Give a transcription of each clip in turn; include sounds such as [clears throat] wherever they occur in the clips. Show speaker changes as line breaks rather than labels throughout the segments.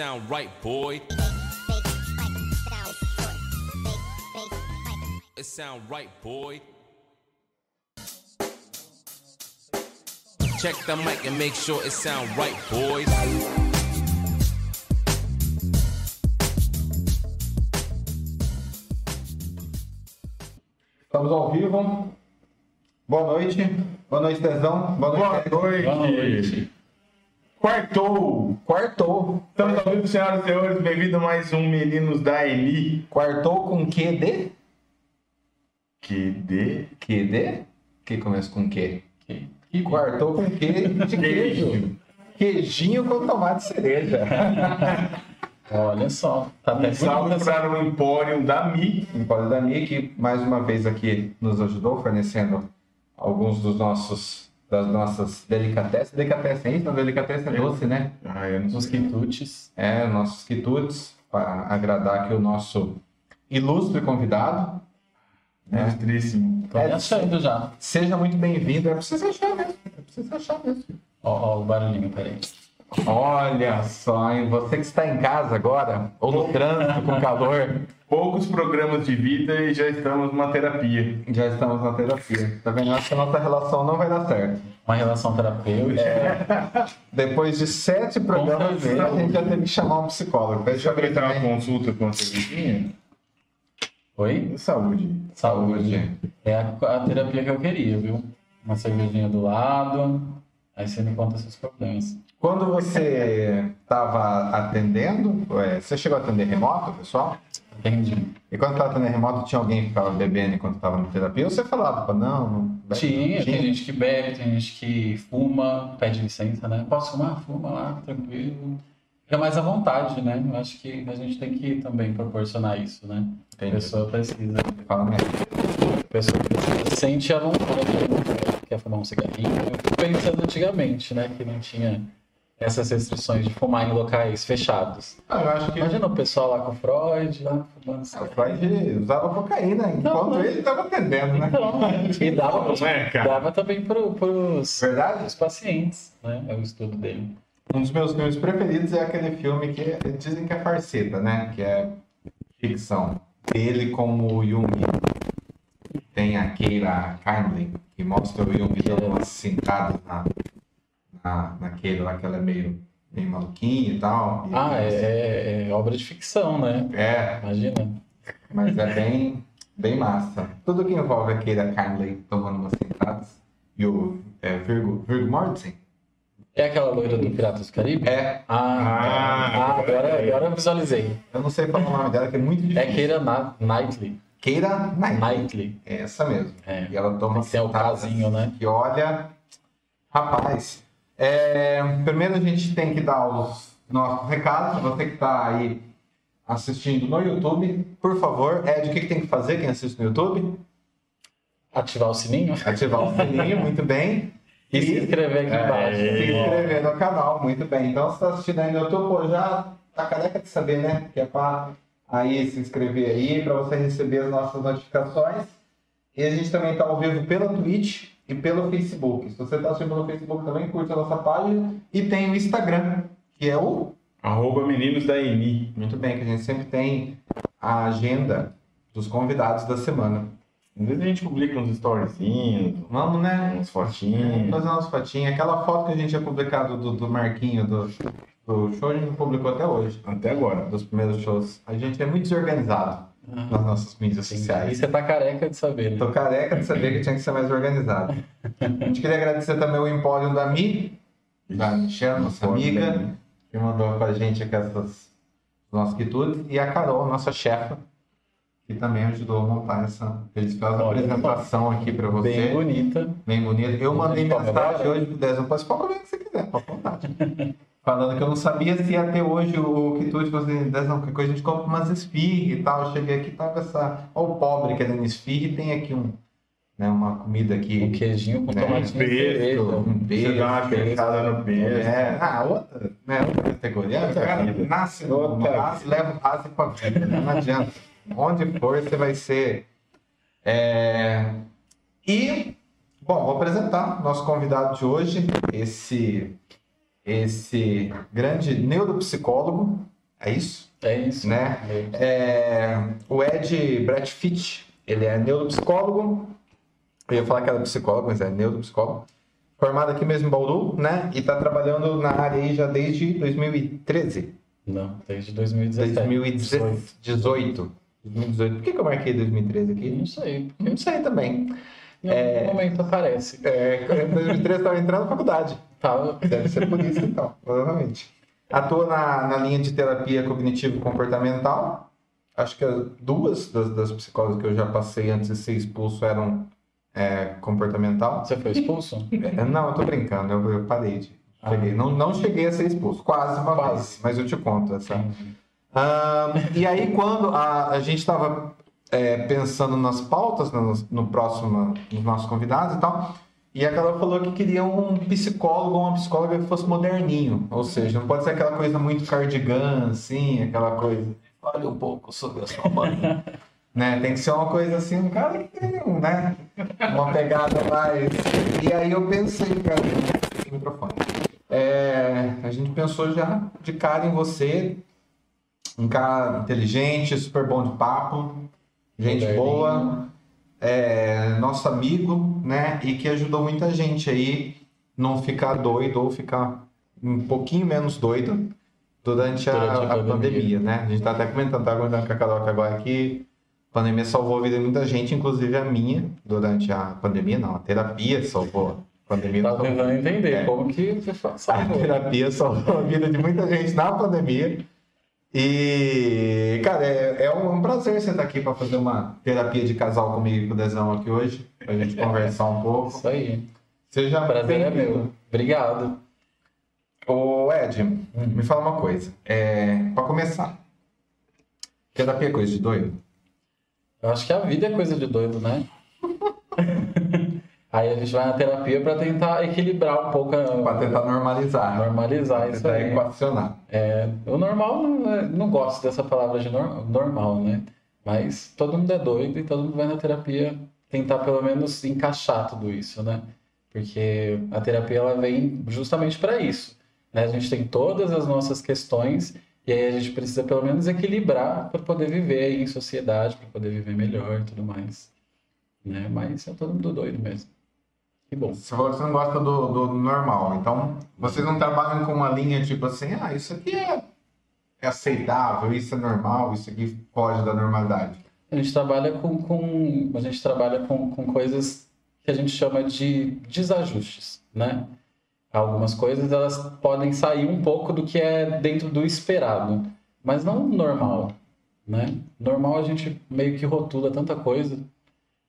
sound right, boy. It sound right, boy. Check the mic and make sure it sound right, boys.
Estamos ao vivo. Boa noite. Boa noite, Dezão. Boa noite.
Boa noite.
Boa noite.
Quartou.
Quartou.
Estamos ao vivo, senhoras e senhores. Bem-vindo a mais um Meninos da Eni.
Quartou com QD?
Que de
QD? Que começa com Q?
Que- que-
Quartou com Q de queijo. Queijinho com tomate cereja. [laughs]
Olha só, tá
Um salve para o Empório da Mi.
Empório Dani, que mais uma vez aqui nos ajudou, fornecendo alguns dos nossos, das nossas delicatessen. Delicatessen é isso? Não, delicatessen é doce, né?
Ah, eu não
os
sei.
quitutes.
É, nossos quitutes, para agradar aqui o nosso ilustre convidado.
É. Ilustríssimo.
Tô
É,
me achando já.
Seja muito bem-vindo. É preciso achar mesmo. É preciso achar mesmo.
Ó, ó o barulhinho, peraí.
Olha só, hein? Você que está em casa agora, ou no trânsito com calor,
Poucos programas de vida e já estamos numa terapia.
já estamos na terapia. Tá vendo? Acho que a nossa relação não vai dar certo.
Uma relação terapêutica.
É. Depois de sete programas,
certeza.
a gente já teve que chamar um psicólogo. Deixa eu
abrir uma consulta com a cervejinha.
Oi?
Saúde.
Saúde. É a, a terapia que eu queria, viu? Uma cervejinha do lado. Aí você me conta seus problemas.
Quando você estava atendendo, é, você chegou a atender remoto, pessoal?
Entendi.
E quando estava atendendo remoto, tinha alguém que ficava bebendo enquanto estava na terapia? Ou você falava, não, não bebe,
Tinha,
não
tem gente que bebe, tem gente que fuma, pede licença, né? Posso fumar? Fuma lá, tranquilo. Fica mais à vontade, né? Eu acho que a gente tem que também proporcionar isso, né? A
Entendi.
pessoa precisa.
Fala mesmo.
A pessoa precisa, sente a vontade, né? quer fumar um cigarrinho. Eu fico pensando antigamente, né? Que não tinha essas restrições de fumar em locais fechados.
Ah, eu acho que
Imagina o pessoal lá com o Freud, lá fumando
o
cigarro.
Freud usava cocaína enquanto
não.
ele estava atendendo, né?
Então, né? E dava,
Não é, cara?
dava também para os pacientes, né? É o estudo dele.
Um dos meus filmes preferidos é aquele filme que dizem que é farceta, né? Que é ficção. Ele como o Jung. Tem a Keira Carnley, que mostra o Jung dando umas cintadas na, na, naquele lá que ela é meio, meio maluquinha e tal. E
Ah, é, é- é obra de ficção, né?
É,
Imagina.
mas é bem, bem massa. Tudo que envolve a Keira Carnley tomando umas cintadas. E o é, Virgo, Virgo Mortensen.
É aquela loira do Piratas do Caribe?
É,
Ah,
Ah.
Ah, agora, agora eu visualizei.
eu não sei falar o nome dela, que é muito difícil.
É Keira Na- Knightley.
Keira Knightley.
Knightley.
É essa mesmo.
É.
E ela toma
Tem o
cintadas
casinho, né?
E olha, rapaz, é, primeiro a gente tem que dar os nossos recados. Você que está aí assistindo no YouTube, por favor, Ed, o que, que tem que fazer quem assiste no YouTube?
Ativar o sininho.
Ativar o sininho, [laughs] muito bem.
E se inscrever aqui embaixo.
se inscrever no canal, muito bem. Então, se está assistindo aí no YouTube, pô, já tá careca de saber, né? Que é para aí se inscrever aí, para você receber as nossas notificações. E a gente também está ao vivo pela Twitch e pelo Facebook. Se você está assistindo pelo Facebook também, curte a nossa página. E tem o Instagram, que é o.
Arroba Meninos da.
Muito bem, que a gente sempre tem a agenda dos convidados da semana.
Às vezes a gente publica uns storyzinhos,
Vamos, né?
uns fotinhos.
Fazer umas fotinhas. Aquela foto que a gente tinha publicado do, do Marquinho do, do show, a gente não publicou até hoje.
Até agora.
Dos primeiros shows. A gente é muito desorganizado nas nossas mídias
E
sociais.
você tá careca de saber, né?
Tô careca de saber que tinha que ser mais organizado. A gente queria agradecer também o Empório da Mi, da Michelle, nossa amiga, que mandou pra gente aqui essas nossas quitutes, e a Carol, nossa chefa, que também ajudou a montar essa deliciosa
Olha,
apresentação aqui pra você.
Bem bonita.
Bem bonito. Eu mandei mensagem hoje pro Dezão, pode comer o que você quiser, pode vontade. Falando que eu não sabia se ter hoje o quitute, falei assim, Dezão, qualquer coisa a gente compra umas esfirra e tal. Eu cheguei aqui, tava essa... Olha o pobre querendo esfirra e tem aqui um, né, uma comida
Um
aqui.
queijinho com
Né,
tomatinho
pesto,
cereja.
Um
Você
beijo.
dá uma pensada no peso.
É, ah, outra, né, outra categoria.
Outra
o cara
vida.
nasce
Outra
raça e leva o raça pra vida, né? não adianta. Onde for, você vai ser... É... E, bom, vou apresentar nosso convidado de hoje, esse esse grande neuropsicólogo, é isso?
É isso.
Né?
É.
É, o Ed Brett Fitch, ele é neuropsicólogo. Eu ia falar que era psicólogo, mas é neuropsicólogo. Formado aqui mesmo em Bauru, né? E tá trabalhando na área aí já desde 2013.
Não, desde 2017.
2018. 2018. Por que, que eu marquei 2013 aqui?
Não sei,
Não sei também.
em algum momento aparece.
É, em 2013 eu estava entrando na faculdade.
Tá,
Deve ser por isso, então, provavelmente. Atua na, na linha de terapia cognitivo-comportamental. Acho que as duas das, das psicólogas que eu já passei antes de ser expulso eram é, comportamental.
você foi expulso?
É, não, eu tô brincando, eu, eu parei de.
Ah.
Cheguei. Não, não cheguei a ser expulso, quase uma
Quase.
vez, mas eu te conto essa. Ahn, e aí, quando a, a gente estava pensando nas pautas, no, no próximo, nos nossos convidados e tal, e a Carol falou que queria um psicólogo ou uma psicóloga que fosse moderninho, ou seja, não pode ser aquela coisa muito cardigan, assim, aquela coisa. Fale um pouco sobre a sua mãe. [laughs] né? Tem que ser uma coisa assim, um cara que tem, um, né? Uma pegada mais. E aí eu pensei, cara, o microfone. É, a gente pensou já de cara em você, um cara inteligente, super bom de papo, gente
Moderninho.
boa, é, nosso amigo, né? E que ajudou muita gente aí não ficar doido ou ficar um pouquinho menos doido durante a,
Durante a
a pandemia.
pandemia,
né? A gente tá até comentando, tá comentando com a Carol que agora que a pandemia salvou a vida de muita gente, inclusive a minha, durante a pandemia, não, a terapia salvou. A pandemia salvou.
tentando entender
É.
como que você fa-
A
salvou.
terapia salvou a vida de muita gente na pandemia. E, cara, é, é um prazer você estar aqui para fazer uma terapia de casal comigo e com o Dezão aqui hoje, pra gente [laughs] conversar um pouco.
Isso aí.
Seja
prazer é
bem-vindo.
meu. Obrigado.
Ô, Ed, me fala uma coisa. É, para começar, terapia é coisa de doido?
Eu acho que a vida é coisa de doido, né? [laughs] Aí a gente vai na terapia pra tentar equilibrar um pouco,
Para tentar normalizar.
normalizar isso
tentar
aí.
equacionar.
É, o normal, não, é- não gosto dessa palavra de nor- normal, né? Mas todo mundo é doido e todo mundo vai na terapia tentar pelo menos encaixar tudo isso, né? Porque a terapia ela vem justamente para isso, né? A gente tem todas as nossas questões e aí a gente precisa pelo menos equilibrar para poder viver em sociedade, para poder viver melhor e tudo mais, né? Mas é todo mundo doido mesmo. Que bom.
Você falou que você não gosta do, do normal, então vocês não trabalham com uma linha tipo assim, ah, isso aqui é, é aceitável, isso é normal, isso aqui foge da normalidade.
A gente trabalha com, com a gente trabalha com, com coisas que a gente chama de desajustes, né? Algumas coisas elas podem sair um pouco do que é dentro do esperado, mas não normal, né? Normal a gente meio que rotula tanta coisa,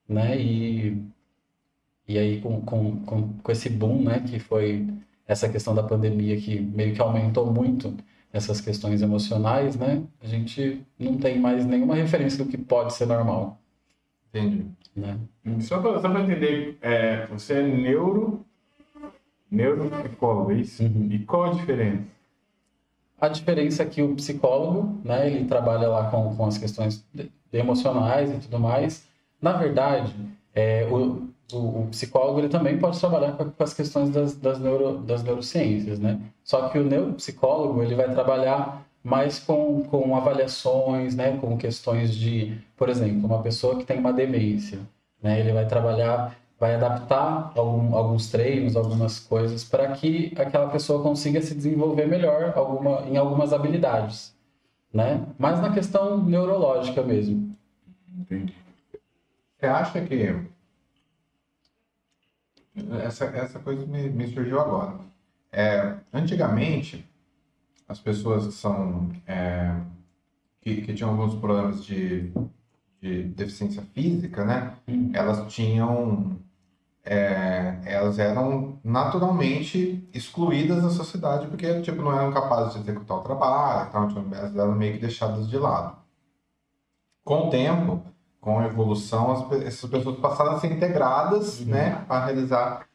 né? E, e aí com, com, com, com esse boom, né? Que foi essa questão da pandemia que meio que aumentou muito essas questões emocionais, né? A gente não tem mais nenhuma referência do que pode ser normal,
Entendi.
né?
Só para entender, é, você é neuro, neuropsicólogo, é isso?
Uhum.
E qual a diferença?
A diferença é que o psicólogo, né, ele trabalha lá com, com as questões emocionais e tudo mais. Na verdade, é, o, o, o psicólogo ele também pode trabalhar com, as questões das, das, neuro, das neurociências, né? Só que o neuropsicólogo ele vai trabalhar mais com, com avaliações, né, com questões de, por exemplo, uma pessoa que tem uma demência, né? Ele vai trabalhar, vai adaptar algum, alguns treinos, algumas coisas para que aquela pessoa consiga se desenvolver melhor alguma, em algumas habilidades, né? Mas na questão neurológica mesmo.
Entendi.
Você acha que. Essa, essa coisa me, me surgiu agora. É, antigamente, as pessoas que são. é, que, que tinham alguns problemas de, de deficiência física, né?
Hum.
Elas tinham. é, elas eram naturalmente excluídas da sociedade porque tipo, não eram capazes de executar o trabalho, então, tipo, elas eram meio que deixadas de lado. Com o tempo, com a evolução, as essas pessoas passaram a ser integradas,
Uhum.
né, para realizar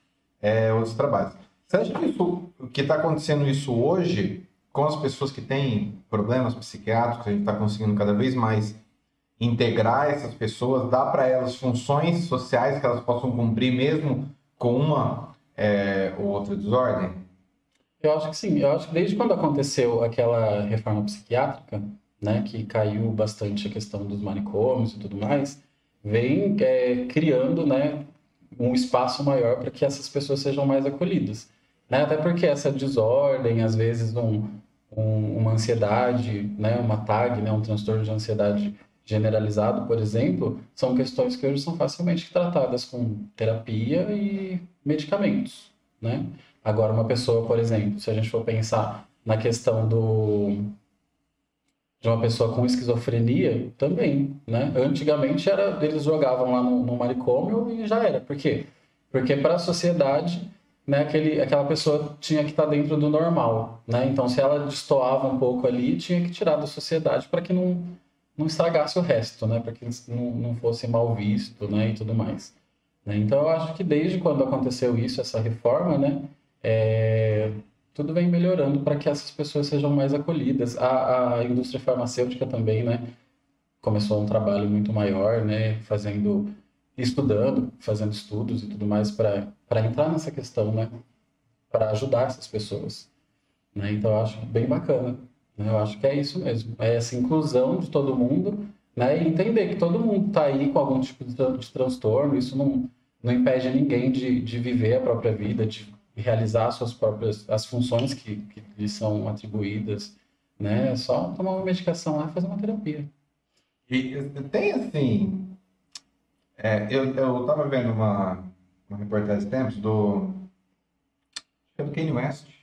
é, outros trabalhos. Você acha que isso, o que está acontecendo isso hoje com as pessoas que têm problemas psiquiátricos, a gente está conseguindo cada vez mais integrar essas pessoas, dar para elas funções sociais que elas possam cumprir mesmo com uma é, ou outra desordem?
Eu acho que sim. Eu acho que desde quando aconteceu aquela reforma psiquiátrica, né, que caiu bastante a questão dos manicômios e tudo mais, vem é, criando, né, um espaço maior para que essas pessoas sejam mais acolhidas. Né? Até porque essa desordem, às vezes, um, um, uma ansiedade, né, uma TAG, né, um transtorno de ansiedade generalizado, por exemplo, são questões que hoje são facilmente tratadas com terapia e medicamentos, né? Agora, uma pessoa, por exemplo, se a gente for pensar na questão do de uma pessoa com esquizofrenia, também, né? Antigamente era eles jogavam lá no, no manicômio e já era. Por quê? Porque para a sociedade, né, aquele, aquela pessoa tinha que estar tá dentro do normal, né? Então, se ela destoava um pouco ali, tinha que tirar da sociedade para que não não estragasse o resto, né? Para que não, não fosse mal visto, né? E tudo mais. Né? Então, eu acho que desde quando aconteceu isso, essa reforma, né? É, tudo vem melhorando para que essas pessoas sejam mais acolhidas. A, a indústria farmacêutica também, né? Começou um trabalho muito maior, né? Fazendo, estudando, fazendo estudos e tudo mais para entrar nessa questão, né? Para ajudar essas pessoas. Né? Então, eu acho bem bacana. Né? Eu acho que é isso mesmo. É essa inclusão de todo mundo, né? E entender que todo mundo está aí com algum tipo de, transtorno. Isso não, não impede ninguém de, de viver a própria vida, de realizar suas próprias as funções que, que lhe são atribuídas, né? É só tomar uma medicação lá e fazer uma terapia.
E tem assim, é, eu eu estava vendo uma uma reportagem tempos do acho que é do Kanye West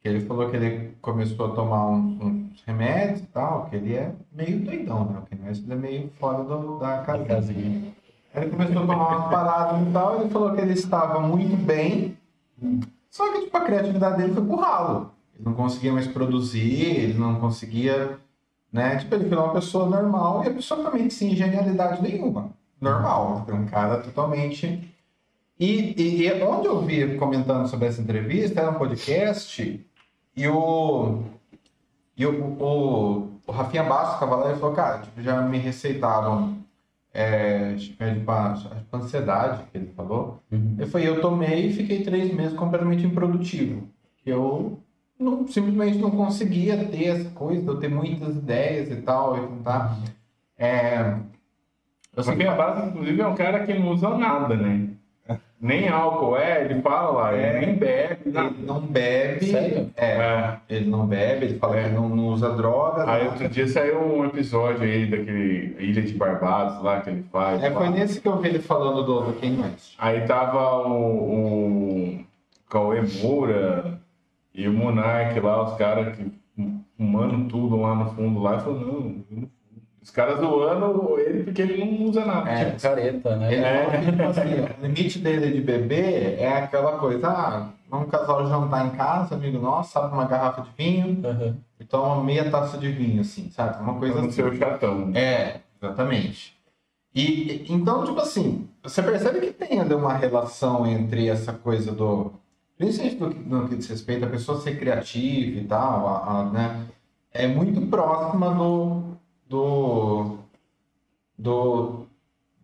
que ele falou que ele começou a tomar uns, uns remédios e tal, que ele é meio doidão, né? O Kanye é meio fora do, da casinha. Ele começou a tomar umas paradas e tal, ele falou que ele estava muito bem, só que tipo, a criatividade dele foi pro ralo. Ele não conseguia mais produzir, ele não conseguia, né? Tipo, ele virou uma pessoa normal e a pessoa também sem genialidade nenhuma. Normal, um cara totalmente... E, e, e onde eu vi comentando sobre essa entrevista, era um podcast e o, e o, o, o Rafinha Bastos estava lá falou, cara, tipo, já me receitavam é, remédio para ansiedade, que ele falou. Uhum. Eu falei, eu tomei e fiquei três meses completamente improdutivo. Eu não, simplesmente não conseguia ter essa coisa, eu ter muitas ideias e tal, e tá. É,
eu sei que a base, inclusive, é um cara que não usa nada, né? Nem álcool, é, ele fala lá, é, ele nem bebe.
Não. Ele não bebe.
Sério?
É, é. Ele não bebe, ele fala é. que não, não, usa droga.
Aí outro dia saiu um episódio aí daquele Ilha de Barbados lá que ele faz.
É, lá. foi nesse que eu vi ele falando do, do Ken West.
Aí tava o, o Cauê Moura e o Monark lá, os caras fumando tudo lá no fundo lá, e falou, não, não os caras zoando ele porque ele não usa nada.
É, tipo careta, né?
Ele é. tipo assim, o limite dele de beber é aquela coisa, ah, um casal jantar em casa, amigo nosso, sabe, uma garrafa de vinho uhum. e toma meia taça de vinho, assim, sabe? Uma coisa assim.
seu chatão.
É, exatamente. E, então, tipo assim, você percebe que tem ali uma relação entre essa coisa do. Principalmente no, no que diz respeito a pessoa ser criativa e tal, a, a, né? É muito próxima do, do. do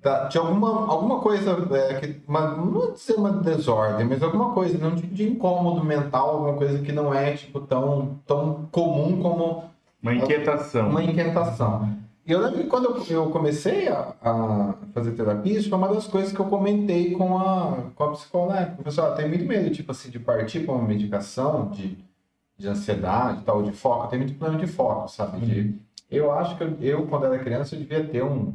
da, de alguma, alguma coisa, é, que, uma, não vou dizer uma desordem, mas alguma coisa, um tipo de incômodo mental, alguma coisa que não é tipo, tão, tão comum como.
Uma inquietação.
Uma inquietação. E eu lembro que quando eu, eu comecei a, a, fazer terapia, isso foi uma das coisas que eu comentei com a, com a psicóloga. Né? Pessoal, tenho muito medo, tipo assim, de partir para uma medicação de, de ansiedade tal, de foco. Tenho muito problema de foco, sabe? De, uhum. Eu acho que eu, eu, quando era criança, eu devia ter um.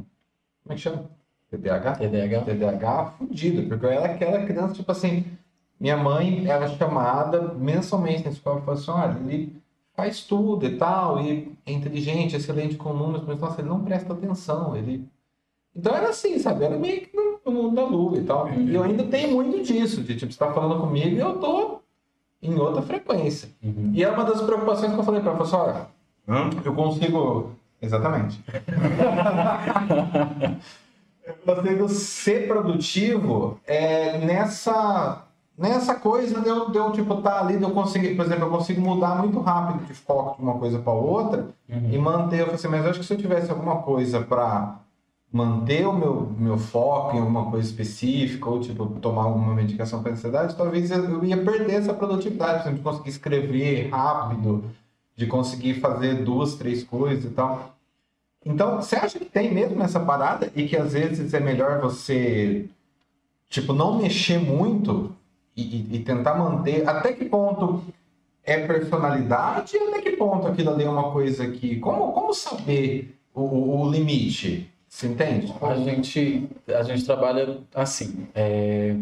Como é que chama? TDAH?
TDAH.
TDAH fudido, porque eu era aquela criança, tipo assim. Minha mãe era chamada mensalmente na escola e falou assim: olha, ele faz tudo e tal, e é inteligente, excelente com números, mas nossa, ele não presta atenção. Ele... Então era assim, sabe? Era meio que no mundo da lua e tal. Uhum. E eu ainda tenho muito disso, de tipo, você tá falando comigo e eu tô em outra frequência. Uhum. E é uma das preocupações que eu falei para a professora Hã? Eu consigo. Exatamente. [laughs] eu consigo ser produtivo é, nessa, nessa coisa de eu, de eu tipo, estar tá ali, de eu conseguir, por exemplo, eu consigo mudar muito rápido de foco de uma coisa para outra uhum. e manter. Eu falei assim, mas eu acho que se eu tivesse alguma coisa para manter o meu, meu foco em alguma coisa específica, ou tipo, tomar alguma medicação para ansiedade, talvez eu ia perder essa produtividade, por exemplo, conseguir escrever rápido, de conseguir fazer duas, três coisas e tal. Então, você acha que tem mesmo essa parada e que às vezes é melhor você, tipo, não mexer muito e, e- tentar manter? Até que ponto é personalidade e até que ponto aquilo ali é uma coisa que. Como, como saber o, o- o limite? Você entende?
A gente, a gente trabalha assim. É,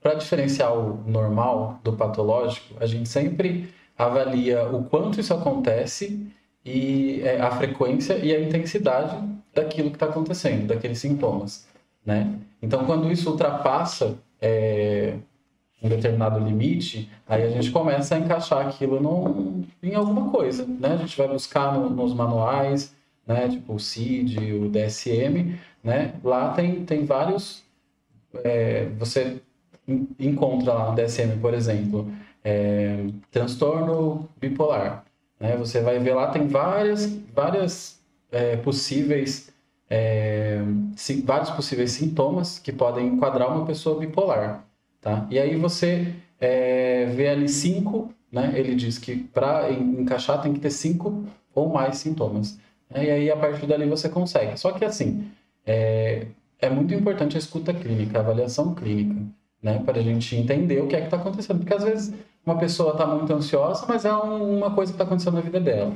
Para diferenciar o normal do patológico, a gente sempre avalia o quanto isso acontece e é, a frequência e a intensidade daquilo que está acontecendo, daqueles sintomas, né? Então, quando isso ultrapassa é, um determinado limite, aí a gente começa a encaixar aquilo num, em alguma coisa, né? A gente vai buscar no- nos manuais, né? Tipo o CID, o DSM, né? Lá tem, tem vários. é, você en- encontra lá no DSM, por exemplo, é, transtorno bipolar. Né? Você vai ver lá, tem várias, várias é, possíveis. é, vários possíveis sintomas que podem enquadrar uma pessoa bipolar, tá? E aí você é, vê ali cinco, né? Ele diz que para encaixar tem que ter cinco ou mais sintomas. né? E aí, a partir dali, você consegue. Só que, assim, é, é muito importante a escuta clínica, a avaliação clínica, né? Para a gente entender o que é que está acontecendo. Porque, às vezes, uma pessoa está muito ansiosa, mas é um- uma coisa que está acontecendo na vida dela,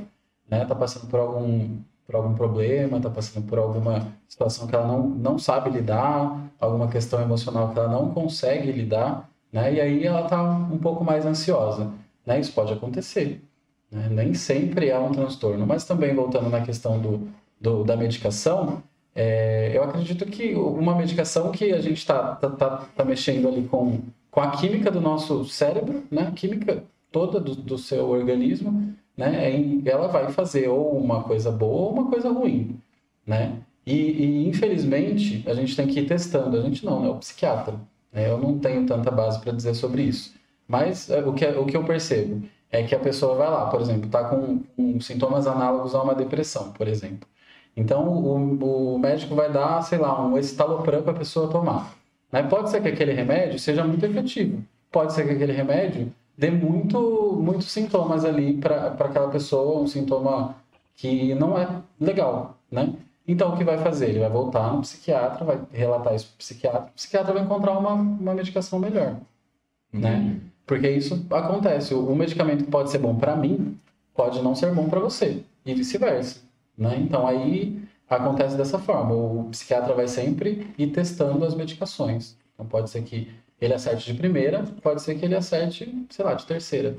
né? Está passando por algum, por algum problema, está passando por alguma situação que ela não, não sabe lidar, alguma questão emocional que ela não consegue lidar, né? E aí ela está um pouco mais ansiosa, né? Isso pode acontecer, né? Nem sempre é um transtorno, mas também voltando na questão do, do- da medicação, é, eu acredito que uma medicação que a gente está tá, tá, tá mexendo ali com, com a química do nosso cérebro, né? A química toda do, do seu organismo, né? em- Ela vai fazer ou uma coisa boa ou uma coisa ruim, né? E, e, infelizmente a gente tem que ir testando. A gente não, né? O psiquiatra. né? Eu não tenho tanta base para dizer sobre isso. Mas é, o que, o que eu percebo é que a pessoa vai lá, por exemplo, está com, com sintomas análogos a uma depressão, por exemplo. Então o, o médico vai dar, sei lá, um estalopram para a pessoa tomar. Né? Pode ser que aquele remédio seja muito efetivo. Pode ser que aquele remédio dê muito, muitos sintomas ali para aquela pessoa, um sintoma que não é legal, né? Então, o que vai fazer? Ele vai voltar no psiquiatra, vai relatar isso para o psiquiatra, o psiquiatra vai encontrar uma, uma medicação melhor, né? Porque isso acontece. O, o medicamento que pode ser bom para mim pode não ser bom para você e vice-versa, né? Então, aí acontece dessa forma. O psiquiatra vai sempre ir testando as medicações. Então, pode ser que ele acerte de primeira, pode ser que ele acerte, sei lá, de terceira,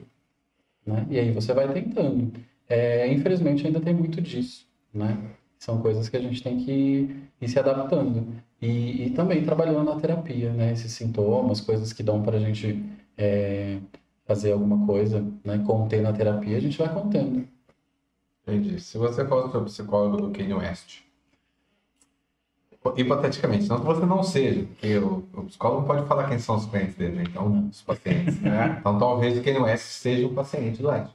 né? E aí você vai tentando. É, infelizmente, ainda tem muito disso, né? São coisas que a gente tem que ir se adaptando. E, e também trabalhando na terapia, né? Esses sintomas, coisas que dão para a gente é, fazer alguma coisa, né? Conter na terapia, a gente vai contendo.
Entendi. Se você fosse o psicólogo do Kanye West, hipoteticamente, não que você não seja, porque o, o psicólogo pode falar quem são os clientes dele, né? então os pacientes, né? [laughs] Então talvez o Kanye West seja o paciente doente.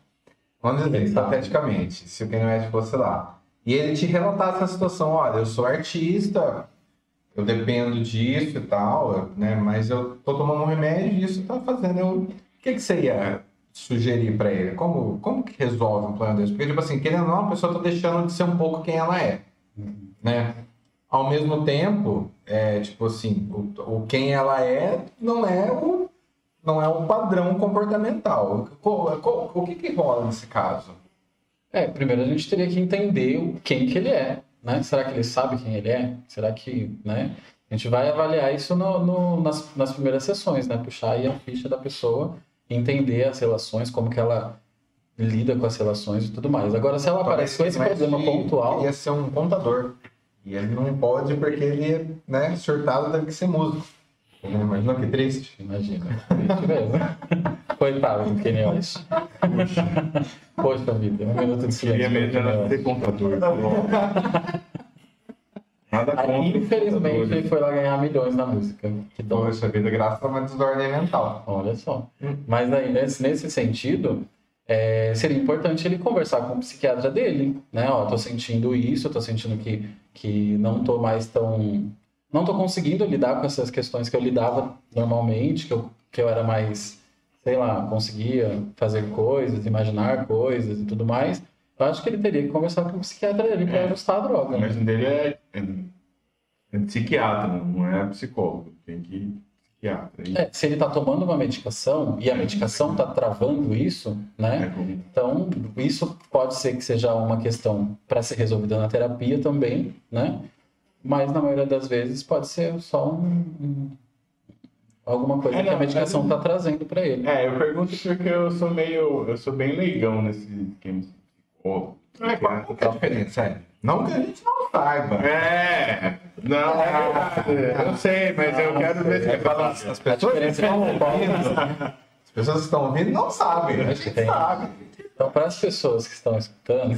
Vamos dizer, hipoteticamente, se o Kanye West fosse lá e ele te relatasse a situação, olha, eu sou artista, eu dependo disso e tal, né? Mas eu tô tomando um remédio e isso tá fazendo eu... O que que você ia sugerir para ele? Como, como que resolve um plano desse? Porque, tipo assim, querendo ou não, a pessoa tá deixando de ser um pouco quem ela é, né? Ao mesmo tempo, é, tipo assim, o, o quem ela é não é o, não é o padrão comportamental. Co- co- O, que que rola nesse caso?
É, primeiro a gente teria que entender o- quem que ele é, né? Será que ele sabe quem ele é? Será que, né? A gente vai avaliar isso no, no- nas, nas primeiras sessões, né? Puxar aí a ficha da pessoa, entender as relações, como que ela lida com as relações e tudo mais. Agora, se ela aparece com esse problema
que
pontual,
Queria ser um contador. E ele não pode porque ele, né, surtado deve ser músico. Imagina que triste.
imagina, triste mesmo. [laughs] Coitado do Kenny West. Poxa vida, um minuto de silêncio.
Queria mesmo ser contador. [laughs] Nada
Aí,
contra.
infelizmente, ele foi lá ganhar milhões na música. Que dó.
Poxa vida, graças a uma desordem mental.
Olha só.
Hum.
Mas aí, nesse, nesse sentido, é, seria importante ele conversar com o psiquiatra dele, né? Ó, tô sentindo isso, tô sentindo que, que não tô mais tão... Não tô conseguindo lidar com essas questões que eu lidava normalmente, que eu, que eu era mais, sei lá, conseguia fazer coisas, imaginar coisas e tudo mais. Eu acho que ele teria que conversar com o psiquiatra dele para
É.
ajustar a droga. né?
Mas dele é, é, é psiquiatra, não é psicólogo. Tem que ir psiquiatra. E-
É, se ele tá tomando uma medicação e a medicação tá travando isso, né?
é
Então, isso pode ser que seja uma questão para ser resolvida na terapia também, né? Mas na maioria das vezes pode ser só um, um- alguma coisa
É,
que a
não,
medicação está trazendo para ele.
É, eu pergunto porque eu sou meio. Eu sou bem leigão nesse esquema psicólogo.
É, qual é a diferença? É, não que a gente não saiba.
É, não, é. Eu sei, mas eu quero ver se
É, fala- As pessoas que estão ouvindo, as pessoas que estão ouvindo não sabem, a gente
Tem.
sabe.
Então, para as pessoas que estão escutando,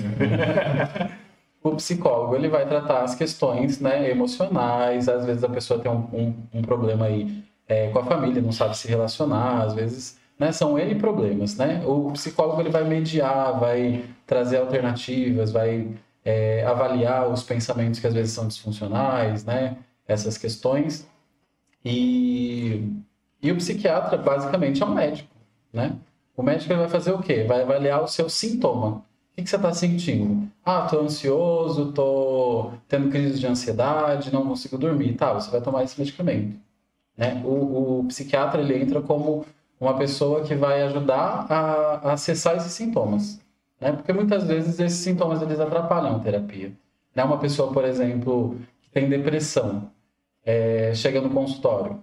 o psicólogo ele vai tratar as questões né, emocionais. Às vezes a pessoa tem um, um, um problema aí é, com a família, não sabe se relacionar. Às vezes né, são N problemas. Né? O psicólogo ele vai mediar, vai trazer alternativas, vai é, avaliar os pensamentos que às vezes são disfuncionais, né? essas questões. E, e o psiquiatra basicamente é um médico. Né? O médico ele vai fazer o quê? Vai avaliar o seu sintoma. O que, que você está sentindo? Ah, tô ansioso, tô tendo crise de ansiedade, não consigo dormir. Tá, você vai tomar esse medicamento. Né? O, o psiquiatra ele entra como uma pessoa que vai ajudar a, a acessar esses sintomas. Né? Porque muitas vezes esses sintomas eles atrapalham a terapia. Né? Uma pessoa, por exemplo, que tem depressão, é, chega no consultório,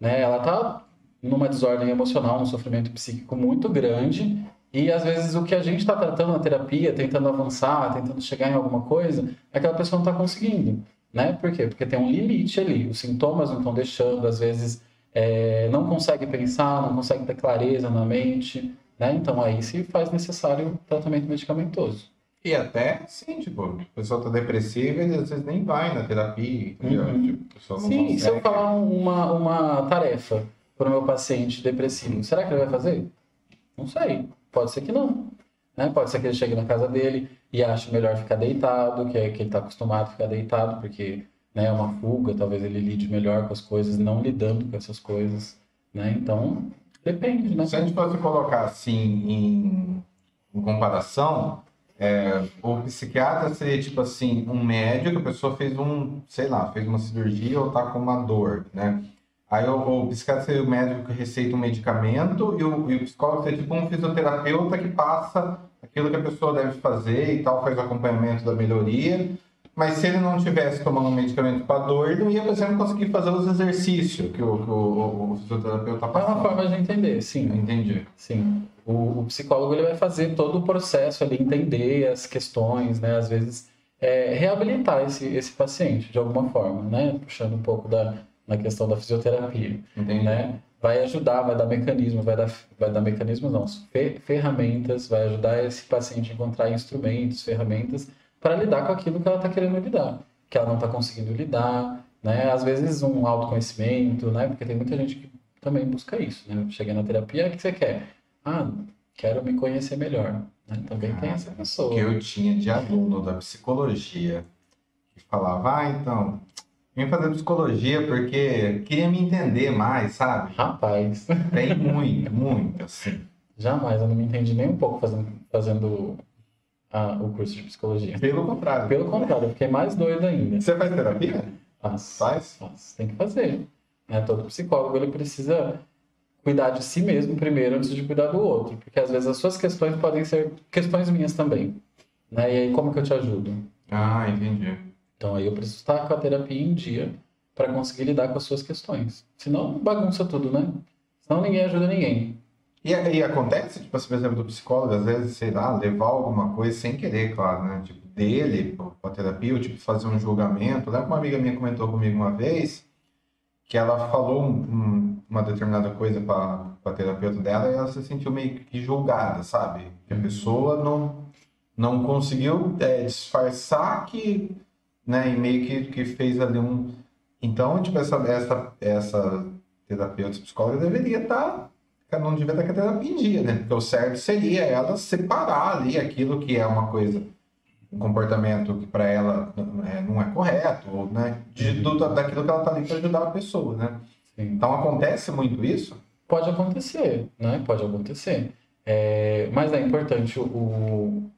né? ela está numa desordem emocional, um sofrimento psíquico muito grande. E às vezes o que a gente está tratando na terapia, tentando avançar, tentando chegar em alguma coisa, aquela pessoa não está conseguindo. Né? Por quê? Porque tem um limite ali. Os sintomas não estão deixando, às vezes é, não consegue pensar, não consegue ter clareza na mente. Né? Então aí se faz necessário tratamento medicamentoso.
E até, sim, tipo, a pessoa tá depressiva e às vezes nem vai na terapia?
Uhum.
Tipo,
Sim, se eu
consegue.
falar uma, uma tarefa para o meu paciente depressivo, será que ele vai fazer? Não sei. Pode ser que não. Né? Pode ser que ele chegue na casa dele e ache melhor ficar deitado, que é que ele está acostumado a ficar deitado, porque né, é uma fuga, talvez ele lide melhor com as coisas, não lidando com essas coisas. Né? Então, depende, né?
Se a gente fosse colocar assim em, em comparação, é, o psiquiatra seria tipo assim, um médico, a pessoa fez um, sei lá, fez uma cirurgia ou tá com uma dor, né? Aí o, o psiquiatra seria o médico que receita um medicamento e o, e o psicólogo seria tipo um fisioterapeuta que passa aquilo que a pessoa deve fazer e tal, faz o acompanhamento da melhoria. Mas se ele não tivesse tomando um medicamento para dor, ele não ia, por exemplo, conseguir fazer os exercícios que o, que o, o, o fisioterapeuta
É uma forma de entender, sim.
Entendi.
Sim. O, o psicólogo ele vai fazer todo o processo ali, entender as questões, né? Às vezes, é, reabilitar esse, esse paciente de alguma forma, né? Puxando um pouco da, na questão da fisioterapia,
Entendi.
né? Vai ajudar, vai dar mecanismo, vai dar, vai dar mecanismos não, fe- ferramentas, vai ajudar esse paciente a encontrar instrumentos, ferramentas para lidar com aquilo que ela está querendo lidar, que ela não está conseguindo lidar, né? Às vezes um autoconhecimento, né? Porque tem muita gente que também busca isso, né? Cheguei na terapia, o que você quer? Ah, quero me conhecer melhor. Né? Também tem essa pessoa.
que eu tinha de aluno da psicologia que falava, ah, então, vim fazer psicologia porque queria me entender mais, sabe?
Rapaz,
Tem muito, muito, assim.
jamais, eu não me entendi nem um pouco fazendo, fazendo a- o curso de psicologia.
Pelo contrário.
Pelo contrário, eu fiquei mais doido ainda.
Você faz terapia?
Faz,
Faz?
faz, tem que fazer. Né? Todo psicólogo ele precisa cuidar de si mesmo primeiro antes de cuidar do outro, porque às vezes as suas questões podem ser questões minhas também. Né? E aí como que eu te ajudo?
Ah, entendi.
Então aí eu preciso estar com a terapia em dia para conseguir lidar com as suas questões. Senão bagunça tudo, né? Senão ninguém ajuda ninguém.
E, e acontece, tipo, assim, por exemplo, do psicólogo, às vezes, sei lá, levar alguma coisa sem querer, claro, né? Tipo, dele pra terapia, ou tipo, fazer um julgamento. Lembra que uma amiga minha comentou comigo uma vez que ela falou um- um- uma determinada coisa para a terapeuta dela e ela se sentiu meio que julgada, sabe? Que a pessoa não, não conseguiu é, disfarçar que, né, e meio que, que fez ali um... Então, tipo, essa, essa, essa terapeuta psicóloga deveria estar ela não devia ter em dia, né? Porque o certo seria ela separar ali aquilo que é uma coisa, um comportamento que para ela é, não é correto, ou, né? De, do, daquilo que ela tá ali para ajudar a pessoa, né? Então acontece muito isso.
Pode acontecer, né? Pode acontecer. É, mas é importante o,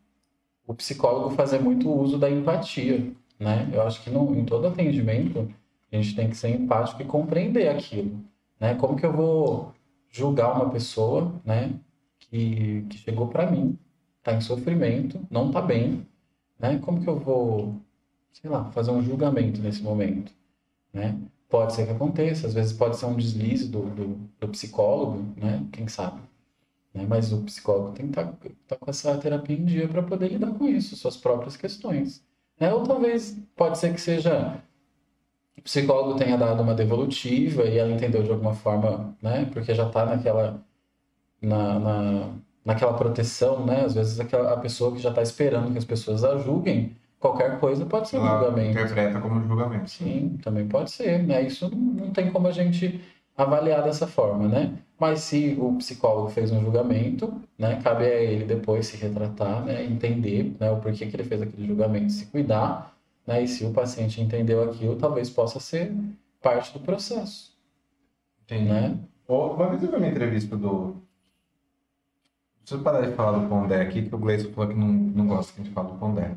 o psicólogo fazer muito uso da empatia, né? Eu acho que no, em todo atendimento a gente tem que ser empático e compreender aquilo, né? Como que eu vou julgar uma pessoa, né? Que, que chegou para mim, tá em sofrimento, não tá bem, né? Como que eu vou, sei lá, fazer um julgamento nesse momento, né? Pode ser que aconteça, às vezes pode ser um deslize do, do, do psicólogo, né? Quem sabe? Né? Mas o psicólogo tem que estar tá, tá com essa terapia em dia para poder lidar com isso, suas próprias questões. Né? Ou talvez pode ser que seja o psicólogo tenha dado uma devolutiva e ela entendeu de alguma forma, né? Porque já está naquela na, na, naquela proteção, né? Às vezes aquela, a pessoa que já está esperando que as pessoas a julguem, qualquer coisa pode ser um julgamento.
interpreta como julgamento.
Sim, também pode ser, né? Isso não, não tem como a gente avaliar dessa forma, né? Mas se o psicólogo fez um julgamento, né, cabe a ele depois se retratar, né, entender, né, o porquê que ele fez aquele julgamento, se cuidar, né, e se o paciente entendeu aquilo, talvez possa ser parte do processo,
Entendi.
né?
Uma vez eu vi uma entrevista do. Preciso parar de falar do Pondé aqui, que o Gleison falou que não, não gosta que a gente fale do Pondé.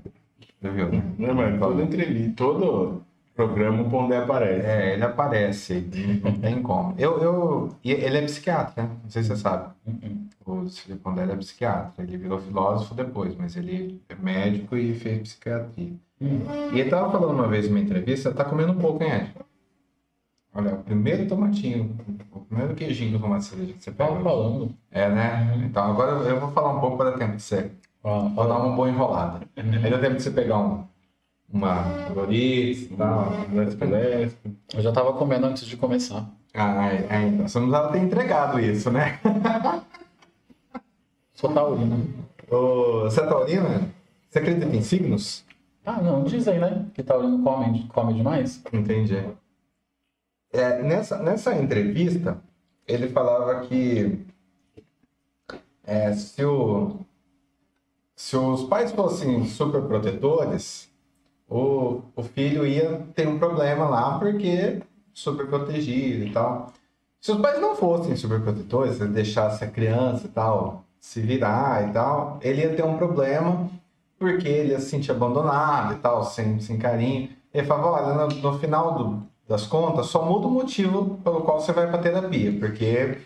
Já viu, né?
Não, mas toda entrevista, todo programa o Pondé aparece.
É, ele aparece, não tem como. Eu, eu, ele é psiquiatra, né? Não sei se você sabe.
Uhum.
O Cílio Pondé é psiquiatra. Ele virou filósofo depois, mas ele é médico e fez psiquiatria. E ele tava falando uma vez numa entrevista, tá comendo um pouco, hein, Ed? Olha, o primeiro tomatinho, o primeiro queijinho do tomate cereja que você pega.
Tava falando.
É, né? Então agora eu vou falar um pouco para dar tempo de você. Vou dar uma boa enrolada. Aí dá tempo de você pegar um, uma e tal.
Lesco, lesco.
Eu já tava comendo antes de começar.
Ah, é, é, então. Você não precisava ter entregado isso, né?
Sou taurino.
Ô, Você é taurina? Você acredita em signos?
Ah, não, dizem, né? Que taurino come, come demais.
Entendi. É, nessa, nessa entrevista, ele falava que é, se, o, se os pais fossem super protetores, o, o filho ia ter um problema lá porque super protegido e tal. Se os pais não fossem super protetores, ele deixasse a criança e tal se virar e tal, ele ia ter um problema porque ele se sentir abandonado e tal, sem, sem carinho. Ele falava, olha, no, no final do, das contas, só muda o motivo pelo qual você vai para terapia, porque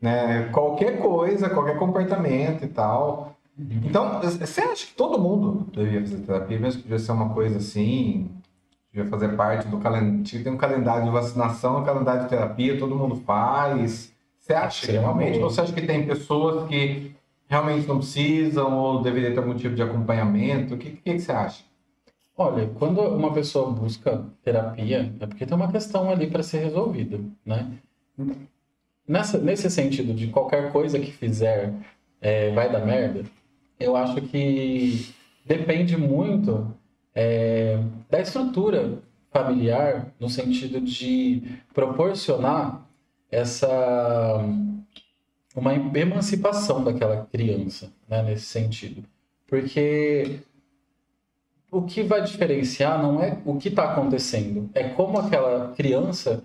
né, qualquer coisa, qualquer comportamento e tal. Então, você acha que todo mundo deveria fazer terapia, mesmo que devia ser uma coisa assim, devia fazer parte do calendário, tem um calendário de vacinação, um calendário de terapia, todo mundo faz. Você acha
uma
realmente? Ou você acha que tem pessoas que realmente não precisam ou deveria ter algum tipo de acompanhamento? O que, que, que você acha?
Olha, quando uma pessoa busca terapia, é porque tem uma questão ali para ser resolvida, né? Nessa, nesse sentido de qualquer coisa que fizer é, vai dar merda, eu acho que depende muito é, da estrutura familiar, no sentido de proporcionar essa uma emancipação daquela criança, né, nesse sentido. Porque o que vai diferenciar não é o que está acontecendo, é como aquela criança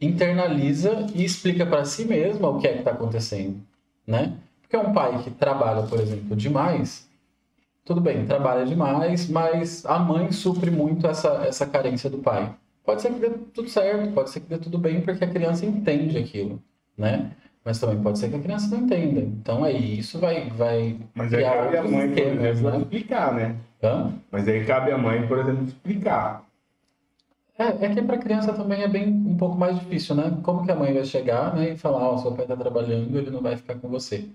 internaliza e explica para si mesma o que é que está acontecendo, né? Porque um pai que trabalha, por exemplo, demais, tudo bem, trabalha demais, mas a mãe supre muito essa, essa carência do pai. Pode ser que dê tudo certo, pode ser que dê tudo bem, porque a criança entende aquilo, né? Mas também pode ser que a criança não entenda. Então aí isso vai, vai
Mas aí cabe a mãe, por exemplo,
né?
explicar, né?
Hã?
Mas aí cabe a mãe, por exemplo, explicar.
É, é que para criança também é bem um pouco mais difícil, né? Como que a mãe vai chegar, né, e falar, ó, seu pai está trabalhando, ele não vai ficar com você,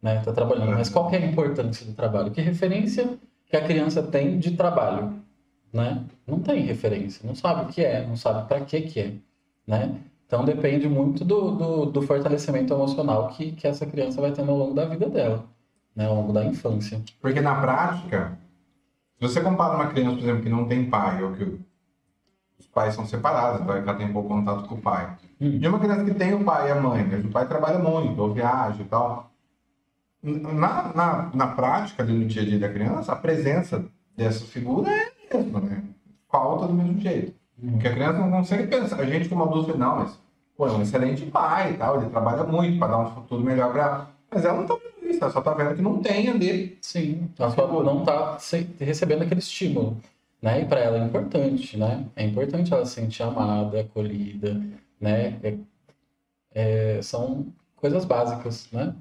né? Tá trabalhando. Mas qual que é a importância do trabalho? Que referência que a criança tem de trabalho, né? Não tem referência, não sabe o que é, não sabe para que que é, né? Então depende muito do, do, do fortalecimento emocional que, que essa criança vai tendo ao longo da vida dela, né? Ao longo da infância.
Porque na prática, se você compara uma criança, por exemplo, que não tem pai, ou que os pais são separados, então ela tem pouco contato com o pai.
Hum.
E uma criança que tem o pai e a mãe, mas o pai trabalha muito, ou viaja e tal. Na, na, na prática, ali no dia a dia da criança, a presença dessa figura é a mesma, né? Falta do mesmo jeito. Porque a criança não consegue pensar. A gente, como adulto, não, mas pô, é um excelente pai e tal, ele trabalha muito para dar um futuro melhor para ela. Mas ela não tá vendo isso, ela só tá vendo que não tem ali.
Sim, ela só não está recebendo aquele estímulo, né? E para ela é importante, né? É importante ela se sentir amada, acolhida, né? É- é, são coisas básicas, né?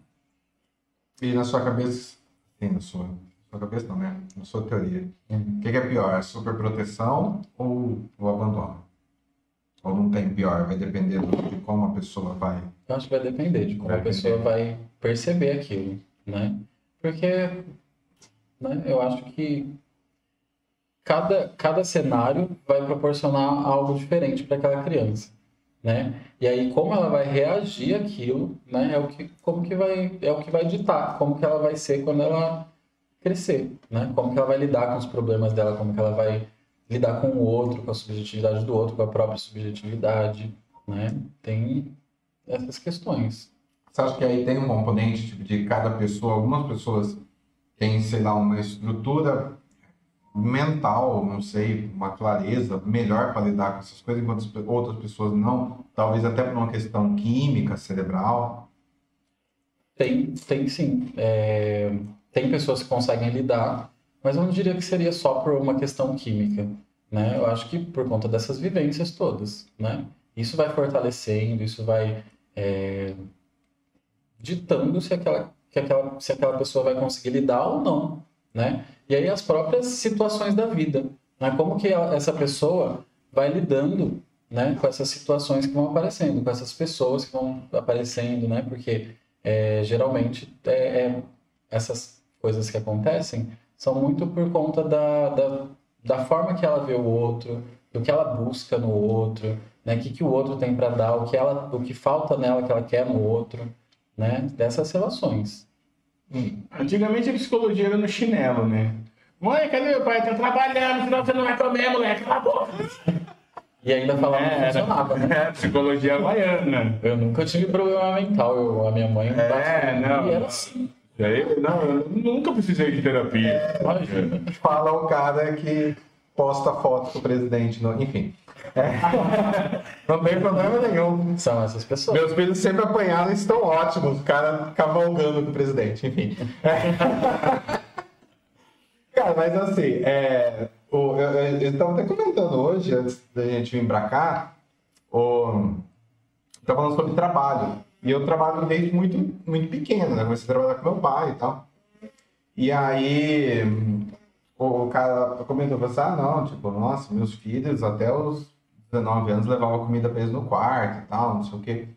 E na sua cabeça, sim, na sua, na sua cabeça não, né? Na sua teoria. O que, que é pior, a superproteção ou o abandono? Ou não tem pior, vai depender do- de como a pessoa vai.
Eu acho que vai depender de como
Vai
a pessoa
depender.
vai perceber aquilo, né? Porque né, eu acho que cada, cada cenário vai proporcionar algo diferente para aquela criança, né? E aí como ela vai reagir àquilo, né? É o que como que vai é o que vai ditar como que ela vai ser quando ela crescer, né? Como que ela vai lidar com os problemas dela, como que ela vai lidar com o outro, com a subjetividade do outro, com a própria subjetividade, né? Tem essas questões.
Você acha que aí tem um componente tipo, de cada pessoa? Algumas pessoas têm, sei lá, uma estrutura mental, não sei, uma clareza melhor para lidar com essas coisas, enquanto outras pessoas não. Talvez até por uma questão química, cerebral.
Tem, tem sim. É, tem pessoas que conseguem lidar, mas eu não diria que seria só por uma questão química, né? Eu acho que por conta dessas vivências todas, né? Isso vai fortalecendo, isso vai é, ditando se aquela, que aquela, se aquela pessoa vai conseguir lidar ou não, né? E aí as próprias situações da vida, né? Como que essa pessoa vai lidando, né? Com essas situações que vão aparecendo, com essas pessoas que vão aparecendo, né? Porque é, geralmente é, é, essas coisas que acontecem são muito por conta da, da, da forma que ela vê o outro, do que ela busca no outro, né? O que, que o outro tem para dar, o que ela, o que falta nela que ela quer no outro, né? Dessas relações.
Antigamente a psicologia era no chinelo, né? Mãe, cadê meu pai? Tá trabalhando, senão você não vai comer, moleque. Cala a boca.
E ainda falava que
É,
funcionava, né?
É, [laughs] psicologia havaiana.
Eu nunca tive problema mental, eu, a minha mãe
É,
em mim
não.
e era assim.
E aí, não, eu nunca precisei de terapia.
Imagina.
Fala o cara que posta foto com o presidente, no... enfim. É. [laughs] Não tem problema nenhum.
São essas pessoas.
Meus filhos sempre apanharam e estão ótimos. O cara cavalgando com o presidente, enfim. [laughs] Cara, mas assim, é, o, eu, eu, eu tava até comentando hoje, antes da gente vir pra cá, o, tava falando sobre trabalho. E eu trabalho desde muito, muito pequeno, né? Comecei a trabalhar com meu pai e tal. E aí, o, cara comentou, falou assim, ah, não, tipo, nossa, meus filhos até os 19 anos levavam comida pra eles no quarto e tal, não sei o quê.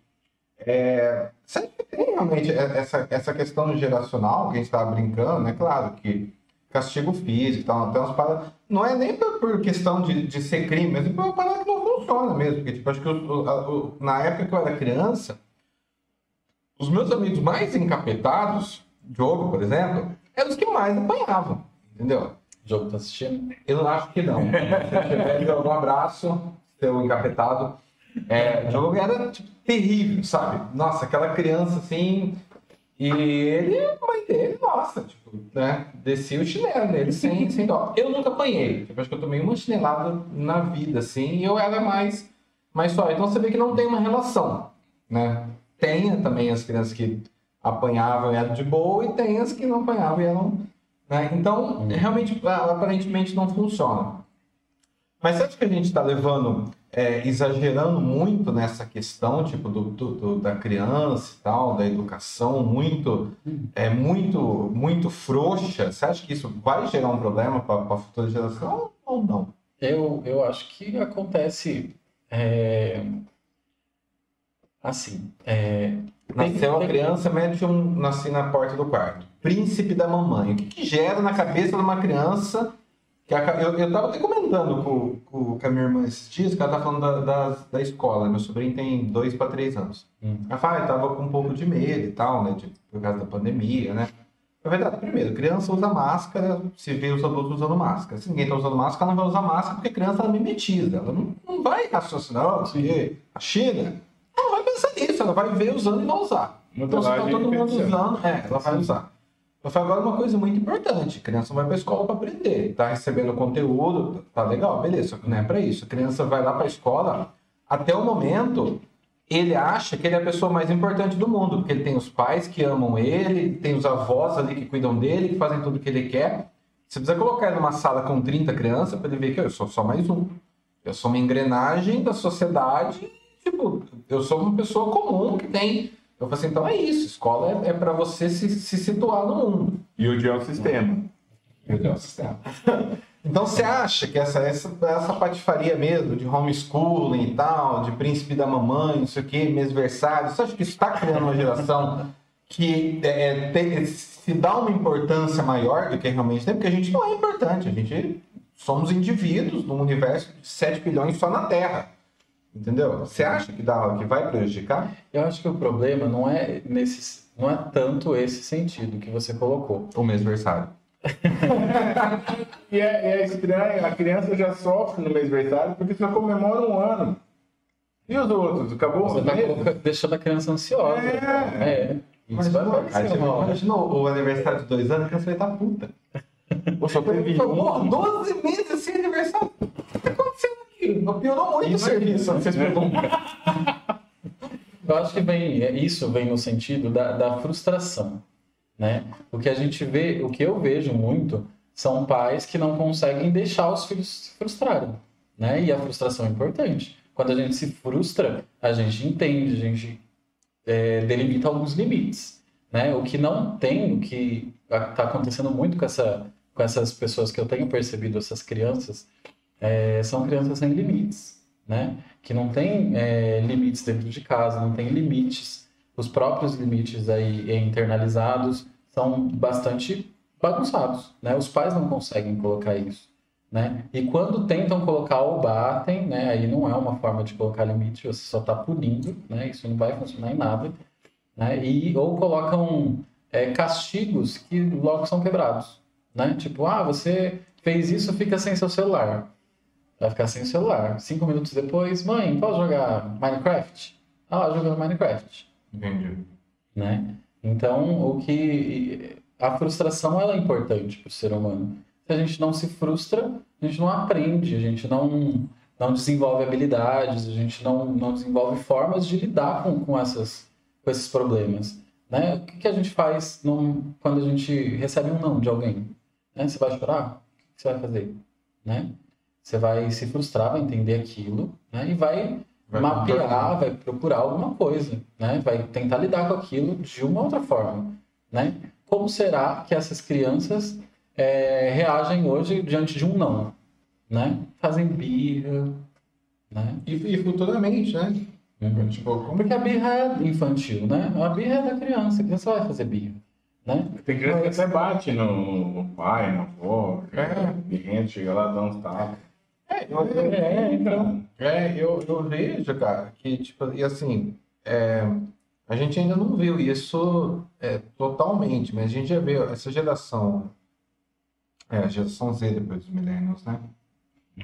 É, que tem realmente essa, essa questão geracional que a gente estava brincando, né? Claro que castigo físico e tal, até umas paradas. Não é nem por, questão de, de ser crime, mas é uma parada que não funciona mesmo. Porque, tipo, acho que o- a- o- na época que eu era criança, os meus amigos mais encapetados, Diogo, por exemplo, eram os que mais apanhavam, entendeu?
O jogo tá assistindo?
Eu não acho que não. Se tiver, Diogo, um abraço, seu encapetado. É, o jogo era tipo, terrível, sabe? Nossa, aquela criança assim. E ele, a mãe dele, nossa, tipo, né? Descia o chinelo nele sem, sem dó. Eu nunca apanhei. Tipo, acho que eu tomei uma chinelada na vida, assim, e eu era mais, mais só. Então você vê que não tem uma relação, né? Tem também as crianças que apanhavam e eram de boa, e tem as que não apanhavam e eram. Né? Então, realmente, a- aparentemente não funciona. Mas você acha que a gente está levando, é, exagerando muito nessa questão, tipo, do, do- do- da criança e tal, da educação, muito, é, muito, muito frouxa? Você acha que isso vai gerar um problema para a futura geração ou não?
Eu, eu acho que acontece é, assim. É,
Nasceu a
tem-
criança, mete um, nasci na porta do quarto. Príncipe da mamãe. O que, que gera na cabeça de uma criança? Que a- eu, eu tava até comentando com, com, com a minha irmã esses dias, que ela tá falando da, da, da escola. Meu sobrinho tem dois para três anos.
Hum.
Ela fala, ah, eu tava com um pouco de medo e tal, né? de- por causa da pandemia, né? É verdade. Primeiro, criança usa máscara, se vê os adultos usando máscara. Se ninguém está usando máscara, ela não vai usar máscara porque a criança ela mimetiza. Ela não, não vai raciocinar, "Ah, porque a China, ela vai pensar nisso, ela vai ver usando e vai usar. Então, se está
Modelagem
todo mundo usando, é, ela vai usar. Eu falo agora uma coisa muito importante: a criança vai para a escola para aprender, está recebendo conteúdo, tá legal, beleza, só que não é para isso. A criança vai lá para a escola, até o momento, ele acha que ele é a pessoa mais importante do mundo, porque ele tem os pais que amam ele, tem os avós ali que cuidam dele, que fazem tudo o que ele quer. Você precisa colocar ele numa sala com 30 crianças para ele ver que eu sou só mais um. Eu sou uma engrenagem da sociedade, tipo, eu sou uma pessoa comum que tem. Eu falei assim, então é isso, escola é, é para você se, se situar no mundo.
E o é o sistema.
Meu Deus do céu. Então você acha que essa, essa, essa patifaria mesmo de homeschooling e tal, de príncipe da mamãe, não sei o que, mesversário, você acha que isso está criando uma geração que é, tem- se dá uma importância maior do que realmente tem? Porque a gente não é importante, a gente somos indivíduos num universo de 7 bilhões só na Terra. Entendeu? Você acha que, dá, que vai prejudicar?
Eu acho que o problema não é nesse, não é tanto esse sentido que você colocou.
O mesversário. [laughs]
E é, é estranho, a criança já sofre no mêsversário porque só comemora um ano. E os outros? Acabou
Você
mês?
deixando a criança ansiosa.
É.
É. Isso vai
Imagina,
acontecer
você o aniversário de dois anos, a criança vai estar puta.
Só teve
Foi,
um.
porra, 12 meses sem aniversário. Piorou muito o serviço, não fez pergunta.
Eu acho que vem, é, isso vem no sentido da, da frustração, né? O que a gente vê, o que eu vejo muito são pais que não conseguem deixar os filhos se frustrarem, né? E a frustração é importante. Quando a gente se frustra, a gente entende, a gente é, delimita alguns limites, né? O que não tem, o que está acontecendo muito com essa, com essas pessoas que eu tenho percebido, essas crianças, é, são crianças sem limites, né? Que não tem é, limites dentro de casa, não tem limites. Os próprios limites aí internalizados são bastante bagunçados, né? Os pais não conseguem colocar isso, né? E quando tentam colocar ou batem, né? Aí não é uma forma de colocar limite, você só está punindo, né? Isso não vai funcionar em nada, né? E ou colocam é, castigos que logo são quebrados, né? Tipo, ah, você fez isso, fica sem seu celular. Vai ficar sem o celular. Cinco minutos depois, mãe, posso jogar Minecraft? Ah, jogando Minecraft
Entendi.
né? Então, o que a frustração ela é importante para o ser humano. Se a gente não se frustra, a gente não aprende, a gente não não desenvolve habilidades, a gente não, não desenvolve formas de lidar com, com essas com esses problemas, né? O que, que a gente faz num- quando a gente recebe um não de alguém? Né? Você vai chorar? O que você vai fazer? Né? Você vai se frustrar, vai entender aquilo, né? E vai
Vai
mapear,
contornar.
vai procurar alguma coisa, né? Vai tentar lidar com aquilo de uma outra forma, né? Como será que essas crianças é, reagem hoje diante de um não, né? Fazem birra, né?
E, e futuramente, né?
Uhum.
Tipo, como
Porque a birra é infantil, né? A birra é da criança, a criança vai fazer birra, né?
Tem criança que até bate no, pai, na avó.
É.
Ninguém chega lá dá uns tapas.
É, eu, eu,
É, então.
é, eu, eu vejo, cara, que, tipo, e assim, é, a gente ainda não viu isso é, totalmente, mas a gente já viu essa geração, é, a geração Z depois dos millennials, né?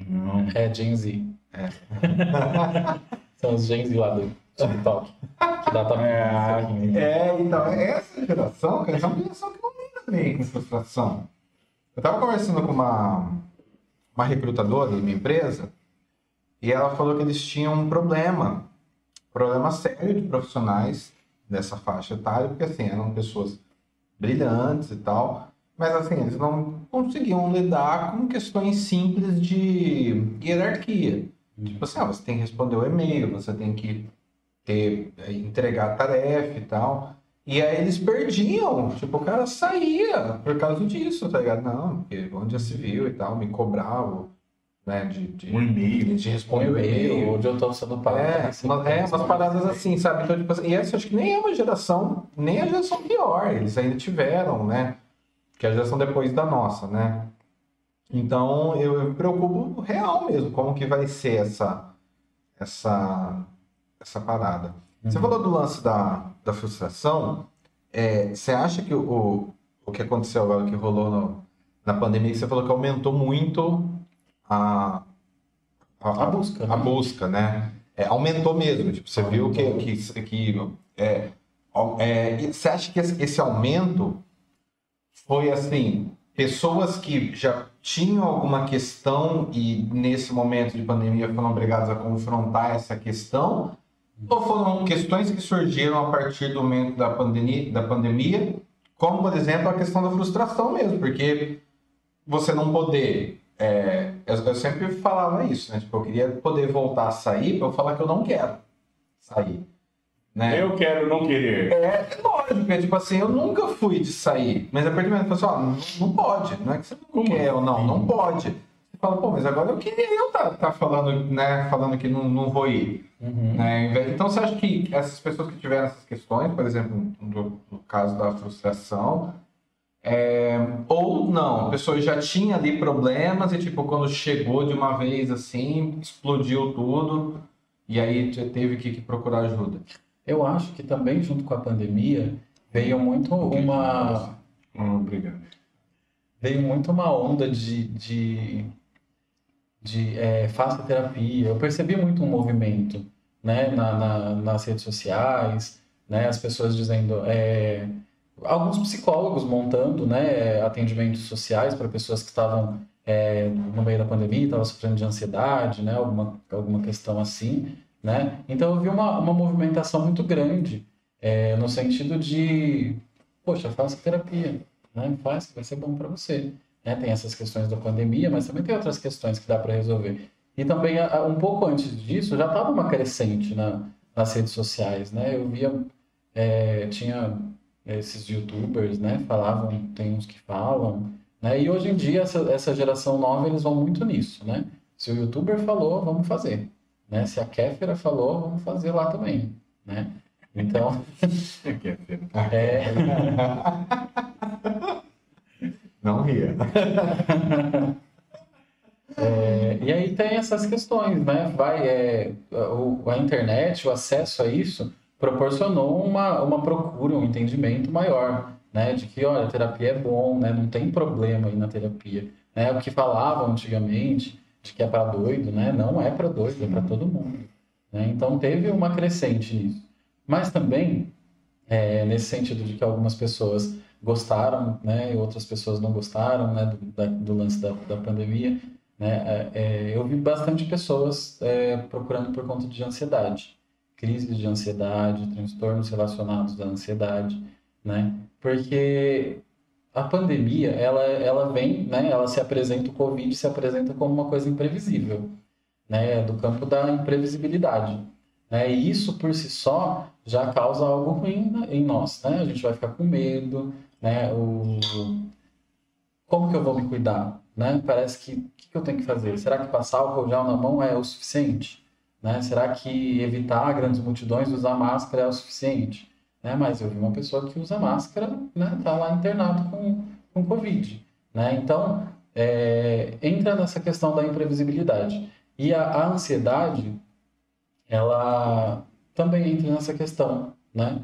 Não.
É Gen Z. [laughs] São os Gen Z lá do TikTok. Que dá tapinha.
É,
É, então, essa geração, cara, é uma geração que não lida bem com frustração. Eu tava conversando com uma, uma recrutadora de uma empresa e ela falou que eles tinham um problema, problema sério de profissionais dessa faixa etária, porque assim, eram pessoas brilhantes e tal, mas assim, eles não conseguiam lidar com questões simples de hierarquia. Tipo assim, ah, você tem que responder o e-mail, você tem que ter, eh, entregar a tarefa e tal. E aí eles perdiam, tipo, o cara saía por causa disso, tá ligado? Não, porque onde já se viu e tal, me cobrava, né, de, de,
Um e-mail.
de
Um
responder o
e-mail, onde eu tô sendo pago.
É, uma- é, umas paradas assim, sabe? Então, tipo assim, e essa acho que nem é uma geração, nem a geração pior, eles ainda tiveram, né? Que é a geração depois da nossa, né? Então, eu, eu me preocupo real mesmo, como que vai ser essa, essa, essa parada. Você
Uhum.
falou do lance da, da frustração, é, você acha que o, o que aconteceu agora, que rolou no- na pandemia, que você falou que aumentou muito a,
A busca,
A
né?
busca, né? É, aumentou mesmo. Tipo, você viu que, que, que é, é, você acha que esse, esse aumento foi assim, pessoas que já tinham alguma questão e nesse momento de pandemia foram obrigadas a confrontar essa questão? Ou foram questões que surgiram a partir do momento da pandemia, da pandemia como, por exemplo, a questão da frustração mesmo, porque você não poder. é, eu, eu sempre falava isso, né? Tipo, eu queria poder voltar a sair para eu falar que eu não quero sair. Né?
Eu quero não querer.
É lógico, é tipo assim, eu nunca fui de sair, mas a partir do momento que você fala, assim, ó, não, não pode, não é que você não
Como
quer ou não,
assim?
não pode. Fala, pô, mas agora eu queria eu tá, tá falando, né, falando que não, não vou ir.
Uhum.
Né? Então você acha que essas pessoas que tiveram essas questões, por exemplo, no, no caso da frustração, é, ou não, a pessoa já tinha ali problemas e tipo, quando chegou de uma vez assim, explodiu tudo e aí te- teve que, que procurar ajuda.
Eu acho que também, junto com a pandemia, veio muito uma,
Obrigado.
veio muito uma onda de, de, de é, faça terapia. Eu percebi muito um movimento né, na, na- nas redes sociais, né, as pessoas dizendo. é, alguns psicólogos montando né, atendimentos sociais para pessoas que estavam é, no meio da pandemia, estavam sofrendo de ansiedade, né, alguma, alguma questão assim. Né? Então eu vi uma, uma movimentação muito grande é, no sentido de, poxa, faça terapia, né? Faz, vai ser bom para você. Né? Tem essas questões da pandemia, mas também tem outras questões que dá para resolver. E também, um pouco antes disso, já estava uma crescente na, nas redes sociais, né? Eu via, é, tinha esses youtubers, né? Falavam, tem uns que falam, né? E hoje em dia, essa, essa geração nova, eles vão muito nisso, né? Se o youtuber falou, vamos fazer. Né? Se a Kéfera falou, vamos fazer lá também, né? Então, [laughs]
É [laughs]
Não ria. [laughs]
É, e aí tem essas questões, né? Vai, é, a internet, o acesso a isso, proporcionou uma, uma procura, um entendimento maior, né? De que, olha, a terapia é bom, né? Não tem problema aí na terapia. Né? O que falavam antigamente, de que é para doido, né? Não é para doido, é para todo mundo. Né? Então teve uma crescente nisso. Mas também, é, nesse sentido de que algumas pessoas gostaram, né? E outras pessoas não gostaram, né? Do, da- do lance da, da pandemia né? É, é, eu vi bastante pessoas é, procurando por conta de ansiedade, crises de ansiedade, transtornos relacionados à ansiedade, né? Porque a pandemia, ela, ela vem, né? Ela se apresenta, o Covid se apresenta como uma coisa imprevisível, né? Do campo da imprevisibilidade, né? E isso por si só já causa algo ruim em nós, né? A gente vai ficar com medo, né? O como que eu vou me cuidar? Né? Parece que o que, que eu tenho que fazer? Será que passar álcool gel na mão é o suficiente? Né? Será que evitar grandes multidões usar máscara é o suficiente? Né? Mas eu vi uma pessoa que usa máscara, né? Tá lá internado com, com Covid. Né? Então, é, entra nessa questão da imprevisibilidade. E a, a ansiedade, ela também entra nessa questão, né?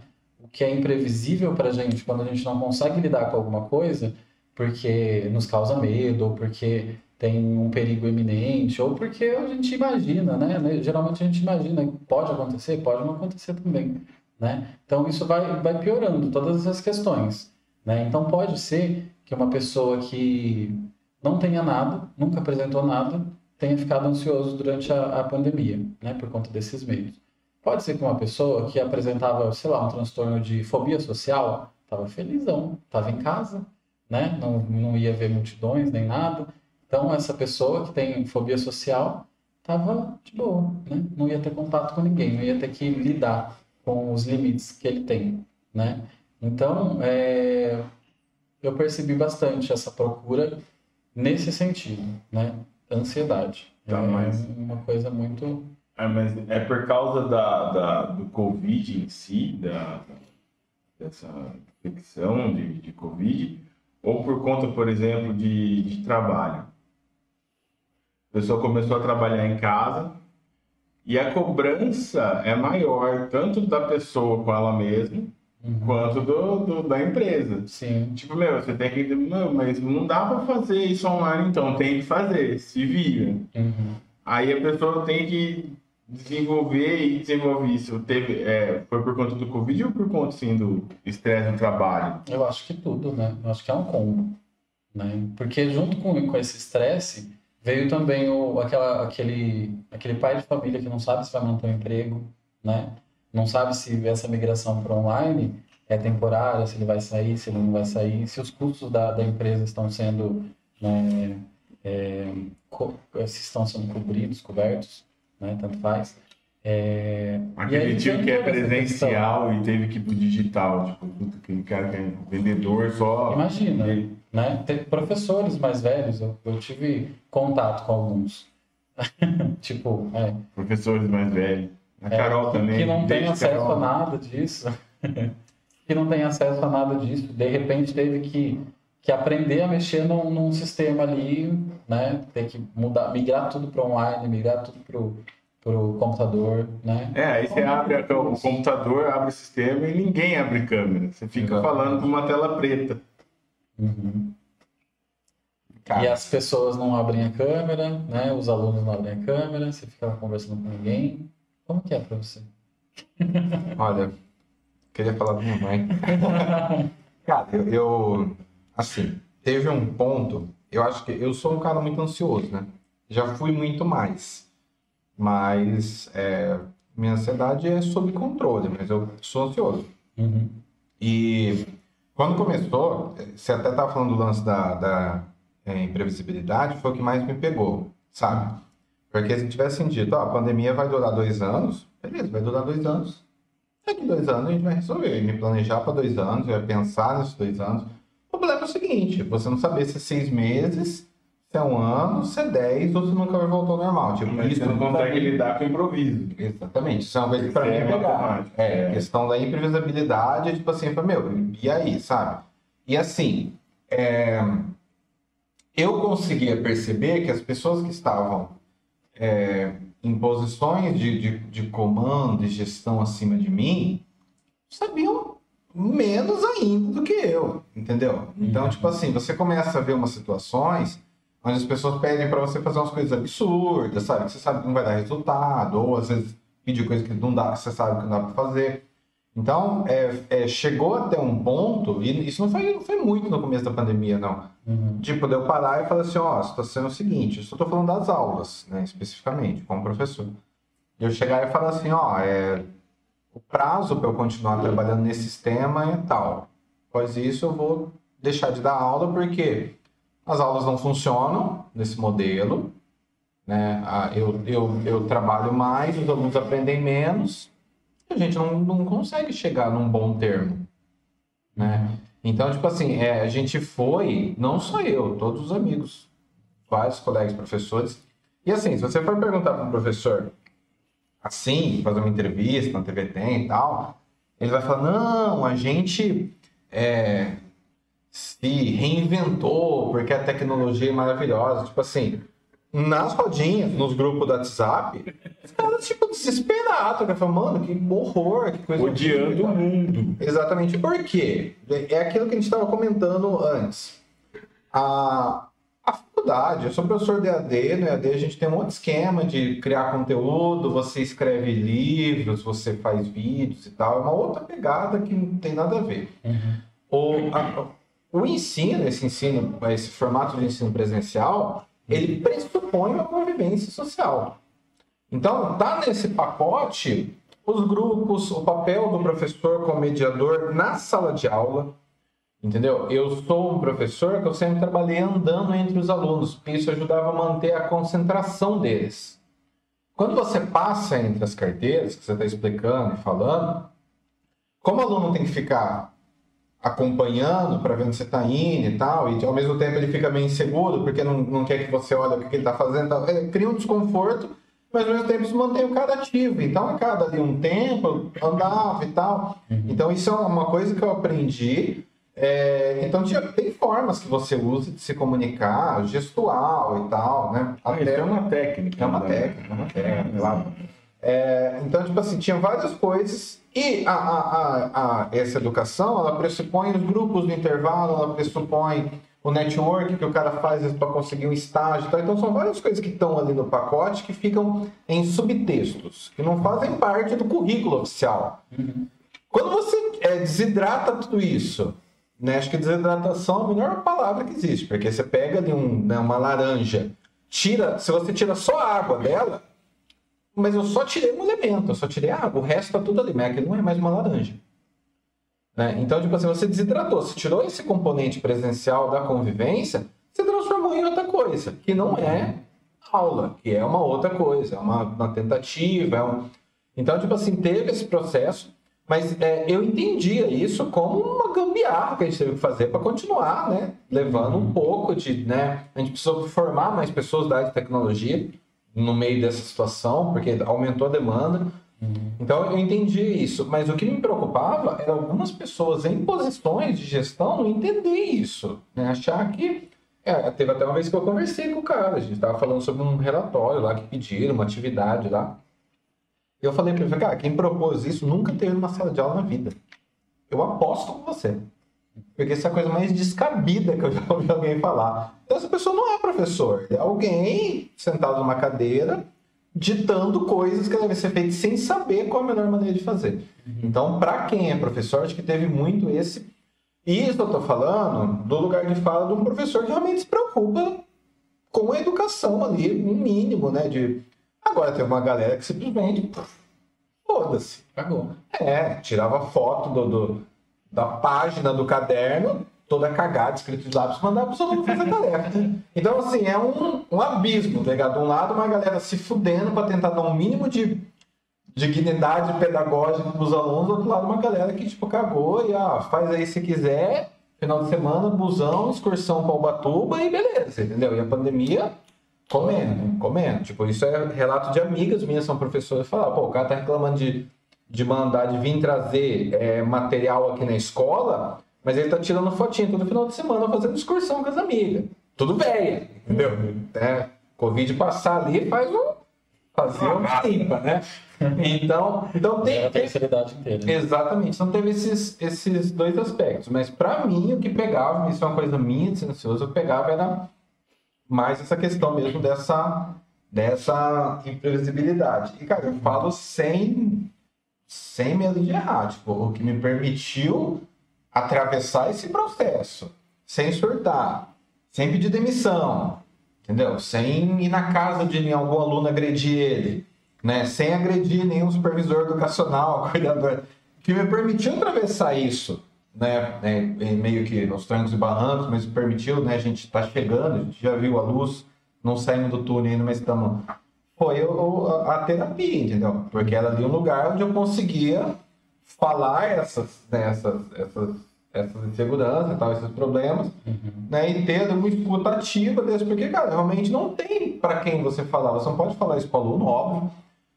Que é imprevisível para a gente quando a gente não consegue lidar com alguma coisa, porque nos causa medo, ou porque tem um perigo iminente, ou porque a gente imagina, né? Geralmente a gente imagina pode acontecer, pode não acontecer também, né? Então isso vai, vai piorando todas essas questões, né? Então pode ser que uma pessoa que não tenha nada, nunca apresentou nada, tenha ficado ansioso durante a, a pandemia, né? Por conta desses medos. Pode ser que uma pessoa que apresentava, sei lá, um transtorno de fobia social, estava felizão, estava em casa, né? Não, não ia ver multidões nem nada. Então, essa pessoa que tem fobia social estava de boa, né? Não ia ter contato com ninguém, não ia ter que lidar com os limites que ele tem, né? Então, é, eu percebi bastante essa procura nesse sentido, né? Ansiedade.
Tá,
é
mas-
uma coisa muito
É, mas é por causa da, da- do Covid em si, da, dessa infecção de, de Covid, ou por conta, por exemplo, de, de trabalho. A pessoa começou a trabalhar em casa e a cobrança é maior, tanto da pessoa com ela mesma,
Uhum.
quanto do, do- da empresa.
Sim.
Tipo, meu, você tem que. Não, mas não dá pra fazer isso online, então tem que fazer, se vira.
Uhum.
Aí a pessoa tem que desenvolver e desenvolver isso. Teve, é, foi por conta do Covid ou por conta assim, do estresse no trabalho?
Eu acho que tudo, né? Eu acho que é um combo, né? Porque junto com, com esse estresse veio também o, aquela, aquele, aquele pai de família que não sabe se vai manter o emprego, né? Não sabe se essa migração para online é temporária, se ele vai sair, se ele não vai sair, se os custos da, da empresa estão sendo, né, é, co- estão sendo cobridos, cobertos, né? Tanto faz. É,
Aquele
aí
tio que é presencial e teve que ir pro digital. Tipo, puta, aquele cara que é vendedor só.
Imagina,
Ele-
né? Tem professores mais velhos, eu, eu tive contato com alguns. [laughs] tipo, é,
Professores mais velhos. A
é,
Carol também.
que não tem acesso
Carol.
a nada disso. [laughs] que não tem acesso a nada disso. De repente teve que, que aprender a mexer num, num sistema ali, né? Ter que mudar, migrar tudo para online, migrar tudo pro, pro computador, né?
É, aí você abre a- o computador, abre o sistema e ninguém abre câmera. Você fica
Exatamente.
falando com uma tela preta.
Uhum. E as pessoas não abrem a câmera, né? Os alunos não abrem a câmera, você fica conversando com ninguém. Como que é pra você?
Olha, queria falar da minha mãe. [laughs] Cara, eu, eu- assim, teve um ponto, eu acho que eu sou um cara muito ansioso, né? Já fui muito mais, mas é, minha ansiedade é sob controle, mas eu sou ansioso.
Uhum.
E quando começou, você até estava falando do lance da, da é, imprevisibilidade, foi o que mais me pegou, sabe? Porque se tivessem dito, ó, a pandemia vai durar dois anos, beleza, vai durar dois anos. Daqui dois anos a gente vai resolver. Me planejar para dois anos, eu ia pensar nesses dois anos. O problema é o seguinte, você não saber se é seis meses, se é um ano, se é dez, ou se nunca vai voltar ao normal. Tipo,
Mas
isso
você não consegue lidar com improviso.
Exatamente, isso é uma coisa que pra mim é. É,
É.
a questão da imprevisibilidade, é tipo assim, pra, meu, e aí, sabe? E assim, é, eu conseguia perceber que as pessoas que estavam é, em posições de, de, de comando e gestão acima de mim sabiam menos ainda do que eu, entendeu? Então,
Uhum.
tipo assim, você começa a ver umas situações onde as pessoas pedem para você fazer umas coisas absurdas, sabe? Que você sabe que não vai dar resultado, ou às vezes pedir coisa que não dá, que você sabe que não dá para fazer. Então, é, é, chegou até um ponto, e isso não foi, não foi muito no começo da pandemia, não.
Uhum.
Tipo, de eu parar e falar assim, ó, a situação é o seguinte, eu só tô falando das aulas, né, especificamente, como professor. E eu chegar e falar assim, ó, é, o prazo para eu continuar trabalhando nesse sistema é tal. Após isso, eu vou deixar de dar aula porque as aulas não funcionam nesse modelo, né? Ah, Eu, eu, eu trabalho mais, os alunos aprendem menos, a gente não, não consegue chegar num bom termo, né? Então, tipo assim, é, a gente foi, não só eu, todos os amigos, vários colegas professores. E assim, se você for perguntar para um professor assim, fazer uma entrevista na TV Tem e tal, ele vai falar, não, a gente é, se reinventou porque a tecnologia é maravilhosa. Tipo assim, nas rodinhas, nos grupos do WhatsApp, os caras, tipo, desesperados. O cara fala, mano, que horror, que coisa
Odiando
horrível."
o mundo.
Exatamente. Por quê? É aquilo que a gente estava comentando antes. A faculdade, eu sou professor de AD, no EAD a gente tem um outro esquema de criar conteúdo, você escreve livros, você faz vídeos e tal, é uma outra pegada que não tem nada a ver.
Uhum.
O, a- o ensino, esse ensino, esse formato de ensino presencial, ele pressupõe uma convivência social. Então, tá nesse pacote os grupos, o papel do professor como mediador na sala de aula, entendeu? Eu sou um professor que eu sempre trabalhei andando entre os alunos, porque isso ajudava a manter a concentração deles. Quando você passa entre as carteiras, que você está explicando e falando, como o aluno tem que ficar acompanhando para ver onde você está indo e tal, e ao mesmo tempo ele fica meio inseguro porque não, não quer que você olhe o que, que ele está fazendo, tal. É, cria um desconforto, mas ao mesmo tempo isso mantém o cara ativo. Então, a cada ali um tempo, andava e tal. Então, isso é uma coisa que eu aprendi. É, então, tinha- tem formas que você usa de se comunicar, gestual e tal, né?
Ah, isso é uma técnica.
É uma
né?
técnica, é uma técnica, claro. É, então, tipo assim, tinha várias coisas E a, a, a, essa educação, ela pressupõe os grupos do intervalo, ela pressupõe o network que o cara faz para conseguir um estágio. e tal. Então, são várias coisas que estão ali no pacote que ficam em subtextos, que não fazem parte do currículo oficial. Quando você é, desidrata tudo isso, né? Acho que desidratação é a melhor palavra que existe, porque você pega ali um, né, uma laranja, tira, se você tira só a água dela, mas eu só tirei um elemento, eu só tirei a água, o resto tá tudo ali, mas não é mais uma laranja. Né? Então, tipo assim, você desidratou, você tirou esse componente presencial da convivência, você transformou em outra coisa, que não é aula, que é uma outra coisa, é uma, uma tentativa. É um... Então, tipo assim, teve esse processo, mas é, eu entendia isso como uma gambiarra que a gente teve que fazer para continuar, né? Levando um pouco de, né? A gente precisou formar mais pessoas da área de tecnologia no meio dessa situação, porque aumentou a demanda. Então eu entendi isso, mas o que me preocupava era algumas pessoas em posições de gestão não entender isso, né? achar que. É, teve até uma vez que eu conversei com o cara, a gente estava falando sobre um relatório lá que pediram, uma atividade lá. Eu falei para ele, cara, quem propôs isso nunca teve uma sala de aula na vida. Eu aposto com você. Porque essa é a coisa mais descabida que eu já [laughs] ouvi alguém falar. Então, essa pessoa não é professor, é alguém sentado numa cadeira ditando coisas que devem ser feitas sem saber qual a melhor maneira de fazer. Então, para quem é professor, acho que teve muito esse. E isso eu estou falando do lugar de fala de um professor que realmente se preocupa com a educação ali, um mínimo, né? De... Agora tem uma galera que simplesmente foda-se.
Cagou.
É, tirava foto do, do- da página do caderno, toda cagada, escrito de lápis, mandava para os alunos fazer tarefa. Então, assim, é um, um abismo, tá ligado? De um lado, uma galera se fudendo para tentar dar um mínimo de dignidade pedagógica para os alunos, do outro lado, uma galera que, tipo, cagou e, ah, faz aí se quiser, final de semana, busão, excursão para Ubatuba e beleza, entendeu? E a pandemia comendo, comendo. Tipo, isso é relato de amigas minhas, são professoras, falaram, pô, o cara tá reclamando de, de mandar, de vir trazer é, material aqui na escola, mas ele tá tirando fotinho todo final de semana fazendo excursão com as amigas. Tudo velha, entendeu? É, Covid passar ali faz um. Fazer uma limpa, né? Então, então tem,
Era a
tem,
terceira idade inteira. né?
Exatamente, então teve esses, esses dois aspectos. Mas para mim, o que pegava, isso é uma coisa minha de silencioso, que pegava era mais essa questão mesmo dessa, dessa imprevisibilidade. E, cara, eu falo sem, sem medo de errar. Tipo, o que me permitiu atravessar esse processo sem surtar, sem pedir demissão, entendeu? Sem ir na casa de algum aluno agredir ele, né? Sem agredir nenhum supervisor educacional, [laughs] cuidador, que me permitiu atravessar isso, né? É, é meio que nos trancos e barrancos, mas permitiu, né? A gente está chegando, a gente já viu a luz, não saímos do túnel ainda, mas estamos. Foi o- a, a terapia, entendeu? Porque era ali um lugar onde eu conseguia falar essas, né, essas, essas, essas inseguranças e tal, esses problemas, né, e ter uma escuta ativa desse, porque, cara, realmente não tem para quem você falar, você não pode falar isso para o aluno, óbvio,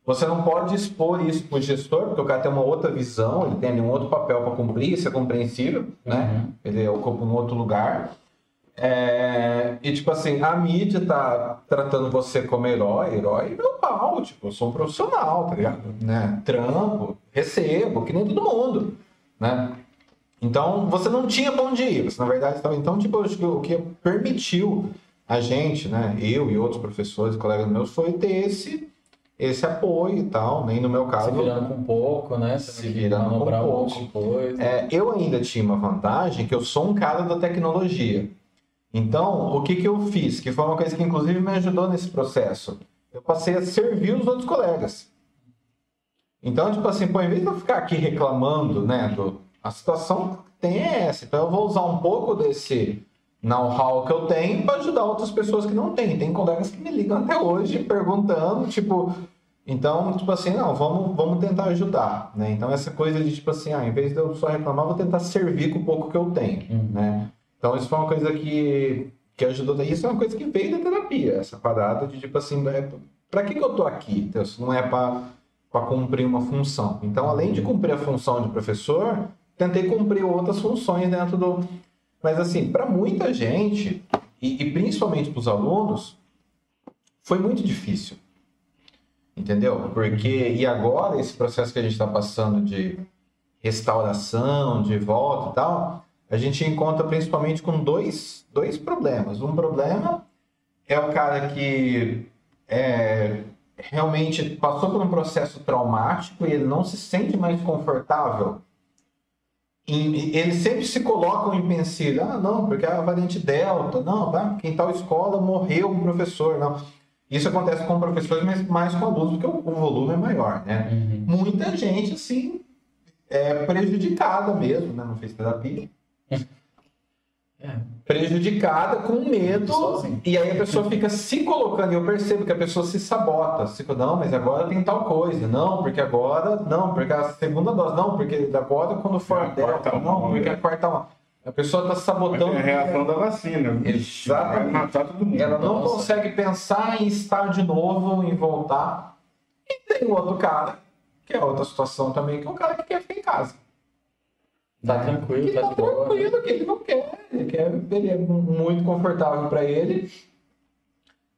você não pode expor isso para o gestor, porque o cara tem uma outra visão, ele tem ali um outro papel para cumprir, isso é compreensível, né, ele ocupa um outro lugar, é, e tipo assim, a mídia tá tratando você como herói, herói meu pau, tipo, eu sou um profissional, tá ligado? Né? Trampo, recebo, que nem todo mundo, né? Então, você não tinha pra onde ir, você na verdade estava. Então, tipo, o que permitiu a gente, né, eu e outros professores, colegas meus, foi ter esse, esse apoio e tal, nem no meu
Se
caso.
virando com pouco, né?
Se
que
virando com
um
pouco.
coisa.
É, eu ainda tinha uma vantagem que eu sou um cara da tecnologia. Então, o que, que eu fiz? Que foi uma coisa que inclusive me ajudou nesse processo. Eu passei a servir os outros colegas. Então, tipo assim, pô, em vez de eu ficar aqui reclamando, né, do, a situação que tem é essa. Então, eu vou usar um pouco desse know-how que eu tenho para ajudar outras pessoas que não têm. Tem colegas que me ligam até hoje perguntando, tipo, então, tipo assim, não, vamos, vamos tentar ajudar, né? Então, essa coisa de, tipo assim, ah, em vez de eu só reclamar, eu vou tentar servir com o pouco que eu tenho, né? Então, isso foi uma coisa que, que ajudou. Isso é uma coisa que veio da terapia, essa parada de, tipo assim, é, pra que, que eu tô aqui? Então, isso não é para cumprir uma função. Então, além de cumprir a função de professor, tentei cumprir outras funções dentro do... Mas, assim, para muita gente, e, e principalmente para os alunos, foi muito difícil. Entendeu? Porque, e agora, esse processo que a gente está passando de restauração, de volta e tal, a gente encontra principalmente com dois, dois problemas. Um problema é o cara que é, realmente passou por um processo traumático e ele não se sente mais confortável. E eles sempre se colocam em pensilho. Ah, não, porque é a variante Delta. Não, vai, porque em tal escola morreu um professor. Não. Isso acontece com professores, mas mais com alunos, porque o, o volume é maior, né?
Uhum.
Muita gente, assim, é prejudicada mesmo, né? Não fez terapia. [laughs]
É.
Prejudicada, com medo,
Sozinho.
e aí a pessoa fica se colocando, e eu percebo que a pessoa se sabota. Se, não, mas agora tem tal coisa. Não, porque agora, não, porque a segunda dose, não, porque agora quando for
É
a
a quarta
delta, não,
onda.
porque a quarta onda. A pessoa está
Mas
sabotando.
é a reação da vacina.
Exatamente.
Vai matar todo mundo.
Ela não
Nossa.
consegue pensar em estar de novo, em voltar. E tem o outro cara, que é outra situação também, que é o cara que quer ficar em casa.
Tá tranquilo,
Que
tá
tá
boa.
tranquilo, que ele não quer. Ele, quer, ele é muito confortável para ele.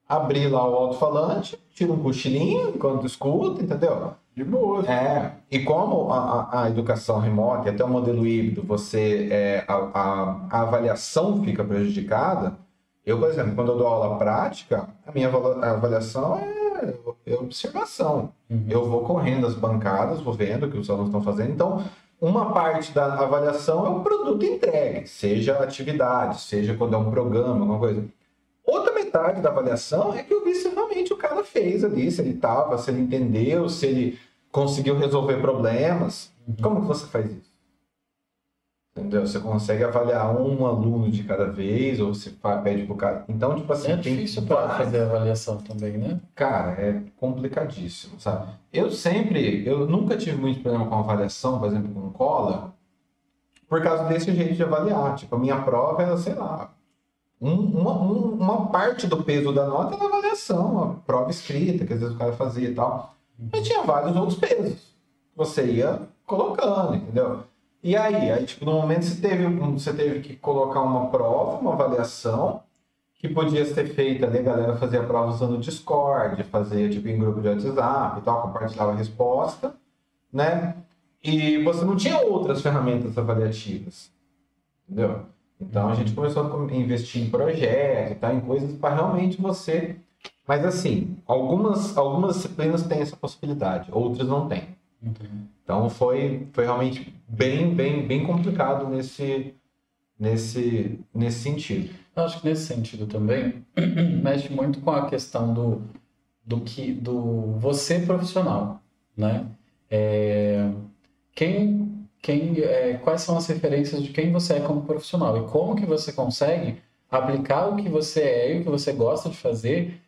Abrir lá o alto-falante, tira um cochilinho enquanto escuta, entendeu?
De boa.
É, e como a, a- a educação remota e até o modelo híbrido, você é, a, a- a avaliação fica prejudicada. Eu, por exemplo, quando eu dou aula prática, a minha avaliação é, é observação.
Uhum.
Eu vou correndo as bancadas, vou vendo o que os alunos estão fazendo. Então, uma parte da avaliação é o produto entregue, seja atividade, seja quando é um programa, alguma coisa. Outra metade da avaliação é que eu vi se realmente o cara fez ali, se ele estava, se ele entendeu, se ele conseguiu resolver problemas. Como que você faz isso? Entendeu? Você consegue avaliar um aluno de cada vez, ou você pede pro cara. Então, tipo assim,
É difícil para fazer avaliação também, né?
Cara, é complicadíssimo, sabe? Eu sempre, eu nunca tive muito problema com avaliação, por exemplo, com cola, por causa desse jeito de avaliar. Tipo, a minha prova era, sei lá, um- uma, um- uma parte do peso da nota era avaliação, a prova escrita, que às vezes o cara fazia e tal. Mas tinha vários outros pesos. Você ia colocando, entendeu? E aí, aí tipo, no momento você teve, você teve que colocar uma prova, uma avaliação, que podia ser feita ali, a galera fazia a prova usando o Discord, fazia tipo em grupo de WhatsApp e tal, compartilhava a resposta, né? E você não tinha outras ferramentas avaliativas, entendeu? Então a gente começou a investir em projetos e tal, em coisas para realmente você. Mas assim, algumas, algumas disciplinas têm essa possibilidade, outras não têm. Então foi, foi realmente bem, bem, bem complicado nesse, nesse, nesse sentido.
Eu acho que nesse sentido também [clears throat] mexe muito com a questão do, do que do você profissional, né? É, quem, quem, é, quais são as referências de quem você é como profissional e como que você consegue aplicar o que você é e o que você gosta de fazer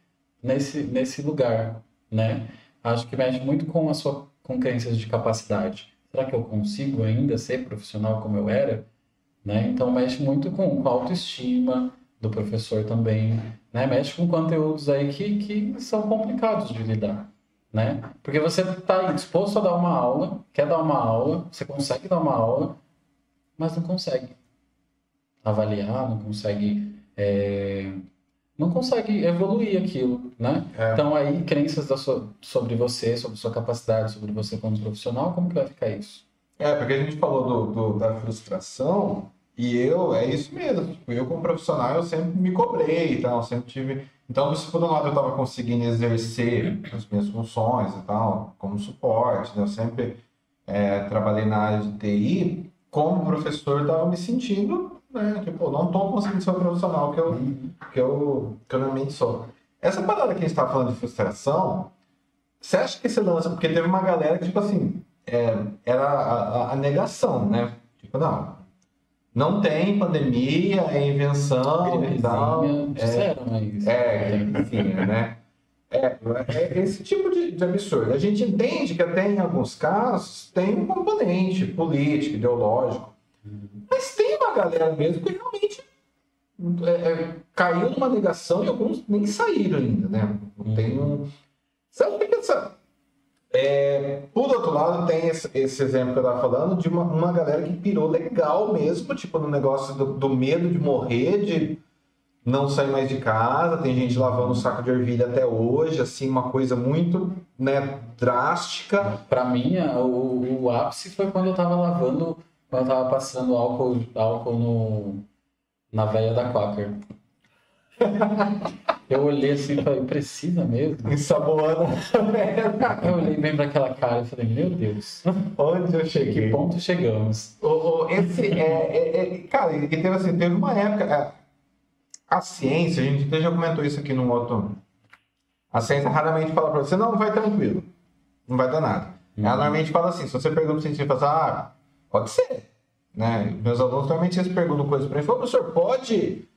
nesse, nesse lugar, né? Acho que mexe muito com a sua com crenças de capacidade. Será que eu consigo ainda ser profissional como eu era? Né? Então mexe muito com, a autoestima do professor também, né? Mexe com conteúdos aí que, que são complicados de lidar, né? Porque você está disposto a dar uma aula, quer dar uma aula, você consegue dar uma aula, mas não consegue avaliar, não consegue é, não consegue evoluir aquilo, né?
É.
Então aí crenças sua- sobre você, sobre sua capacidade, sobre você como profissional, como que vai ficar isso?
É, porque a gente falou do, do- da frustração e eu, é isso mesmo. Tipo, eu como profissional, eu sempre me cobrei e tal, sempre tive... Então, se por um lado eu estava conseguindo exercer as minhas funções e tal, como suporte, né? eu sempre é, trabalhei na área de TI, como professor, estava me sentindo, né? Tipo, não estou conseguindo ser profissional que eu, que eu, que eu normalmente sou. Essa parada que a gente estava falando de frustração, você acha que esse lance... Porque teve uma galera que, tipo assim, é, era a, a- negação, né? Tipo, não, não tem pandemia, é invenção e tal. É,
disseram, mas...
é, enfim, né? É, é esse tipo de, de absurdo. A gente entende que até em alguns casos tem um componente político, ideológico, mas uma galera mesmo que realmente é, é, caiu numa negação e alguns nem saíram ainda, né? Não tem um. Sabe que essa. É, por outro lado, tem esse, esse exemplo que eu tava falando de uma, uma galera que pirou legal mesmo, tipo, no negócio do, do medo de morrer, de não sair mais de casa, tem gente lavando saco de ervilha até hoje, assim, uma coisa muito, né, drástica.
Pra mim, o, o ápice foi quando eu tava lavando, quando eu tava passando álcool, álcool no, na veia da Quaker. [laughs] Eu olhei assim e falei, precisa mesmo?
Ensaboando.
Eu olhei bem pra aquela cara e falei, meu Deus,
Onde eu
que
cheguei?
ponto chegamos?
O- o- esse é, é- é- cara, e teve assim, teve uma época. é, A ciência, a gente até já comentou isso aqui num outro. A ciência raramente fala pra você, não, vai tranquilo. Não vai dar nada. Ela normalmente fala assim, se você pergunta pro cientista, assim, ah, pode ser. Né? Meus alunos normalmente eles perguntam coisas pra mim, falam, professor, pode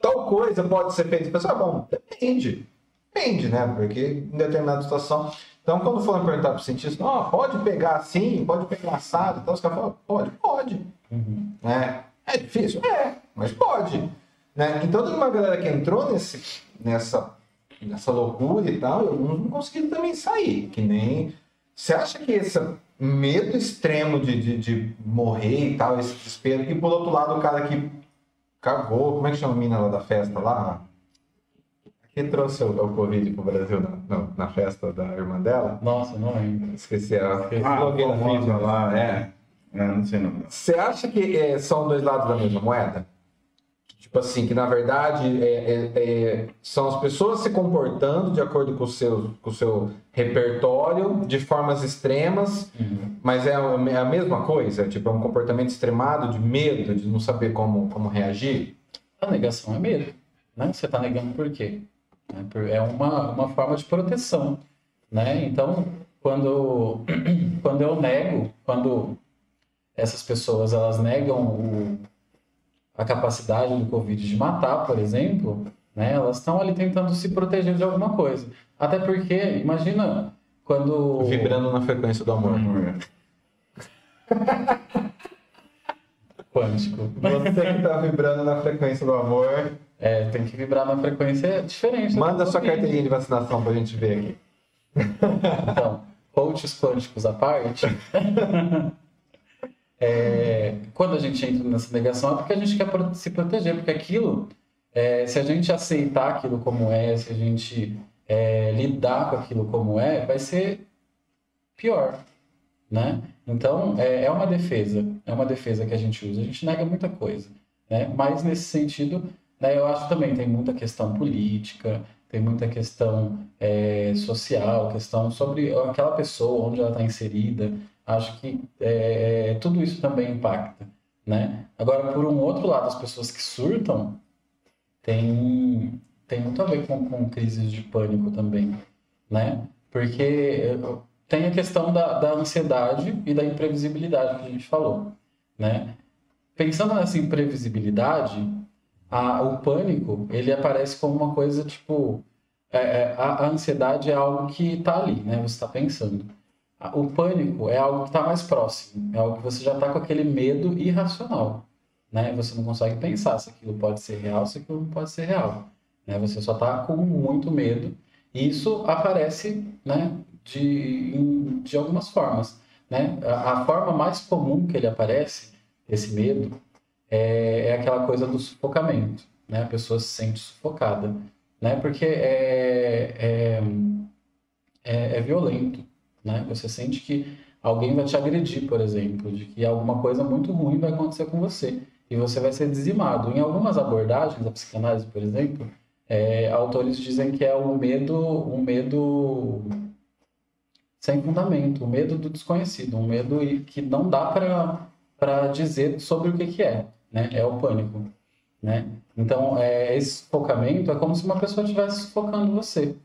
tal coisa pode ser feita? Pessoal, ah, bom, depende. Depende, né? Porque em determinada situação. Então, quando foram perguntar para o cientista, não, pode pegar assim, pode pegar assado, então os caras falam, pode, pode. Né? É difícil? É, mas pode. Né? Então, tem uma galera que entrou nesse, nessa, nessa loucura e tal, e alguns não conseguiram também sair. Que nem. Você acha que esse medo extremo de, de, de morrer e tal, esse desespero, e por outro lado, o cara que cagou, como é que chama a mina lá da festa lá? Que trouxe o, o Covid pro Brasil na, não, na festa da irmã dela?
Nossa, não lembro.
Esqueci a
Ah, lá,
é.
É, não sei não.
Você acha que é, são dois lados da mesma moeda? Tipo assim, que na verdade é, é- é- são as pessoas se comportando de acordo com o seu, com o seu repertório de formas extremas, mas é a, é a mesma coisa? Tipo, é um comportamento extremado de medo, de não saber como, como reagir?
A negação é medo, né? Você está negando por quê? Por- É uma, uma forma de proteção, né? Então, quando, [clears throat] quando eu nego, quando essas pessoas elas negam o, a capacidade do Covid de matar, por exemplo, né? Elas estão ali tentando se proteger de alguma coisa. Até porque, imagina quando...
Vibrando na frequência do amor. [laughs]
Quântico.
Você que tá vibrando na frequência do amor,
É, tem que vibrar na frequência diferente. da
manda sua
Covid.
carteirinha de vacinação pra gente ver aqui.
Então, coaches quânticos à parte, [laughs] é, quando a gente entra nessa negação é porque a gente quer se proteger, porque aquilo, é, se a gente aceitar aquilo como é, se a gente é, lidar com aquilo como é, vai ser pior, né? Então, é, é uma defesa, é uma defesa que a gente usa. A gente nega muita coisa, né? Mas nesse sentido, né, eu acho também tem muita questão política, tem muita questão é, social, questão sobre aquela pessoa, onde ela está inserida. Acho que é, tudo isso também impacta, né? Agora, por um outro lado, as pessoas que surtam tem, tem muito a ver com, com crises de pânico também, né? Porque eh, tem a questão da, da ansiedade e da imprevisibilidade que a gente falou, né? Pensando nessa imprevisibilidade, a, o pânico, ele aparece como uma coisa, tipo... é, é, a, a ansiedade é algo que está ali, né? Você está pensando. O pânico é algo que está mais próximo. É algo que você já está com aquele medo irracional, né? Você não consegue pensar se aquilo pode ser real, se aquilo não pode ser real. Né? Você só está com muito medo. E isso aparece, né? De, de algumas formas, né? A, a forma mais comum que ele aparece, esse medo, é, é aquela coisa do sufocamento, né? A pessoa se sente sufocada, né? Porque é, é, é, é violento, né? Você sente que alguém vai te agredir, por exemplo, de que alguma coisa muito ruim vai acontecer com você e você vai ser dizimado. Em algumas abordagens da psicanálise, por exemplo, é, autores dizem que é um medo, um medo sem fundamento, um medo do desconhecido, um medo que não dá para dizer sobre o que, que é, né? É o pânico, né? Então, é, esse sufocamento é como se uma pessoa estivesse sufocando você,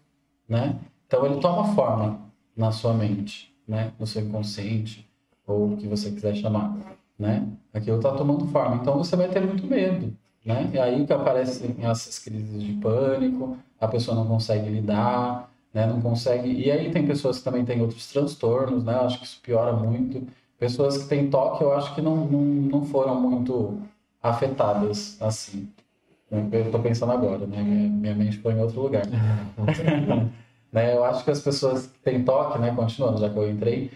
né? Então, ele toma forma na sua mente, né? No seu inconsciente, ou o que você quiser chamar, né? Aquilo está tomando forma. Então, você vai ter muito medo, né? E aí que aparecem essas crises de pânico, a pessoa não consegue lidar, né? Não consegue... E aí tem pessoas que também têm outros transtornos, né? Eu acho que isso piora muito. Pessoas que têm toque, eu acho que não, não, não foram muito afetadas assim. Eu tô pensando agora, né? Minha mente foi em outro lugar. [laughs] né? Eu acho que as pessoas que têm toque, né? Continuando, já que eu entrei,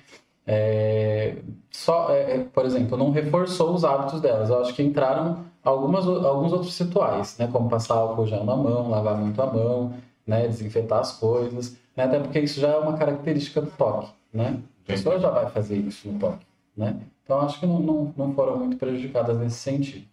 é, só, é, por exemplo, não reforçou os hábitos delas. Eu acho que entraram algumas, alguns outros rituais, né? Como passar álcool gel na mão, lavar muito a mão, né? Desinfetar as coisas, né? Até porque isso já é uma característica do toque, né? A pessoa já vai fazer isso no toque, né? Então, acho que não, não, não foram muito prejudicadas nesse sentido.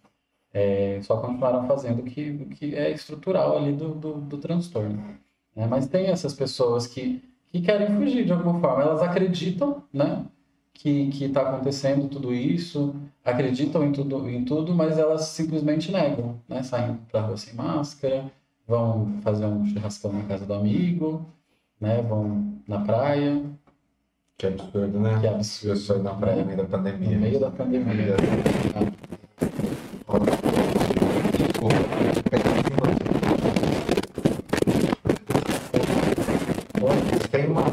É, só continuaram fazendo o que, o que é estrutural ali do, do, do transtorno. Né? Mas tem essas pessoas que, que querem fugir de alguma forma. Elas acreditam, né? que está acontecendo tudo isso, acreditam em tudo, em tudo, mas elas simplesmente negam, né? Saem para rua sem máscara, vão fazer um churrascão na casa do amigo, né? Vão na praia.
Que absurdo, né?
Que absurdo.
Eu sou na praia no meio da pandemia.
No meio da pandemia
uma.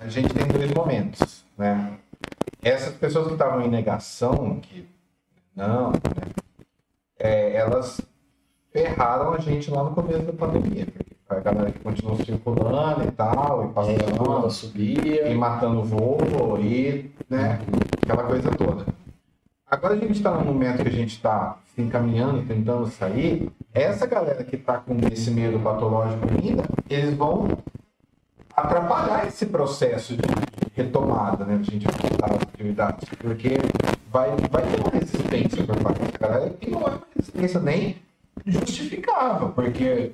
A gente tem dois momentos, né? Essas pessoas que estavam em negação, que não, né? É, elas ferraram a gente lá no começo da pandemia. A galera que continuou circulando e tal, e passando,
Ela subia.
e matando voo, e né, aquela coisa toda. Agora a gente está num momento que a gente está se encaminhando, tentando sair. Essa galera que está com esse medo patológico ainda, eles vão atrapalhar esse processo de retomada, né? A gente voltar às atividades. Porque vai, vai ter uma resistência por parte dessa galera e não é uma resistência nem justificável, porque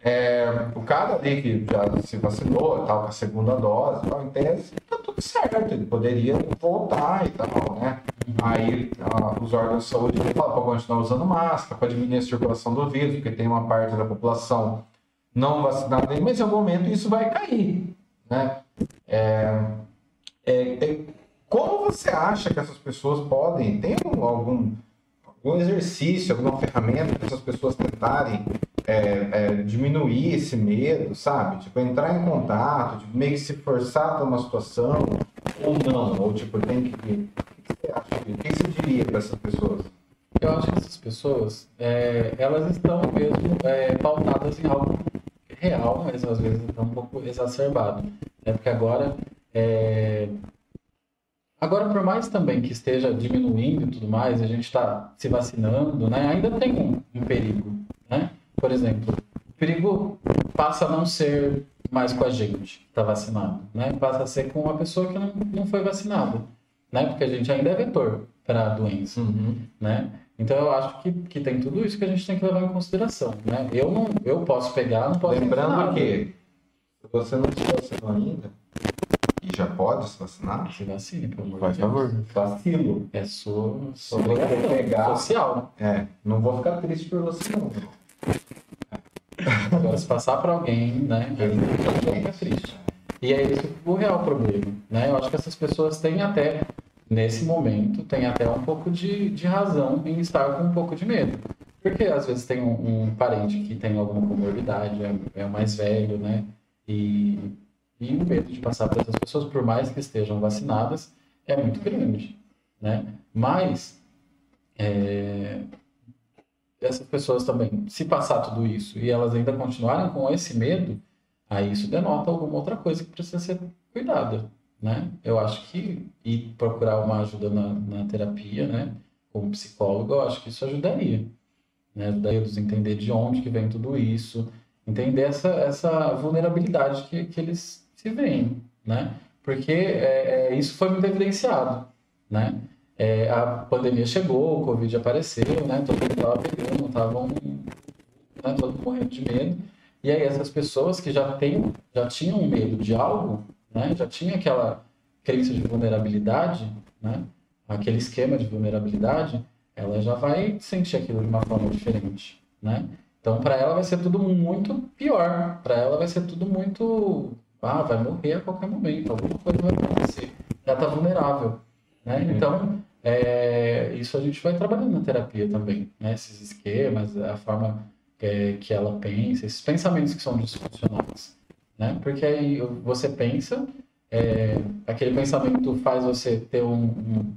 é, o cara ali que já se vacinou, tal, com a segunda dose, tal, em tese, tá tudo certo, ele poderia voltar e tal, né? Aí ah, os órgãos de saúde falam para continuar usando máscara, para diminuir a circulação do vírus, porque tem uma parte da população não vacinada, mas em algum momento isso vai cair, né? É, é, é, como você acha que essas pessoas podem, tem algum, algum, exercício, alguma ferramenta para essas pessoas tentarem é, é, diminuir esse medo, sabe? Tipo, entrar em contato, tipo, meio que se forçar para uma situação, ou não, ou tipo, tem que. O que você acha? O que você diria para essas pessoas?
Eu acho que essas pessoas, é, elas estão mesmo é, pautadas em algo real, mas às vezes está um pouco exacerbado. Né? Porque agora, é, agora por mais também que esteja diminuindo e tudo mais, a gente está se vacinando, né? ainda tem um, um perigo. Né? Por exemplo, o perigo passa a não ser mais com a gente que está vacinado, né? passa a ser com uma pessoa que não, não foi vacinada, né? porque a gente ainda é vetor para a doença. Né? Então eu acho que, que tem tudo isso que a gente tem que levar em consideração, né? Eu não, eu posso pegar, não posso
Lembrando
nada.
que se você não se vacinou ainda já pode se vacinar,
se vacine, pelo amor
faz
de Deus.
favor, vacilo.
É sua, sua obrigação
pegar.
social.
É, não vou ficar triste por você não.
Agora se passar para alguém, né? Aí fica triste. E é esse o real problema, né? Eu acho que essas pessoas têm até nesse momento tem até um pouco de, de razão em estar com um pouco de medo. Porque às vezes tem um, um parente que tem alguma comorbidade, é, é o mais velho, né? E, e o medo de passar para essas pessoas, por mais que estejam vacinadas, é muito grande, né? Mas é, essas pessoas também, se passar tudo isso e elas ainda continuarem com esse medo, aí isso denota alguma outra coisa que precisa ser cuidada, né? Eu acho que ir procurar uma ajuda na, na terapia, né? Como psicólogo, eu acho que isso ajudaria, né? Ajudaria eles a entender de onde que vem tudo isso, entender essa, essa vulnerabilidade que, que eles se veem, né? Porque é, é, isso foi muito evidenciado, né? É, a pandemia chegou, o Covid apareceu, né? Todo mundo estava pegando, estavam né? todo mundo morrendo de medo. E aí essas pessoas que já, tem, já tinham medo de algo, né? Já tinha aquela crença de vulnerabilidade, né? Aquele esquema de vulnerabilidade, ela já vai sentir aquilo de uma forma diferente, né? Então, para ela vai ser tudo muito pior. Para ela vai ser tudo muito. Ah, vai morrer a qualquer momento, alguma coisa vai acontecer. Ela está vulnerável. Né? Então, é, isso a gente vai trabalhando na terapia também. Né? Esses esquemas, a forma é, que ela pensa, esses pensamentos que são disfuncionais. Né? Porque aí você pensa, é, aquele pensamento faz você ter um, um,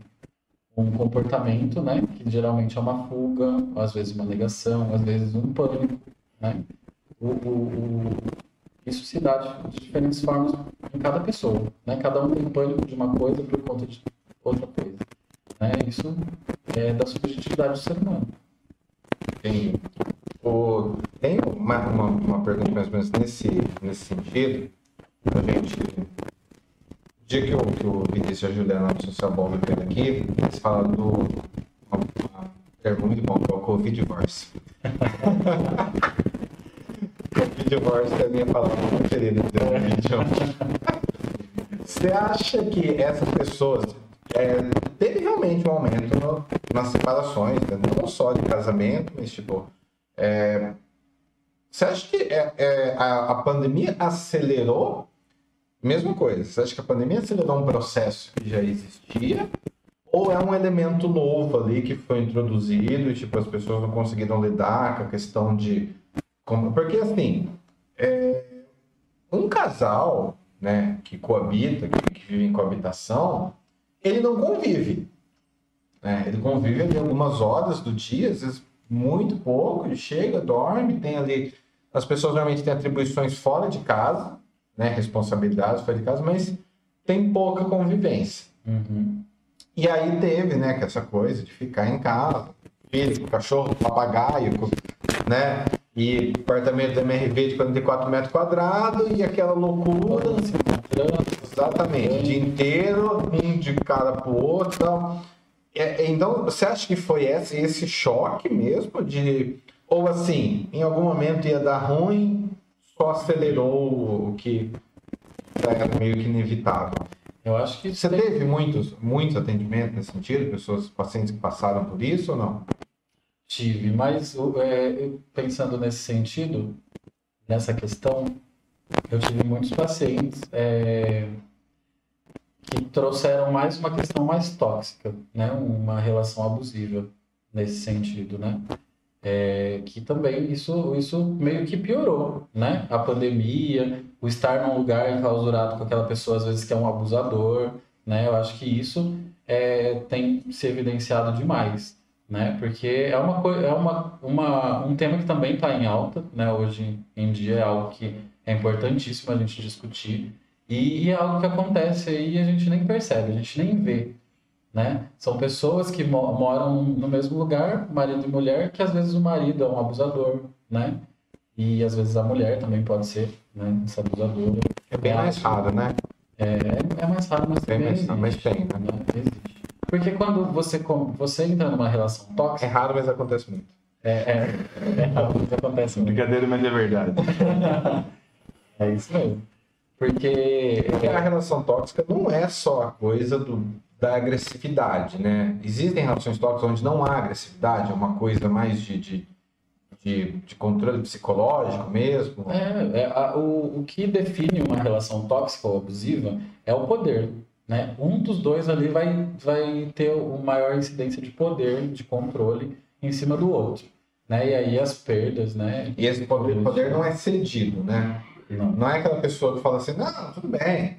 um comportamento, né? que geralmente é uma fuga, às vezes uma negação, às vezes um pânico. Né? O, o, o, isso se dá de, de diferentes formas em cada pessoa. Né? Cada um tem pânico de uma coisa por conta de outra coisa. Né? Isso é da subjetividade do ser humano.
Entendi. O, tem uma, uma, uma pergunta mais ou menos nesse, nesse sentido. A gente. O dia que o, que o Vinícius e a Juliana do Social Bom veio aqui, eles falaram do. Uma, uma termo muito bom, que é o Covid Divorce. [laughs] Covid Divorce é a minha palavra preferida dentro do vídeo. Você acha que essas pessoas. É, teve realmente um aumento no- nas separações, né? não só de casamento, mas tipo. é, você acha que é, é, a, a pandemia acelerou? Mesma coisa, você acha que a pandemia acelerou um processo que já existia? Ou é um elemento novo ali que foi introduzido e tipo, as pessoas não conseguiram lidar com a questão de. Porque assim, é, um casal né, que coabita, que, que vive em coabitação, ele não convive. né? Ele convive ali algumas horas do dia, às vezes muito pouco, ele chega, dorme, tem ali. As pessoas normalmente têm atribuições fora de casa, né? responsabilidades fora de casa, mas tem pouca convivência.
Uhum.
E aí teve, né, que essa coisa de ficar em casa, filho, cachorro, papagaio, né? E apartamento da MRV de 44 metros quadrados e aquela loucura.
Encontrando,
Exatamente, o dia inteiro, um de cara pro outro e tal. É, é, então, você acha que foi esse, esse choque mesmo de. Ou assim, em algum momento ia dar ruim, só acelerou o que era meio que inevitável?
Eu acho que
Você teve muitos, muitos atendimentos nesse sentido? Pessoas, pacientes que passaram por isso ou não?
Tive, mas é, pensando nesse sentido, nessa questão, eu tive muitos pacientes é, que trouxeram mais uma questão mais tóxica, né? Uma relação abusiva nesse sentido, né? É, que também isso, isso meio que piorou, né? A pandemia, o estar num lugar enclausurado com aquela pessoa às vezes que é um abusador, né? Eu acho que isso é, tem se evidenciado demais, né? Porque é uma coisa, é uma, uma, um tema que também está em alta, né? Hoje em dia é algo que é importantíssimo a gente discutir e é algo que acontece aí e a gente nem percebe, a gente nem vê, né? São pessoas que mo- moram no mesmo lugar, marido e mulher, que às vezes o marido é um abusador, né? E às vezes a mulher também pode ser, né? Essa abusadora.
É bem mais raro, né?
É, é mais raro, mas
mais-
existe,
mas tem, né?
Existe. Porque quando você, você entra numa relação
É
tóxica,
raro, mas acontece muito.
é, é, é raro, isso acontece muito.
Brincadeira, mas é verdade. [laughs]
É isso mesmo. Porque
Porque a relação tóxica não é só a coisa do, da agressividade, né? Existem relações tóxicas onde não há agressividade, é uma coisa mais de, de, de, de controle psicológico mesmo.
É, é, a- o, o que define uma relação tóxica ou abusiva é o poder, né? Um dos dois ali vai, vai ter o maior incidência de poder, de controle em cima do outro, né? E aí as perdas, né?
E esse poder, poder não é cedido, né?
Não.
Não é aquela pessoa que fala assim, não, tudo bem.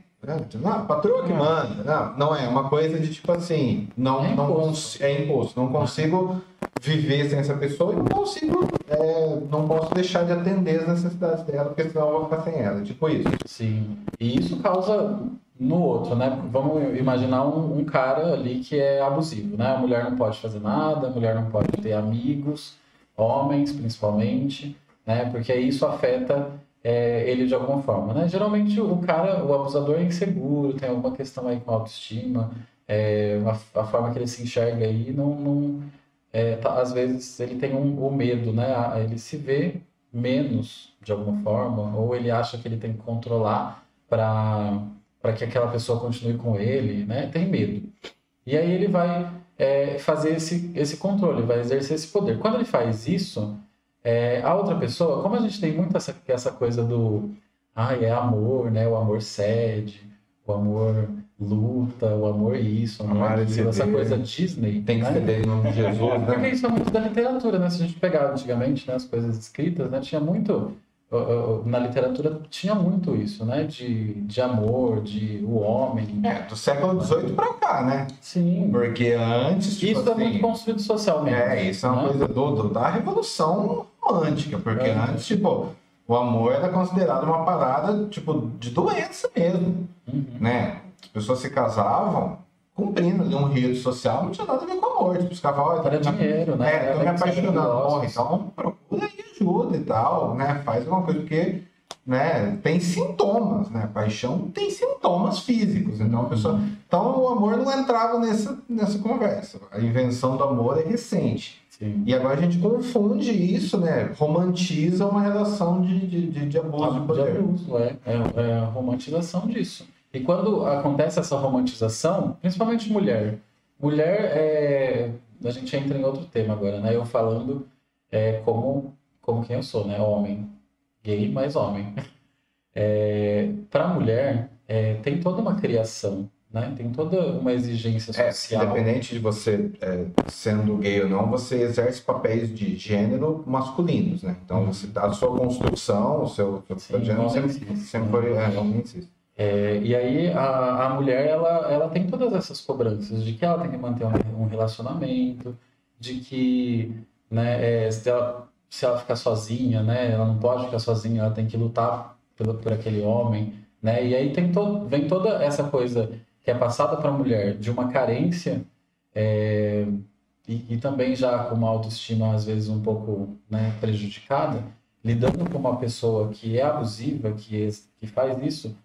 Não, patroa que manda. Não, não é. É uma coisa de tipo assim, não,
É
não
imposto.
é imposto. Não consigo viver sem essa pessoa e não consigo, é, não posso deixar de atender as necessidades dela, porque senão eu vou ficar sem ela. Tipo isso.
Sim. E isso causa no outro, né? Vamos imaginar um, um cara ali que é abusivo, né? A mulher não pode fazer nada, a mulher não pode ter amigos, homens principalmente, né? Porque isso afeta é, ele de alguma forma, né? Geralmente o cara, o abusador é inseguro, tem alguma questão aí com a autoestima, é, a, a forma que ele se enxerga aí não, não é, tá- às vezes ele tem um, o medo, né? A- Ele se vê menos de alguma forma, ou ele acha que ele tem que controlar para para que aquela pessoa continue com ele, né? Tem medo. E aí ele vai é, fazer esse, esse controle, vai exercer esse poder. Quando ele faz isso, é, a outra pessoa, como a gente tem muito essa, essa coisa do ai, é amor, né? O amor cede, o amor luta, o amor isso, o amor
Amar e
aquilo, essa coisa Disney.
Tem que
né?
ceder em nome de Jesus, [laughs]
Porque
né?
isso é muito da literatura, né? Se a gente pegar antigamente né, as coisas escritas, né, tinha muito. Na literatura tinha muito isso, né? De, de amor, de o homem.
É, do século XVIII pra cá, né?
Sim.
Porque antes, tipo
Isso é
assim,
muito construído socialmente.
É, isso é uma
né?
coisa do, do- da revolução romântica, porque
É.
antes, tipo, o amor era considerado uma parada, tipo, de doença mesmo,
Uhum.
né? As pessoas se casavam cumprindo ali um rito social, não tinha nada a ver com amor. Tipo, os falavam,
Para
"Olha, tô me-
dinheiro, né?
É, tô me apaixonando. Porra, então procura aí ajuda e tal, né? Faz alguma coisa, porque né, tem sintomas, né? Paixão tem sintomas físicos. Então, a pessoa... então o amor não entrava nessa, nessa conversa. A invenção do amor é recente.
Sim.
E agora a gente confunde isso, né? Romantiza uma relação de, de, de, de abuso de
de
poder.
abuso, é, é, é a romantização disso. E quando acontece essa romantização, principalmente mulher, mulher é, a gente entra em outro tema agora, né? Eu falando é, como como quem eu sou, né? Homem, gay, mas homem. É, para mulher é, tem toda uma criação, né? Tem toda uma exigência
É,
social.
independente de você é, sendo gay ou não, você exerce papéis de gênero masculinos, né? Então, você, a sua construção, o seu, seu
Sim,
gênero sempre, sempre
né?
foi é.
É, e aí a, a mulher ela, ela tem todas essas cobranças de que ela tem que manter um, um relacionamento, de que né, é, se, ela, se ela ficar sozinha, né, ela não pode ficar sozinha, ela tem que lutar pelo, por aquele homem, né? E aí tem to, vem toda essa coisa que é passada para a mulher de uma carência é, e, e também já com uma autoestima às vezes um pouco né, prejudicada, lidando com uma pessoa que é abusiva, que, é- que faz isso,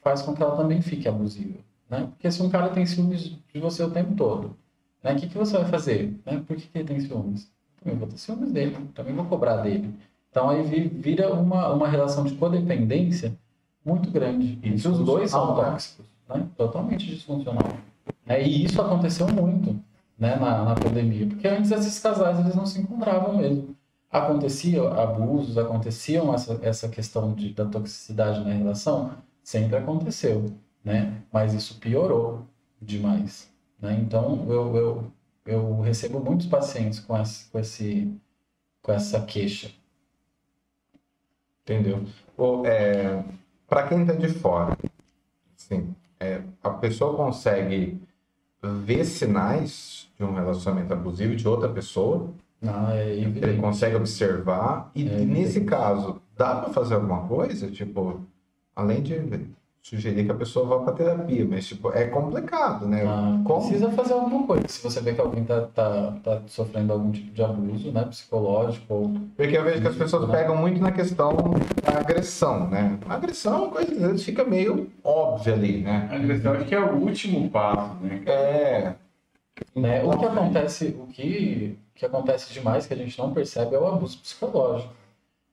faz com que ela também fique abusiva, né? Porque se um cara tem ciúmes de você o tempo todo, né? O que, que você vai fazer? Né? Por que, que ele tem ciúmes? Também vou ter ciúmes dele, também vou cobrar dele. Então aí vi- vira uma, uma relação de codependência muito grande. E os dois são tóxicos, né? Totalmente disfuncional. É, e isso aconteceu muito, né? Na, na pandemia, porque antes esses casais eles não se encontravam mesmo. Acontecia abusos, aconteciam essa, essa questão de, da toxicidade na relação, sempre aconteceu, né? Mas isso piorou demais, né? Então eu, eu, eu recebo muitos pacientes com, esse, com, esse, com essa queixa.
Entendeu? É, para quem tá de fora, assim, é, a pessoa consegue ver sinais de um relacionamento abusivo de outra pessoa,
Ah, é
ele consegue observar, e
É
nesse caso, dá para fazer alguma coisa? Tipo, além de sugerir que a pessoa vá para terapia, mas tipo, é complicado, né?
Ah,
Como?
precisa fazer alguma coisa. Se você vê que alguém tá, tá, tá sofrendo algum tipo de abuso, né, psicológico ou
Porque eu vejo que as pessoas pegam muito na questão da agressão, né? A agressão é uma coisa que às vezes fica meio óbvia ali, né?
A agressão acho que é o último passo, né?
É.
né? O que acontece, o que, que acontece demais que a gente não percebe é o abuso psicológico,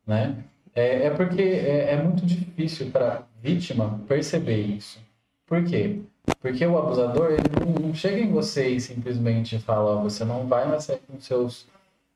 né? É, é porque é, é muito difícil para vítima perceber isso. Por quê? Porque o abusador ele não, não chega em você e simplesmente fala, ó, você não vai mais sair com seus,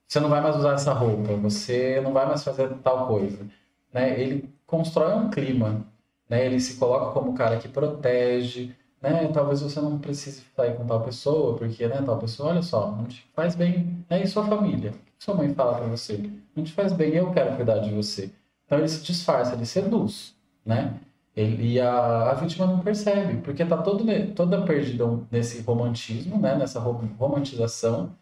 você não vai mais usar essa roupa, você não vai mais fazer tal coisa, né? Ele constrói um clima, né? Ele se coloca como o cara que protege, né? Talvez você não precise sair com tal pessoa, porque, né, tal pessoa, olha só, não te faz bem, né? E sua família? O que sua mãe fala pra você? Não te faz bem, eu quero cuidar de você. Então ele se disfarça, ele seduz, né? Ele, e a, a vítima não percebe, porque tá ne- toda perdida nesse romantismo, né? Nessa ro- romantização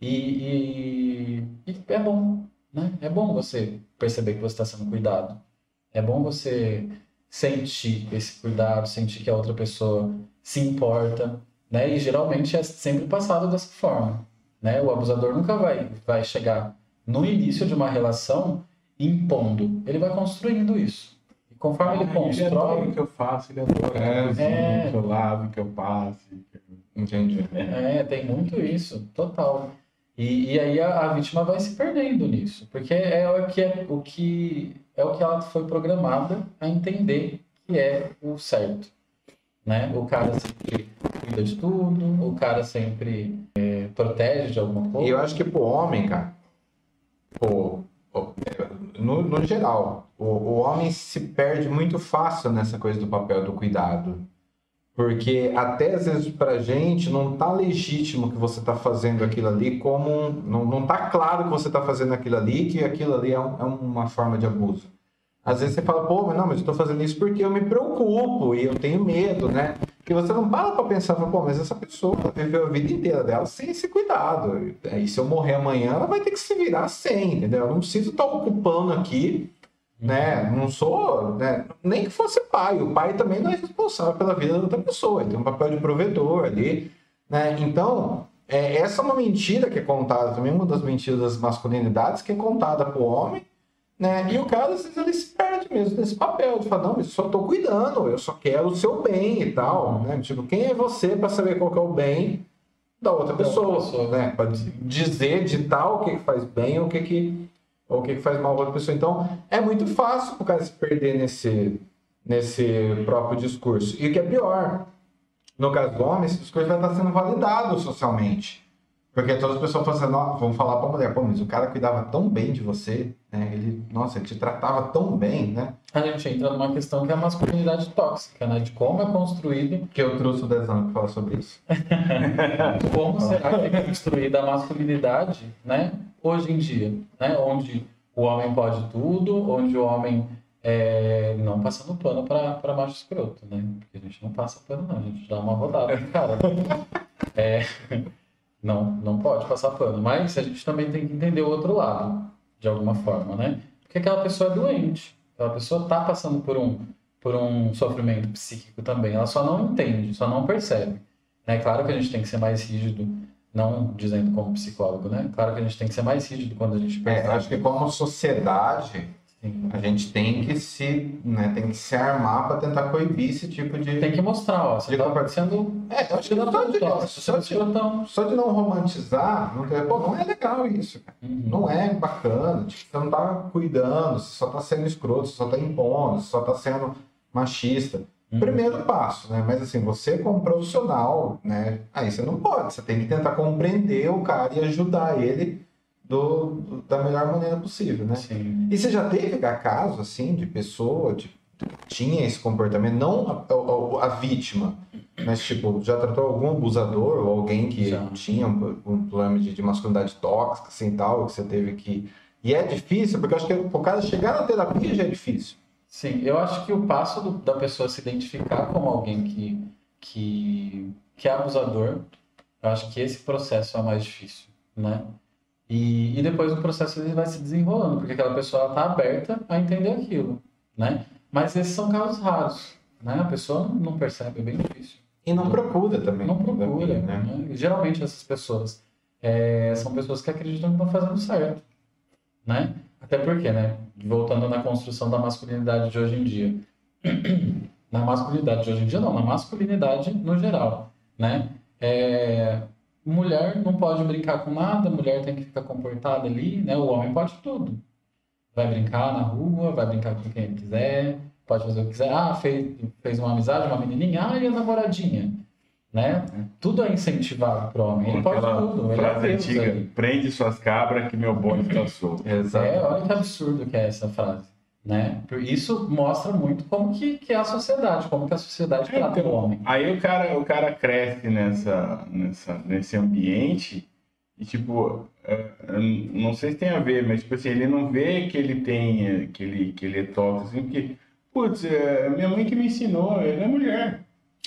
e, e, e é bom, né? É bom você perceber que você está sendo cuidado. É bom você sentir esse cuidado, sentir que a outra pessoa se importa, né? E geralmente é sempre passado dessa forma, né? O abusador nunca vai, vai chegar no início de uma relação impondo. Ele vai construindo isso. E conforme ele
Ele adora
constrói,
o que eu faço, ele adora
É,
que eu
é.
que eu lavo, que eu passe.
Entendi.
É, tem muito isso, total. E, e aí a, a vítima vai se perdendo nisso, porque é o que é o que é o que ela foi programada a entender que é o certo, né? O cara sempre cuida de tudo, o cara sempre é, protege de alguma
E
coisa.
eu acho que pro homem, cara, o, o- no, no geral, o, o homem se perde muito fácil nessa coisa do papel do cuidado. Porque até às vezes pra gente não tá legítimo que você tá fazendo aquilo ali como não, não tá claro que você tá fazendo aquilo ali, que aquilo ali é, um- é uma forma de abuso. Às vezes você fala, pô, mas não, mas eu tô fazendo isso porque eu me preocupo e eu tenho medo, né? Que você não para pra pensar, pô, mas essa pessoa viveu a vida inteira dela sem esse cuidado. Aí se eu morrer amanhã, ela vai ter que se virar sem, entendeu? Eu não preciso estar ocupando aqui né? Não sou, né? nem que fosse pai. O pai também não é responsável pela vida da outra pessoa. Ele tem um papel de provedor ali, né? Então, é, essa é uma mentira que é contada também, uma das mentiras das masculinidades que é contada pro homem, né? E o cara, às vezes, ele se perde mesmo nesse papel de falar, não, eu só tô cuidando, eu só quero o seu bem e tal, né? Tipo, quem é você para saber qual que é o bem da outra pessoa,
pessoa.
né? Para dizer, ditar o que, que faz bem ou o que que ou o que, que faz mal a outra pessoa. Então, é muito fácil o cara se perder nesse, nesse próprio discurso. E o que é pior, no caso do homem, esse discurso vai estar sendo validado socialmente. Porque todas as pessoas falam assim, "Nó, vão falar pra mulher, pô, mas o cara cuidava tão bem de você, né? Ele, nossa, ele te tratava tão bem, né?
A gente entra numa questão que é a masculinidade tóxica, né? De como é construído,
Que eu trouxe o Dezão que fala sobre isso. [laughs]
como será que é construída a masculinidade, né? Hoje em dia, né? Onde o homem pode tudo, onde o homem é, não passando pano para macho escroto, né? Porque a gente não passa pano, não, a gente dá uma rodada cara. [laughs] É, não, não pode passar pano. Mas a gente também tem que entender o outro lado, de alguma forma, né? Porque aquela pessoa é doente, aquela pessoa está passando por um, por um sofrimento psíquico também. Ela só não entende, só não percebe. É claro que a gente tem que ser mais rígido, não dizendo como psicólogo, né? Claro que a gente tem que ser mais rígido quando a gente
É,
percebe.
acho que como sociedade,
Sim.
a gente tem que se, né, tem que se armar para tentar coibir esse tipo de...
Tem que mostrar, ó, você
De
tá sendo
É, eu acho que só de,
tóxico,
só
você
de, só de não romantizar, não, pô, não é legal isso.
Uhum.
Não é bacana. Tipo, você não tá cuidando, você só tá sendo escroto, você só tá impondo, você só tá sendo machista.
Uhum.
Primeiro passo, né? Mas assim, você como profissional, né? Aí você não pode, você tem que tentar compreender o cara e ajudar ele do, do- da melhor maneira possível, né?
Sim.
E você já teve caso, assim, de pessoa de, que tinha esse comportamento, não a, a- a vítima, mas, tipo, já tratou algum abusador ou alguém que
Já.
tinha um, um problema de, de masculinidade tóxica, assim, tal, que você teve que... E é difícil, porque eu acho que o cara chegar na terapia já é difícil.
Sim, eu acho que o passo do- da pessoa se identificar como alguém que, que, que é abusador, eu acho que esse processo é o mais difícil, né? E, e depois o processo ele vai se desenrolando, porque aquela pessoa está aberta a entender aquilo, né? Mas esses são casos raros, né? A pessoa não percebe, é bem difícil.
E não procura também.
Não procura,
terapia, né?
né? Geralmente essas pessoas é, são pessoas que acreditam que estão fazendo certo, né? Até porque, né? Voltando na construção da masculinidade de hoje em dia. [clears throat] Na masculinidade de hoje em dia, não, na masculinidade no geral, né? É, mulher não pode brincar com nada, mulher tem que ficar comportada ali, né? O homem pode tudo. Vai brincar na rua, vai brincar com quem ele quiser, pode fazer o que quiser. Ah, fez, fez uma amizade, uma menininha, ah, e a namoradinha, né? Tudo é incentivado pro homem, ele pode
Aquela
tudo, ele é
frase
Deus
antiga,
ali.
prende suas cabras que meu boi está solto.
Exato.
É, olha que absurdo que é essa frase, né? Isso mostra muito como que, que é a sociedade, como que a sociedade trata o homem.
Aí o cara, o cara cresce nessa, nessa, nesse ambiente e, tipo, é, não sei se tem a ver, mas, tipo assim, ele não vê que ele tem, é, que ele, que ele é tóxico, assim, porque, putz, é, minha mãe que me ensinou, ele é mulher.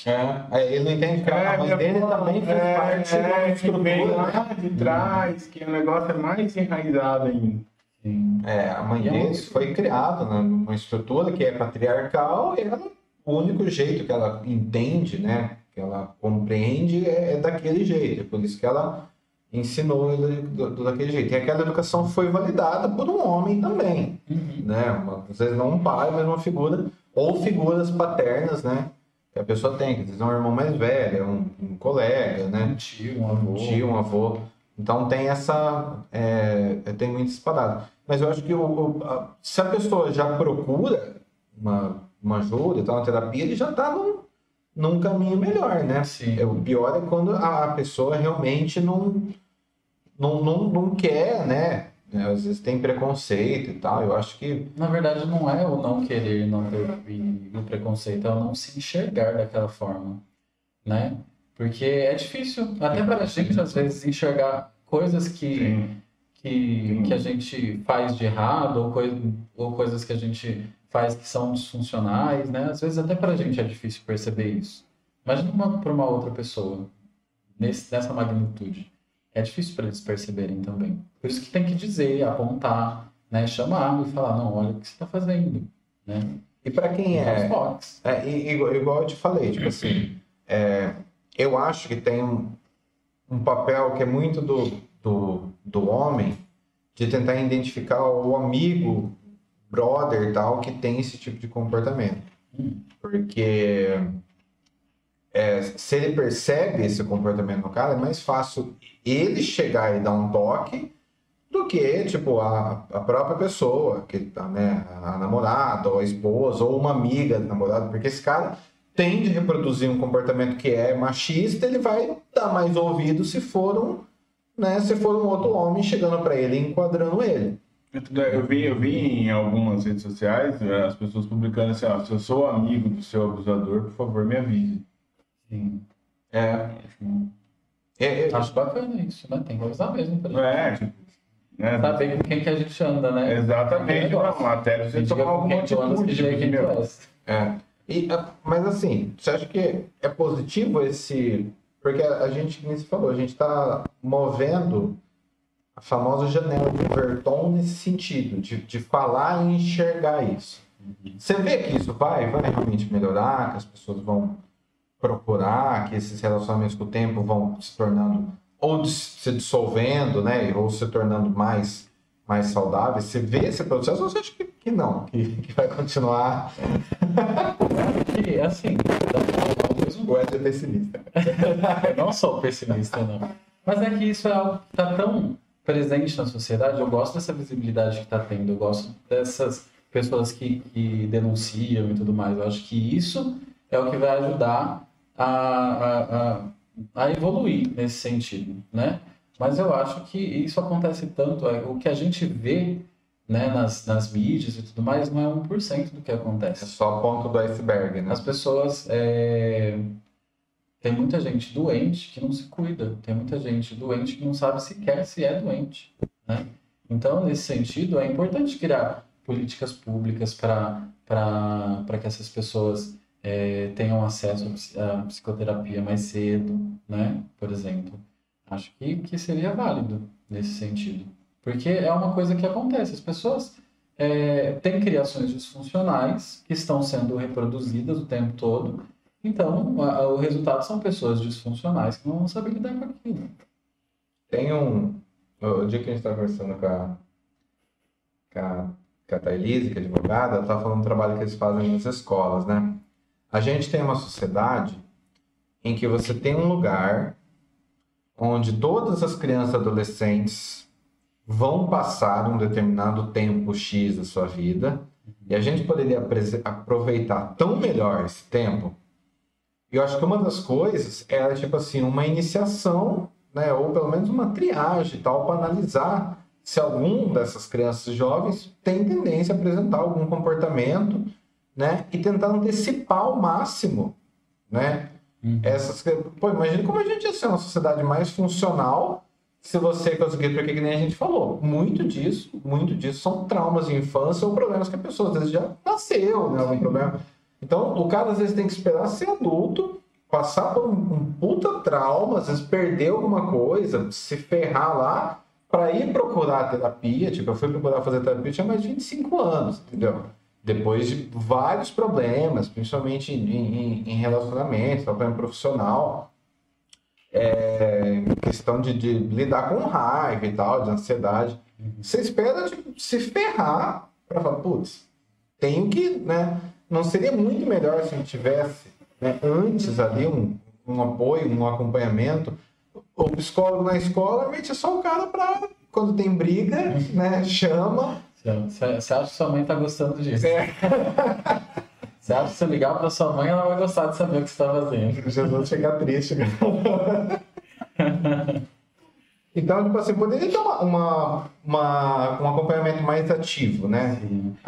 É, ele não entende que a mãe dele também fez
é,
parte da
é, que vem
estrutura.
lá de trás, que o negócio é mais enraizado ainda.
Sim.
É, a mãe
é
dele
absurdo.
foi criada né, numa estrutura que é patriarcal e ela, o único jeito que ela entende, né, que ela compreende é, é daquele jeito. É por isso que ela ensinou ele daquele jeito. E aquela educação foi validada por um homem também,
Uhum.
né? Às vezes não um pai, mas uma figura, ou figuras paternas, né? Que a pessoa tem, que às vezes é um irmão mais velho, é um, um colega, né?
Um tio, um avô.
um tio, um avô. Então tem essa. É, tem muito disparado. Mas eu acho que o, a- se a pessoa já procura uma, uma ajuda, então, uma terapia, ele já está num, num caminho melhor, né?
Sim.
É, o pior é quando a, a pessoa realmente não, não, não, não quer, né? É, Às vezes tem preconceito e tal. Eu acho que.
Na verdade, não é o não querer, não ter o preconceito, é o não se enxergar daquela forma, né? Porque é difícil, até para a gente, às vezes, enxergar coisas que,
Sim.
que, que a gente faz de errado ou, coi ou coisas que a gente faz que são disfuncionais, né? Às vezes, até para a gente é difícil perceber isso. Imagina para uma outra pessoa, nesse, nessa magnitude. É difícil para eles perceberem também. Por isso que tem que dizer, apontar, né? Chamar e falar, não, olha o que você está fazendo, né?
E para quem é, é i- igual, igual eu te falei, tipo assim, é, eu acho que tem um, um papel que é muito do, do, do homem de tentar identificar o amigo, brother tal, que tem esse tipo de comportamento. Porque é, se ele percebe esse comportamento no cara, é mais fácil ele chegar e dar um toque do que, tipo, a, a própria pessoa, que tá, né, a namorada, ou a esposa, ou uma amiga do namorado, porque esse cara tende a reproduzir um comportamento que é machista, ele vai dar mais ouvido se for um, né, se for um outro homem chegando para ele e enquadrando ele.
Eu vi, eu vi em algumas redes sociais eh, as pessoas publicando assim, ó, se eu sou amigo do seu abusador, por favor, me avise.
Sim.
É. É, é,
Acho bacana isso, né? Tem que avisar mesmo pra gente.
É, tipo, né?
Saber com quem que a gente anda, né?
Exatamente, não, até você tomar alguma atitude, tipo, meu,
é.
É. E, ah, mas assim, você acha que é positivo esse. Porque a, gente, como você falou, a gente está movendo a famosa janela de Verton nesse sentido, de, de falar e enxergar isso. Você vê que isso vai, vai realmente melhorar, que as pessoas vão procurar, que esses relacionamentos com o tempo vão se tornando, ou se dissolvendo, né? Ou se tornando mais, mais saudáveis. Você vê esse processo ou você acha que, que não? Que, que vai continuar [laughs]
E assim, pra falar o
Ed é pessimista. [laughs]
Eu não sou pessimista, não. Mas é que isso é algo que está tão presente na sociedade. Eu gosto dessa visibilidade que está tendo. Eu gosto dessas pessoas que, que denunciam e tudo mais. Eu acho que isso é o que vai ajudar a, a, a, a evoluir nesse sentido, né? Mas eu acho que isso acontece tanto. é, O que a gente vê né, nas, nas mídias e tudo mais não é 1% do que
É
acontece.
só a ponta do iceberg, né?
As pessoas. é, Tem muita gente doente que não se cuida. Tem muita gente doente que não sabe sequer se é doente. Né? Então, nesse sentido, é importante criar políticas públicas para que essas pessoas é, tenham acesso à psicoterapia mais cedo, né? por exemplo. Acho que, que seria válido nesse sentido. Porque é uma coisa que acontece. As pessoas é, têm criações disfuncionais que estão sendo reproduzidas o tempo todo. Então, a- o resultado são pessoas disfuncionais que não vão saber lidar com aquilo.
Tem um. O dia que a gente estava conversando com a, com a, com a Thailise, que é advogada, ela estava falando do trabalho que eles fazem nas escolas, né? A gente tem uma sociedade em que você tem um lugar onde todas as crianças e adolescentes vão passar um determinado tempo X da sua vida e a gente poderia aproveitar tão melhor esse tempo. Eu acho que uma das coisas era tipo assim, uma iniciação, né, ou pelo menos uma triagem tal para analisar se algum dessas crianças jovens tem tendência a apresentar algum comportamento, né, e tentar antecipar ao máximo, né, essas pô, imagina como a gente ia ser uma sociedade mais funcional se você conseguir, porque que nem a gente falou, muito disso, muito disso são traumas de infância ou problemas que a pessoa às vezes já nasceu, né, algum problema. Então, o cara às vezes tem que esperar ser adulto, passar por um, um puta trauma, às vezes perder alguma coisa, se ferrar lá, para ir procurar terapia. Tipo, eu fui procurar fazer terapia, tinha mais de 25 anos, entendeu? Depois de vários problemas, principalmente em, em, em relacionamento, problema profissional, é, questão de, de lidar com raiva e tal, de ansiedade. Você espera tipo, se ferrar para falar, putz, tenho que, né? Não seria muito melhor se a gente tivesse né, antes ali um, um apoio, um acompanhamento? O psicólogo na escola realmente é só o cara para quando tem briga, né? Chama.
Você acha que sua mãe tá gostando disso?
É. [laughs]
Você acha que se ligar pra sua mãe, ela vai gostar de saber o que você tá fazendo?
Jesus chegar triste. [laughs] Então, tipo assim, poderia ter uma, uma, uma- um acompanhamento mais ativo, né?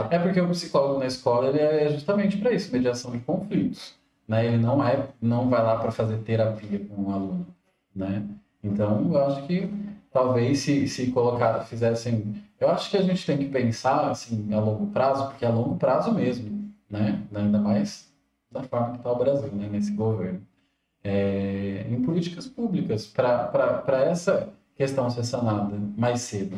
É porque o psicólogo na escola ele é justamente para isso, mediação de conflitos. Né? Ele não é, não vai lá para fazer terapia com o aluno, né? Então, eu acho que talvez se, se colocar, fizessem, eu acho que a gente tem que pensar assim a longo prazo, porque é a longo prazo mesmo, né? Ainda mais da forma que está o Brasil, né? Nesse governo, É, em políticas públicas para essa questão ser sanada mais cedo,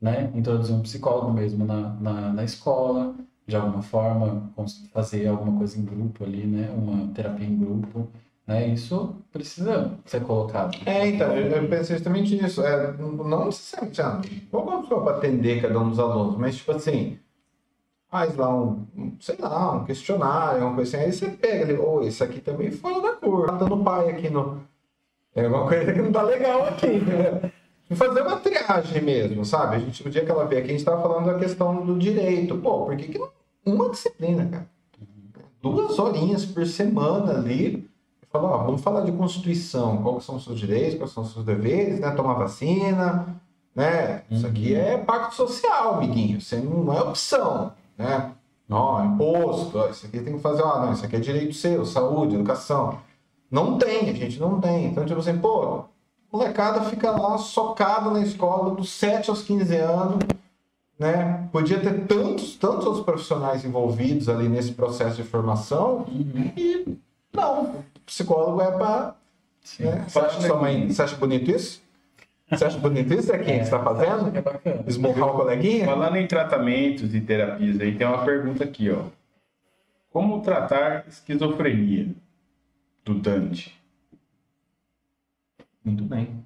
né? Introduzir um psicólogo mesmo na, na, na escola, de alguma forma, fazer alguma coisa em grupo ali, né? Uma terapia em grupo, né? Isso precisa ser colocado.
É, então, eu, eu pensei justamente nisso. É, não necessariamente, ah, vamos para atender cada um dos alunos, mas tipo assim, faz lá um, sei lá, um questionário, uma coisa assim, aí você pega ali, ô, esse aqui também fora da curva, tá dando pai aqui no. É uma coisa que não tá legal aqui, né? Fazer uma triagem mesmo, sabe? A gente, no dia que ela veio aqui, a gente tava falando da questão do direito. Pô, por que, que não. Uma disciplina, cara. Duas horinhas por semana ali. Falou, ó, vamos falar de Constituição, quais são os seus direitos, quais são os seus deveres, né? Tomar vacina, né? Isso aqui é pacto social, amiguinho. Isso aí não é opção, né? Ó, imposto, ó, isso aqui tem que fazer, ó, não, isso aqui é direito seu, saúde, educação. Não tem, a gente não tem. Então, tipo assim, pô, molecada fica lá socada na escola dos 7 aos 15 anos, né? Podia ter tantos, tantos outros profissionais envolvidos ali nesse processo de formação e não, psicólogo é para. Né? Você, acha, sua mãe, você acha bonito isso? Você acha bonito isso, Zequinha, que você está fazendo?
É bacana.
Esmurrar o coleguinha?
Falando em tratamentos e terapias, aí tem uma pergunta aqui, ó. Como tratar esquizofrenia do Dante?
Muito bem.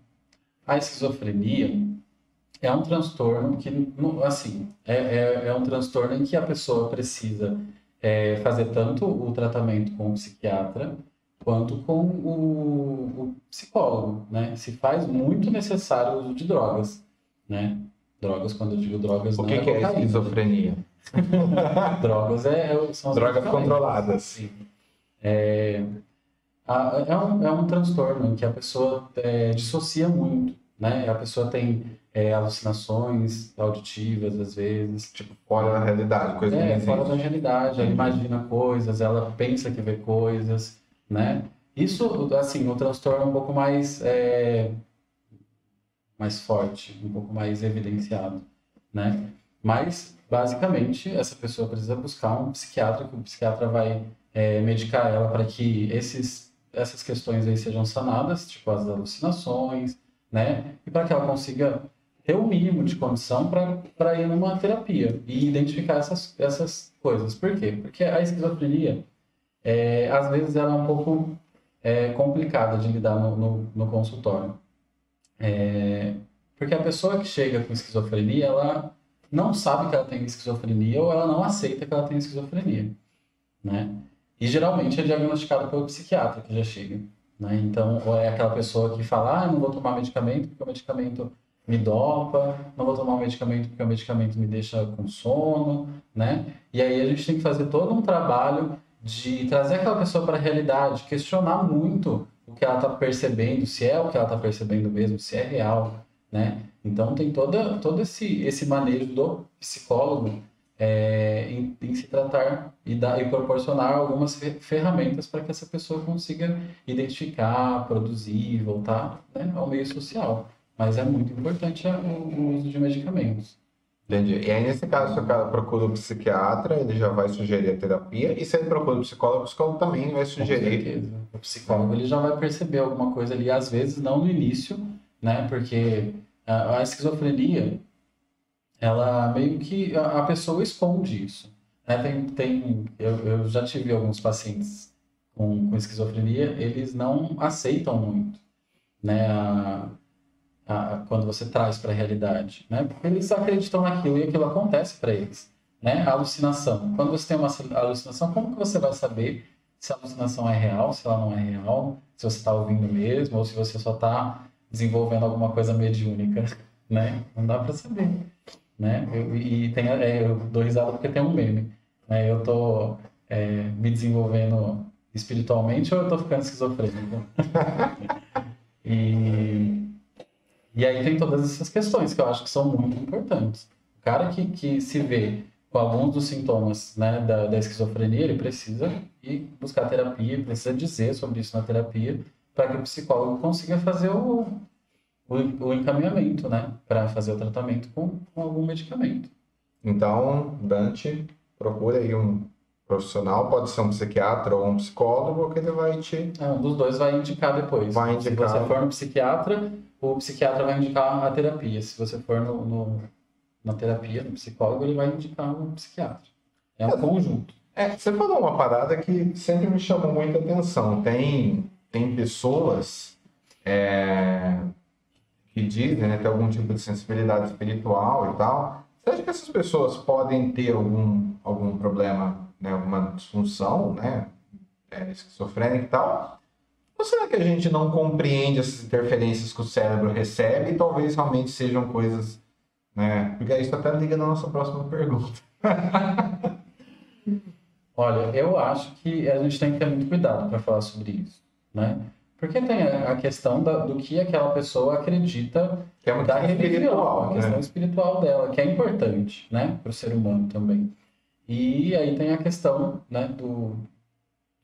A esquizofrenia é um transtorno que, assim, é, é, é um transtorno em que a pessoa precisa é, fazer tanto o tratamento com o psiquiatra quanto com o, o psicólogo, né? Se faz muito necessário o uso de drogas, né? Drogas, quando eu digo drogas,
O que, que é
cocaína.
esquizofrenia? [laughs]
Drogas é, é- são as
Drogas controladas.
Sim. É, é, um, é um transtorno em que a pessoa é, dissocia muito, né? A pessoa tem é, alucinações auditivas, às vezes.
Tipo, fora da realidade, coisa
É, fora da realidade, ela imagina coisas, ela pensa que vê coisas, né? Isso, assim, um transtorno um pouco mais, é, mais forte, um pouco mais evidenciado, né? Mas, basicamente, essa pessoa precisa buscar um psiquiatra, que o psiquiatra vai é, medicar ela para que esses, essas questões aí sejam sanadas, tipo as alucinações, né? E para que ela consiga ter o mínimo de condição para ir numa terapia e identificar essas, essas coisas. Por quê? Porque a esquizofrenia, é, às vezes, ela é um pouco é, complicada de lidar no, no, no consultório. É, porque a pessoa que chega com esquizofrenia, ela não sabe que ela tem esquizofrenia ou ela não aceita que ela tem esquizofrenia, né? E geralmente é diagnosticado pelo psiquiatra que já chega, né? Então, ou é aquela pessoa que fala, ah, não vou tomar medicamento porque o medicamento me dopa, não vou tomar o medicamento porque o medicamento me deixa com sono, né? E aí a gente tem que fazer todo um trabalho de trazer aquela pessoa para a realidade, questionar muito o que ela está percebendo, se é o que ela está percebendo mesmo, se é real, né? Então tem toda, todo esse, esse manejo do psicólogo é, em, em se tratar e, dar, e proporcionar algumas fe- ferramentas para que essa pessoa consiga identificar, produzir, voltar né, ao meio social. Mas é muito importante o, o uso de medicamentos.
Entendi. E aí, nesse caso, se o cara procura o psiquiatra, ele já vai sugerir a terapia. E se ele procura o psicólogo, o psicólogo também vai sugerir.
O psicólogo ele já vai perceber alguma coisa ali, às vezes não no início, né? Porque a, a esquizofrenia, ela meio que a, a pessoa esconde isso. Né? Tem, tem, eu, eu já tive alguns pacientes com, com esquizofrenia, eles não aceitam muito, né? A, a, quando você traz para a realidade, né? Porque eles acreditam naquilo e aquilo acontece para eles, né? A alucinação. Quando você tem uma alucinação, como que você vai saber se a alucinação é real, se ela não é real, se você está ouvindo mesmo ou se você só está desenvolvendo alguma coisa mediúnica, né? Não dá para saber, né? Eu- e tem, é, eu dou risada porque tem um meme, né? Eu tô é, me desenvolvendo espiritualmente ou eu tô ficando esquizofrênico? [laughs] e, e aí tem todas essas questões que eu acho que são muito importantes. O cara que, que se vê com alguns dos sintomas né, da, da esquizofrenia, ele precisa ir buscar terapia, precisa dizer sobre isso na terapia, para que o psicólogo consiga fazer o, o, o encaminhamento, né, para fazer o tratamento com, com algum medicamento.
Então, Dante, procura aí um profissional, pode ser um psiquiatra ou um psicólogo, que ele vai te.
É, um dos dois vai indicar depois.
Vai indicar.
Se você for no psiquiatra, o psiquiatra vai indicar a terapia. Se você for no, no, na terapia, no psicólogo, ele vai indicar um psiquiatra. É um conjunto.
É, você falou uma parada que sempre me chamou muita atenção. Tem, tem pessoas é, que dizem né, ter algum tipo de sensibilidade espiritual e tal. Você acha que essas pessoas podem ter algum, algum problema, né, alguma disfunção, né, é, esquizofrênica e tal? Ou será que a gente não compreende essas interferências que o cérebro recebe e talvez realmente sejam coisas, né? Porque isso até liga na nossa próxima pergunta. [laughs]
Olha, eu acho que a gente tem que ter muito cuidado para falar sobre isso, né? Porque tem a questão da- do que aquela pessoa acredita
Que é uma
da religião,
espiritual,
a
né?
questão espiritual dela, que é importante, né, para o ser humano também. E aí tem a questão, né, do,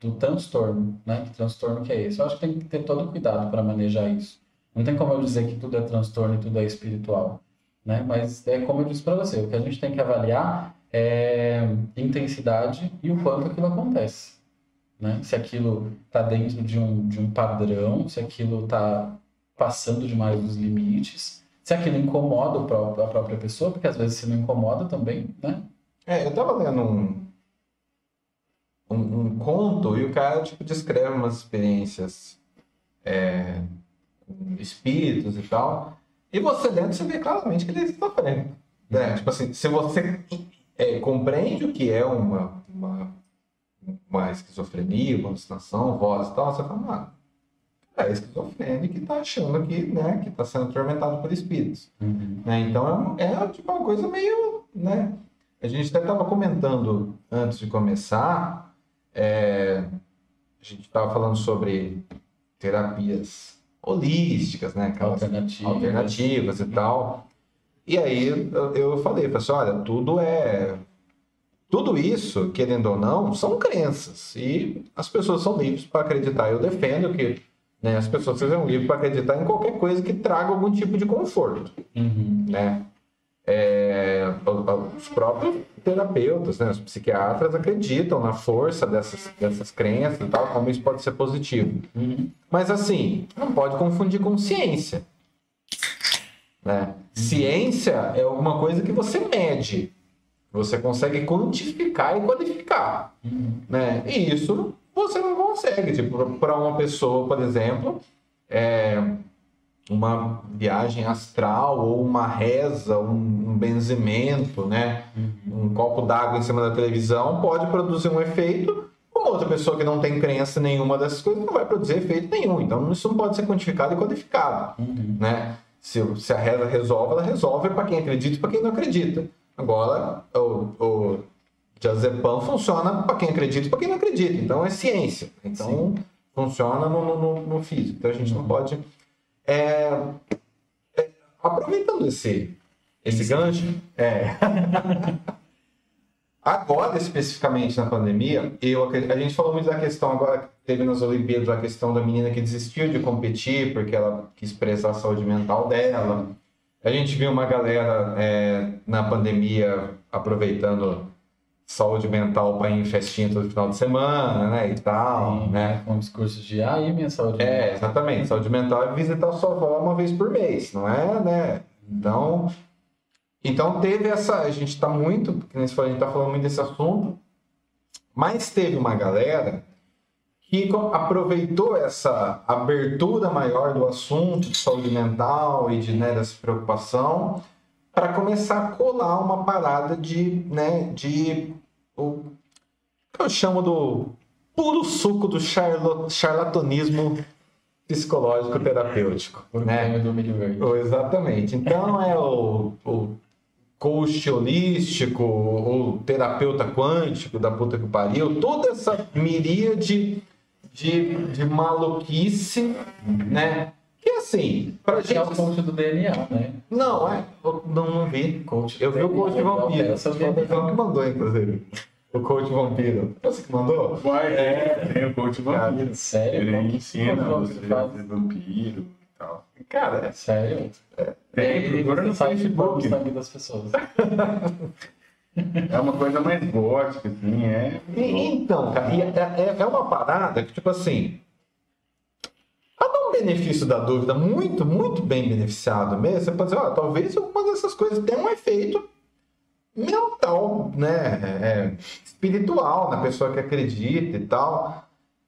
do transtorno, né, que transtorno que é esse? Eu acho que tem que ter todo cuidado para manejar isso. Não tem como eu dizer que tudo é transtorno e tudo é espiritual, né? Mas é como eu disse para você, o que a gente tem que avaliar é intensidade e o quanto aquilo acontece, né? Se aquilo está dentro de um, de um padrão, se aquilo está passando demais dos limites, se aquilo incomoda a própria pessoa, porque às vezes se não incomoda também, né?
É, eu tava lendo um, um, um conto e o cara, tipo, descreve umas experiências é, espíritos e tal. E você lendo, você vê claramente que ele é esquizofrênico. Né? Tipo assim, se você é, compreende o que é uma, uma, uma esquizofrenia, uma alucinação, voz e tal, você fala, mano, é esquizofrênico e tá achando que, né, que tá sendo atormentado por espíritos né? Então é, é tipo uma coisa meio, né? A gente até estava comentando antes de começar, é, a gente estava falando sobre terapias holísticas, né? Aquelas
Alternativas.
alternativas e tal. E aí eu, eu falei, pessoal, olha, tudo é tudo isso, querendo ou não, são crenças e as pessoas são livres para acreditar. Eu defendo que né, as pessoas sejam livres para acreditar em qualquer coisa que traga algum tipo de conforto
Uhum.
né? É, os próprios terapeutas, né, os psiquiatras acreditam na força dessas, dessas crenças e tal, como isso pode ser positivo.
Uhum.
Mas assim, não pode confundir com ciência. Né? Ciência é alguma coisa que você mede, você consegue quantificar e qualificar.
Uhum.
Né? E isso você não consegue. Tipo, para uma pessoa, por exemplo, é, uma viagem astral ou uma reza, um, um benzimento, né? um copo d'água em cima da televisão pode produzir um efeito. Uma outra pessoa que não tem crença nenhuma dessas coisas não vai produzir efeito nenhum. Então isso não pode ser quantificado e qualificado.
Uhum.
Né? Se, se a reza resolve, ela resolve para quem acredita e para quem não acredita. Agora, o, o diazepam funciona para quem acredita e para quem não acredita. Então é ciência. Então funciona no, no- no, no físico. Então a gente não pode. É, é, aproveitando esse, esse gancho, é. [laughs] agora especificamente na pandemia, eu, a gente falou muito da questão agora que teve nas Olimpíadas a questão da menina que desistiu de competir porque ela quis prezar a saúde mental dela. A gente viu uma galera é, na pandemia aproveitando saúde mental para ir em festinha todo final de semana, né, e tal, né?
Com discursos de aí, minha saúde.
É, exatamente. Saúde mental é visitar sua avó uma vez por mês, não é, né? Então, então teve essa. A gente está muito, que nem você falou, a gente está falando muito desse assunto, mas teve uma galera que aproveitou essa abertura maior do assunto de saúde mental e de né, dessa preocupação para começar a colar uma parada de, né, de que eu chamo do puro suco do charlatanismo psicológico terapêutico,
Por
né?
do Milho Verde.
Exatamente. Então é o, o coach holístico, o terapeuta quântico da puta que pariu, toda essa miríade de, de maluquice, né? Que assim, pra
Que é o
gente.
coach do DNA, né?
Não, é. eu Não, não vi.
Coach
Eu vi o coach vampiro.
seu
Foi o pessoal que mandou, inclusive. O coach vampiro. Você que mandou?
Vai, é, tem o coach vampiro.
Sério?
Ele ensina você a ser vampiro e tal.
Cara, é
Sério?
Tem, procura no
sabe
Facebook.
sangue das pessoas. [laughs]
É uma coisa mais gótica, assim, é.
Então, cara, é, é- é uma parada que, tipo assim. dar um benefício da dúvida muito, muito bem beneficiado mesmo, você pode dizer, ó, talvez alguma dessas coisas tenha um efeito mental, né? É, é, espiritual na pessoa que acredita e tal.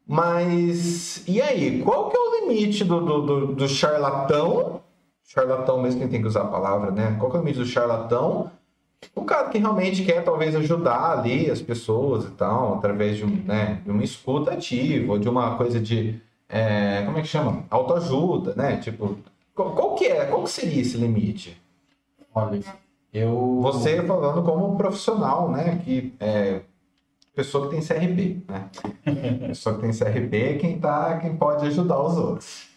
Mas e aí, qual que é o limite do, do, do, do charlatão? Charlatão mesmo quem tem que usar a palavra, né? Qual que é o limite do charlatão? O cara que realmente quer talvez ajudar ali as pessoas e tal, através de, um, né, de uma escuta ativa, ou de uma coisa de. é, como é que chama? Autoajuda, né? Tipo, qual, qual que é? Qual que seria esse limite?
Olha, eu.
Você falando como profissional, né? Que é pessoa que tem CRB, né? [laughs] pessoa que tem CRB é quem tá, quem pode ajudar os outros.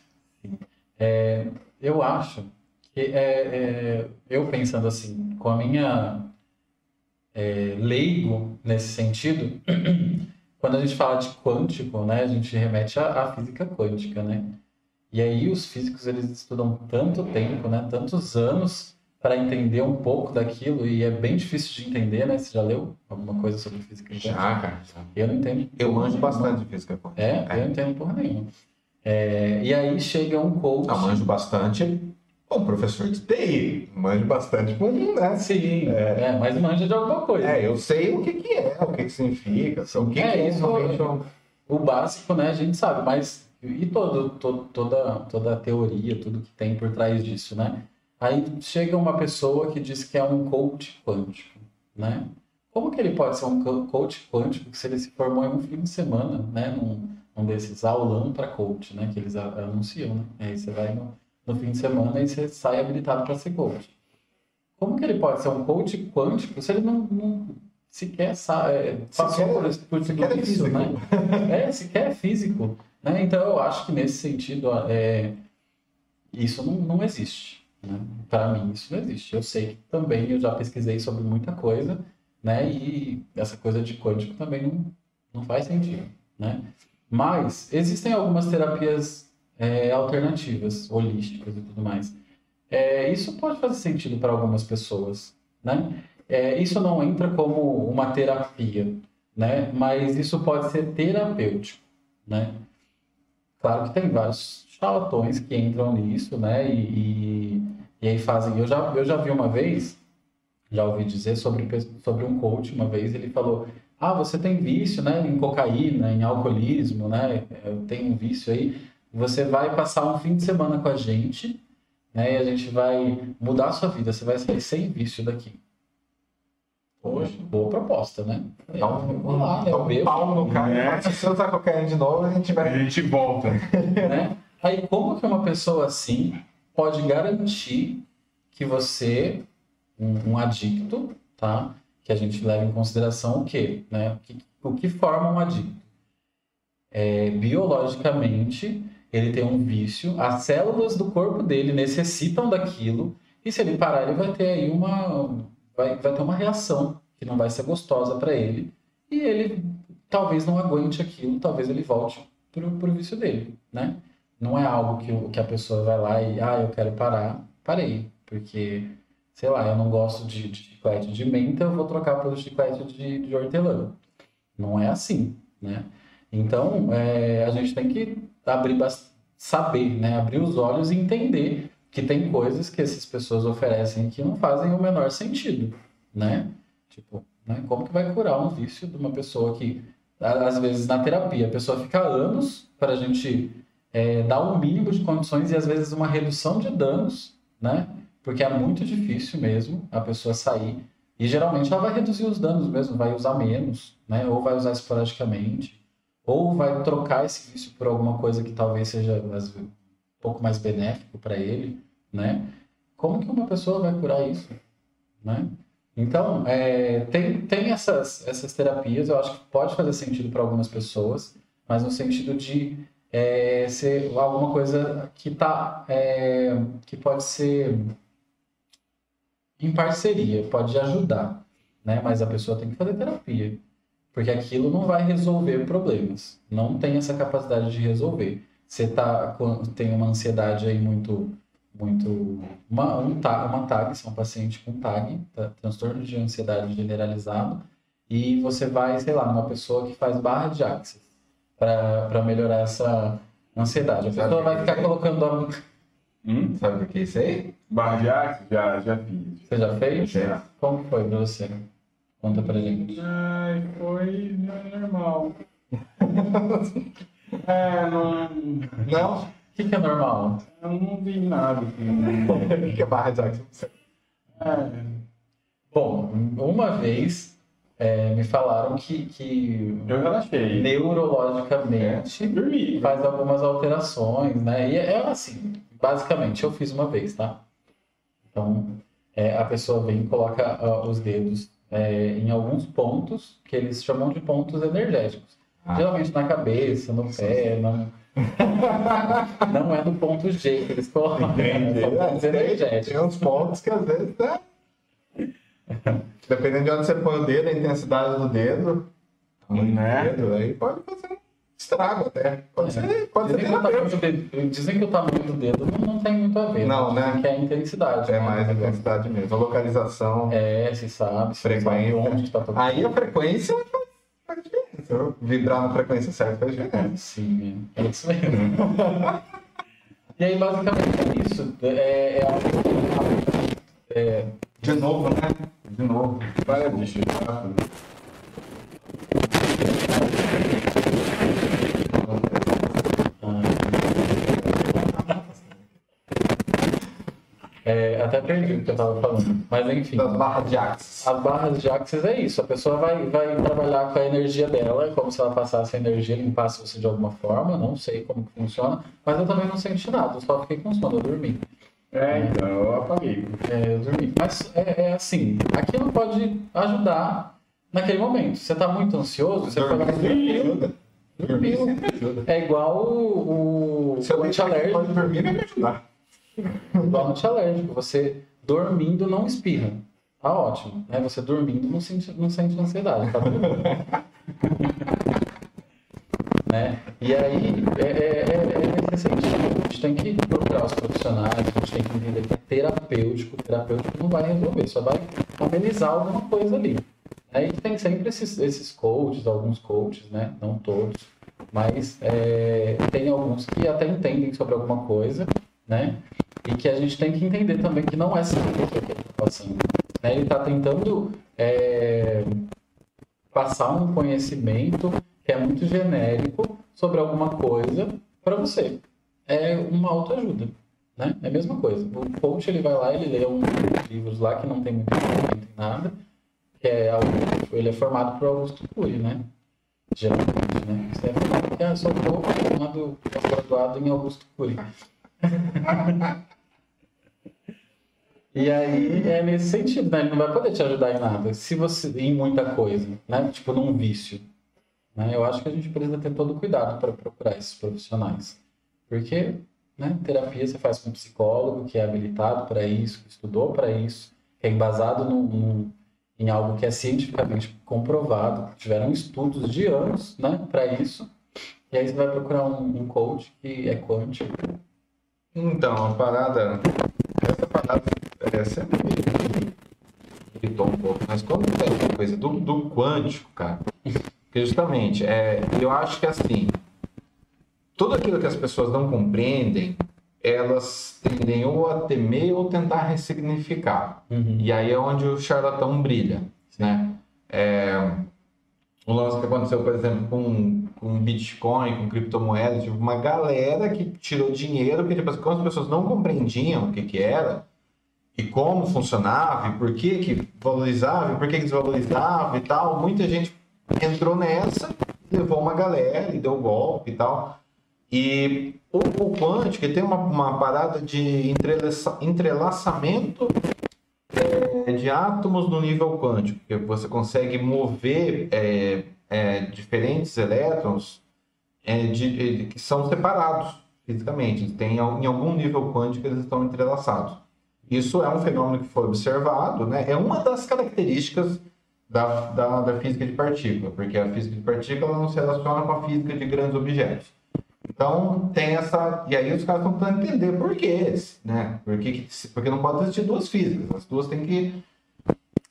É, eu acho que é, é, eu pensando assim, com a minha é, leigo nesse sentido, [clears throat] quando a gente fala de quântico, né, a gente remete à, à física quântica, né? E aí os físicos eles estudam tanto tempo, né, tantos anos para entender um pouco daquilo e é bem difícil de entender, né? Você já leu alguma coisa sobre física quântica?
cara.
Eu não entendo.
Eu manjo bastante de física quântica.
É, eu não entendo porra nenhuma. É, e aí chega um coach.
Eu manjo bastante com professor de TI. Manjo bastante com, né?
Sim, é. mas manja de alguma coisa.
É, eu sei o que, que é, o que, que significa, o que,
É,
que é
isso-
realmente um-
O básico, né, a gente sabe, mas e todo, todo, toda, toda a teoria, tudo que tem por trás disso, né? Aí chega uma pessoa que diz que é um coach quântico, né? Como que ele pode ser um co- coach quântico se ele se formou em um fim de semana, né? Num, desses aulão para coach, né? Que eles anunciam, né? Aí você vai no, no fim de semana e você sai habilitado para ser coach. Como que ele pode ser um coach quântico se ele não, não sequer sabe, passou
Sequer-
por, por tudo
sequer é
isso,
físico.
né? É, sequer é físico. Né? Então eu acho que nesse sentido é, isso não, não existe. Né? Para mim isso não existe. Eu sei que também eu já pesquisei sobre muita coisa, né? E essa coisa de quântico também não, não faz sentido, né? Mas existem algumas terapias é, alternativas, holísticas e tudo mais. É, isso pode fazer sentido para algumas pessoas, né? É, isso não entra como uma terapia, né? Mas isso pode ser terapêutico, né? Claro que tem vários charlatões que entram nisso, né? E, e, e aí fazem. Eu já, eu já vi uma vez, já ouvi dizer sobre, sobre um coach uma vez, ele falou: Ah, você tem vício, né? Em cocaína, em alcoolismo, né? Eu tenho um vício aí. Você vai passar um fim de semana com a gente, né? E a gente vai mudar a sua vida. Você vai sair sem vício daqui. Poxa, boa proposta, né?
Dá um,
Vamos lá, né?
dá
Eu
um
bebo,
pau no cara.
É.
Se você usar cocaína de novo, a gente
A
vai.
gente volta. [laughs]
né? Aí como que uma pessoa assim pode garantir que você, um, um adicto, tá? Que a gente leva em consideração o quê? Né? O, que, o que forma um adicto? É, biologicamente, ele tem um vício, as células do corpo dele necessitam daquilo, e se ele parar, ele vai ter aí uma. Vai, vai ter uma reação que não vai ser gostosa para ele, e ele talvez não aguente aquilo, talvez ele volte pro, pro vício dele, né? Não é algo que, que a pessoa vai lá e, ah, eu quero parar, parei, porque, sei lá, eu não gosto de, de chiclete de menta, eu vou trocar pelo chiclete de, de hortelã. Não é assim, né? Então, é, a gente tem que abrir, saber, né? Abrir os olhos e entender que tem coisas que essas pessoas oferecem que não fazem o menor sentido, né? Tipo, né? Como que vai curar um vício de uma pessoa que, às vezes, na terapia, a pessoa fica anos para a gente é, dar um mínimo de condições e, às vezes, uma redução de danos, né? Porque é muito difícil mesmo a pessoa sair. E, geralmente, ela vai reduzir os danos mesmo, vai usar menos, né? Ou vai usar esporadicamente, ou vai trocar esse vício por alguma coisa que talvez seja vezes, um pouco mais benéfico para ele, né? Como que uma pessoa vai curar isso, né? Então, é, tem, tem essas, essas terapias, eu acho que pode fazer sentido para algumas pessoas, mas no sentido de é, ser alguma coisa que tá, é, que pode ser em parceria, pode ajudar, né? Mas a pessoa tem que fazer terapia, porque aquilo não vai resolver problemas, não tem essa capacidade de resolver. Você tá, tem uma ansiedade aí muito muito uma, um ta- uma TAG, você é um paciente com TAG, tá? transtorno de ansiedade generalizado, e você vai, sei lá, numa pessoa que faz barra de axis para melhorar essa Ansiedade. A pessoa vai
é
ficar colocando a...
Hum?
Sabe o que é isso aí?
Barra de Axis? Já, já fiz.
Você já fez?
Já.
Como foi pra você? Conta pra gente.
Ai, foi normal. [laughs] é, não,
Não?
O que, que é normal?
eu não vi nada. Assim. [laughs]
O que é barra de?
É,
Bom, uma vez é, me falaram que, que
eu relaxei.
neurologicamente
Dormi.
faz algumas alterações, né? E é assim, basicamente, eu fiz uma vez, tá? Então, é, a pessoa vem e coloca ah, os dedos é, em alguns pontos que eles chamam de pontos energéticos.
Ah.
Geralmente na cabeça, no pé, não... [laughs] não é no ponto G que eles colocam.
Entendi.
São pontos
É,
energéticos.
Tem uns pontos que às vezes, né? [laughs] Dependendo de onde você põe o dedo, a intensidade do dedo, tamanho
Né?
do dedo, aí pode fazer um estrago até. Pode ser, pode ser
Dizem que, o tamanho
terapêutico.
do dedo, dizem que o tamanho do dedo não, não tem muito a ver.
Não, né?
Dizem Que é a intensidade.
É
né,
mais a intensidade mesmo. A localização,
É, se sabe, se
frequência.
sabe onde está tocando.
Aí a frequência faz- diferença. Vibrar na frequência certa faz diferença.
Sim, é isso mesmo. [laughs] e aí, basicamente, é isso. É, é que- é,
De novo, né? De novo.
Para de chutar.
é, até perdi o que eu estava falando. Mas, enfim.
Das barras de Axis.
As barras de Axis é isso. A pessoa vai, vai trabalhar com a energia dela, é como se ela passasse a energia, limpasse você de alguma forma. Não sei como que funciona, mas eu também não senti nada. Eu só fiquei com sono, eu dormi.
É, então, eu apaguei.
É, eu dormi. Mas é, é assim, aquilo pode ajudar naquele momento. Você está muito ansioso, você
Dormir
pode dormir.
ajuda. Dormir
Dormiu.
sempre ajuda.
É igual o, o
Se que
antialérgico.
pode dormir, vai me ajudar.
Igual antialérgico. Você dormindo não espirra. Tá ótimo. Né? Você dormindo não sente, não sente ansiedade. Tá [laughs] né? E aí, é, é, é nesse sentido. A gente tem que os profissionais, a gente tem que entender que é terapêutico. Terapêutico não vai resolver, só vai amenizar alguma coisa ali. Aí tem sempre esses, esses coaches, alguns coaches, né? Não todos, mas é, tem alguns que até entendem sobre alguma coisa, né? E que a gente tem que entender também que não é simples o que ele está passando. Né? Ele está tentando é, passar um conhecimento que é muito genérico sobre alguma coisa para você. É uma autoajuda, né? É a mesma coisa. O coach ele vai lá, ele lê um livros lá que não tem muito conhecimento em nada, que é algo, ele é formado por Augusto Cury, né? Geralmente, né? Você é formado porque ah, sou coach formado graduado em Augusto Cury. [laughs] E aí é nesse sentido, né? Ele não vai poder te ajudar em nada, se você em muita coisa, né? Tipo num vício. Né? Eu acho que a gente precisa ter todo cuidado para procurar esses profissionais. Porque, né, terapia você faz com um psicólogo que é habilitado para isso, que estudou para isso, que é embasado num, num- em algo que é cientificamente comprovado, que tiveram estudos de anos, né, para isso. E aí você vai procurar um, um coach que é quântico.
Então, a parada. Essa parada é sempre me irritou um pouco, mas quando tem essa coisa do, do quântico, cara, [laughs] porque justamente, é, eu acho que assim, tudo aquilo que as pessoas não compreendem, elas tendem ou a temer ou tentar ressignificar. E aí é onde o charlatão brilha, né? É, o lance que aconteceu, por exemplo, com, com Bitcoin, com criptomoedas, tipo, uma galera que tirou dinheiro, porque tipo, como as pessoas não compreendiam o que, que era, e como funcionava, e por que, que valorizava, e por que, que desvalorizava e tal, muita gente entrou nessa, levou uma galera e deu golpe e tal. E o, quântico ele tem uma, uma parada de entrelaça- entrelaçamento é, de átomos no nível quântico, que você consegue mover é, é, diferentes elétrons de- de- que são separados fisicamente. Tem, em algum nível quântico eles estão entrelaçados. Isso é um fenômeno que foi observado, né? é uma das características da, da, da física de partícula, porque a física de partícula não se relaciona com a física de grandes objetos. Então tem essa. E aí os caras estão tentando entender por quê, né? Por que que- porque não pode existir duas físicas, as duas têm que.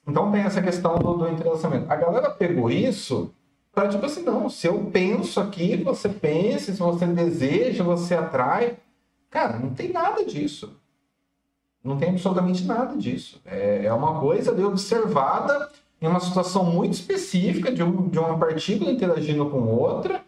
Então tem essa questão do, do entrelaçamento. A galera pegou isso Para tipo assim, não, se eu penso aqui, você pensa, se você deseja, você atrai. Cara, não tem nada disso. Não tem absolutamente nada disso. É, é uma coisa ali observada em uma situação muito específica de, um, de uma partícula interagindo com outra,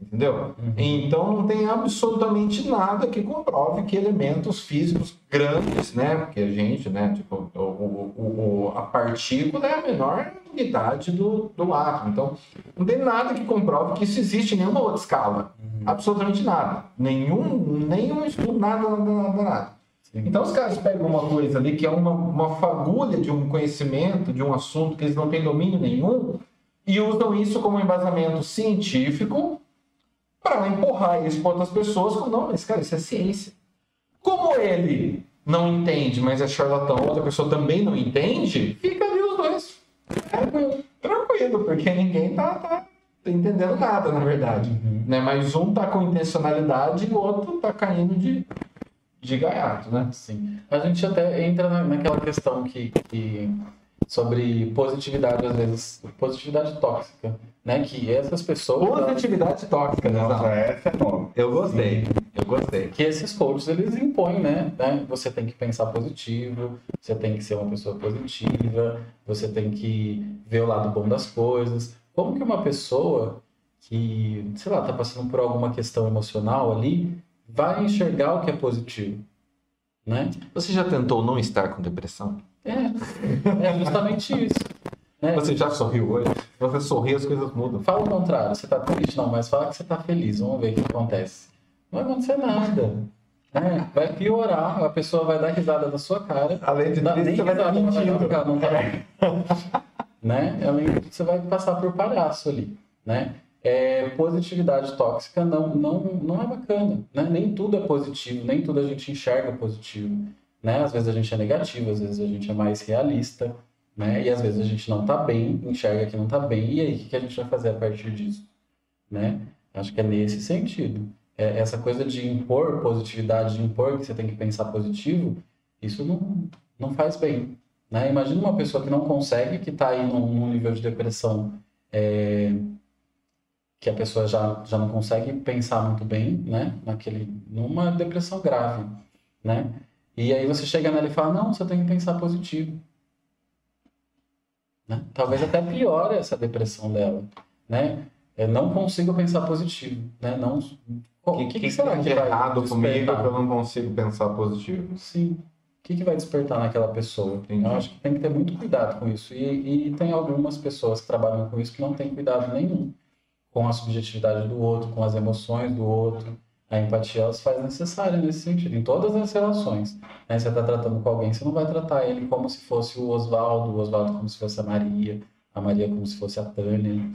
entendeu? Então não tem absolutamente nada que comprove que elementos físicos grandes, né? Porque a gente, né? Tipo, o, o- o- a partícula é a menor unidade do, do átomo. Então não tem nada que comprove que isso existe em nenhuma outra escala. Absolutamente nada. Nenhum, nenhum estudo, nada, nada, nada, nada.
Sim.
Então os caras pegam uma coisa ali que é uma, uma fagulha de um conhecimento, de um assunto que eles não têm domínio nenhum, e usam isso como embasamento científico para empurrar isso para outras pessoas. Como, não, mas cara, isso é ciência. Como ele não entende, mas é charlatão, outra pessoa também não entende, fica ali os dois. Tranquilo, porque ninguém tá, tá entendendo nada, na verdade. Né? Mas um tá com intencionalidade e o outro tá caindo de, de gaiato, né?
Sim. A gente até entra na- naquela questão que, que- sobre positividade, às vezes, positividade tóxica, né? Que essas pessoas.
Positividade tóxica, né?
Nossa, essa é nova.
Eu gostei, eu gostei.
que esses coaches eles impõem, né? né? Você tem que pensar positivo, você tem que ser uma pessoa positiva, você tem que ver o lado bom das coisas. Como que uma pessoa que, sei lá, tá passando por alguma questão emocional ali, vai enxergar o que é positivo, né?
Você já tentou não estar com depressão?
É, é justamente isso. né?
Você já sorriu hoje? Se você sorrir, as coisas mudam.
Fala o contrário, você tá triste, não, mas fala que você tá feliz, vamos ver o que acontece. Não vai acontecer nada. né? Vai piorar, a pessoa vai dar risada na sua cara.
Além de triste,
nem
você vai
vai
mentindo.
dar, não tá. [laughs] né? Além disso, você vai passar por palhaço ali, né? É, positividade tóxica não, não, não é bacana, né? Nem tudo é positivo, nem tudo a gente enxerga positivo, né? Às vezes a gente é negativo, às vezes a gente é mais realista, né? E às vezes a gente não tá bem, enxerga que não tá bem, e aí o que a gente vai fazer a partir disso, né? Acho que é nesse sentido. É, essa coisa de impor positividade, de impor que você tem que pensar positivo, isso não, não faz bem, né? Imagina uma pessoa que não consegue, que está aí num, num nível de depressão é, que a pessoa já, já não consegue pensar muito bem, né? Naquele, numa depressão grave, né? E aí você chega nela e fala, não, você tem que pensar positivo. Né? Talvez até piore essa depressão dela, né? Eu não consigo pensar positivo, né? Não...
O que, que, será que é
vai
errado comigo que eu não consigo pensar positivo?
Sim. O que, que vai despertar naquela pessoa?
Entendi.
Eu acho que tem que ter muito cuidado com isso. E, e tem algumas pessoas que trabalham com isso que não têm cuidado nenhum com a subjetividade do outro, com as emoções do outro. A empatia ela se faz necessária nesse sentido, em todas as relações. Né? Você está tratando com alguém, você não vai tratar ele como se fosse o Oswaldo, o Oswaldo como se fosse a Maria, a Maria como se fosse a Tânia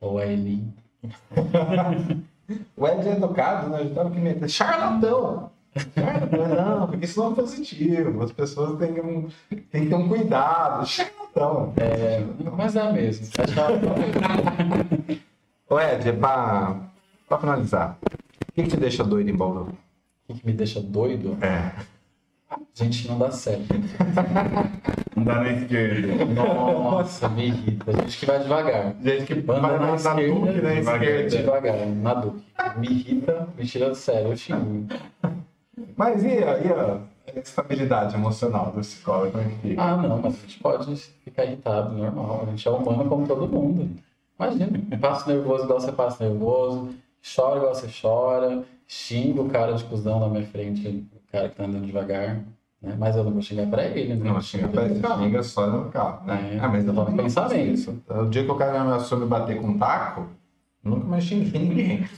ou a Eli. [laughs]
O Ed é educado, né? A gente tava aqui meio... Charlatão! Charlatão, não, porque isso não é positivo. As pessoas têm que, um- têm que ter um cuidado. Charlatão.
É, mas é mesmo. Achava- [laughs]
Ô Ed, é pra, pra finalizar. O que, que te deixa doido em Bauru?
O que que me deixa doido?
É.
Gente, não dá certo. [laughs]
Não dá nem esquerda.
Nossa, me irrita. Gente que vai devagar.
Gente que
Banda
vai
na
na, na
esquerda,
Duque, né?
devagar.
Devagar, na Duque. Me irrita, me tira do sério, eu xingo. [laughs]
Mas e a, e a estabilidade emocional do psicólogo? Como é que fica?
Ah, não, mas a gente pode ficar irritado, normal. A gente é humano como todo mundo. Imagina, passo nervoso igual você passa nervoso, chora igual você chora, xinga o cara de cuzão na minha frente, o cara que tá andando devagar. Né? Mas eu não vou xingar pra ele, né?
Não, xinga, parece que xinga só no carro. Né?
É,
ah, mas eu
eu tô
também
pensando nisso.
isso. O dia que o cara me ameaçou me bater com um taco, nunca mais xinguei ninguém.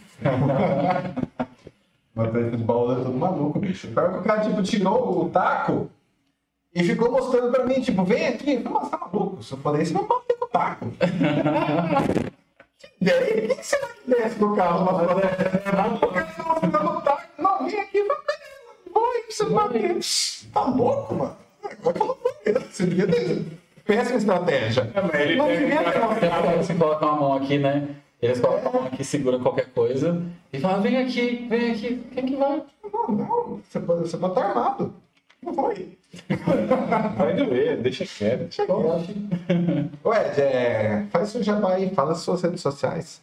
Mas o Paulo é todo maluco, bicho. Pior que o cara, tipo, tirou o taco e ficou mostrando pra mim, tipo, vem aqui. Eu falei, mas tá maluco? Se eu falei isso, vai bater taco. E aí, quem será que desce do carro lá fora? O cara tá mostrando o taco. Não, vem aqui, vai, vai, você bater. Tá louco, mano? Agora que eu não vou ver. Você devia ter. Péssima estratégia.
É, ele
Não devia ter uma
Até Você coloca uma mão aqui, né? Eles colocam a mão aqui, segura qualquer coisa e fala, vem aqui, vem aqui. Quem que vai?
Não, não, você pode, você pode estar armado. Não foi.
Vai doer, deixa quieto.
Deixa quieto. Ed, é, faz seu jabá aí, fala as suas redes sociais.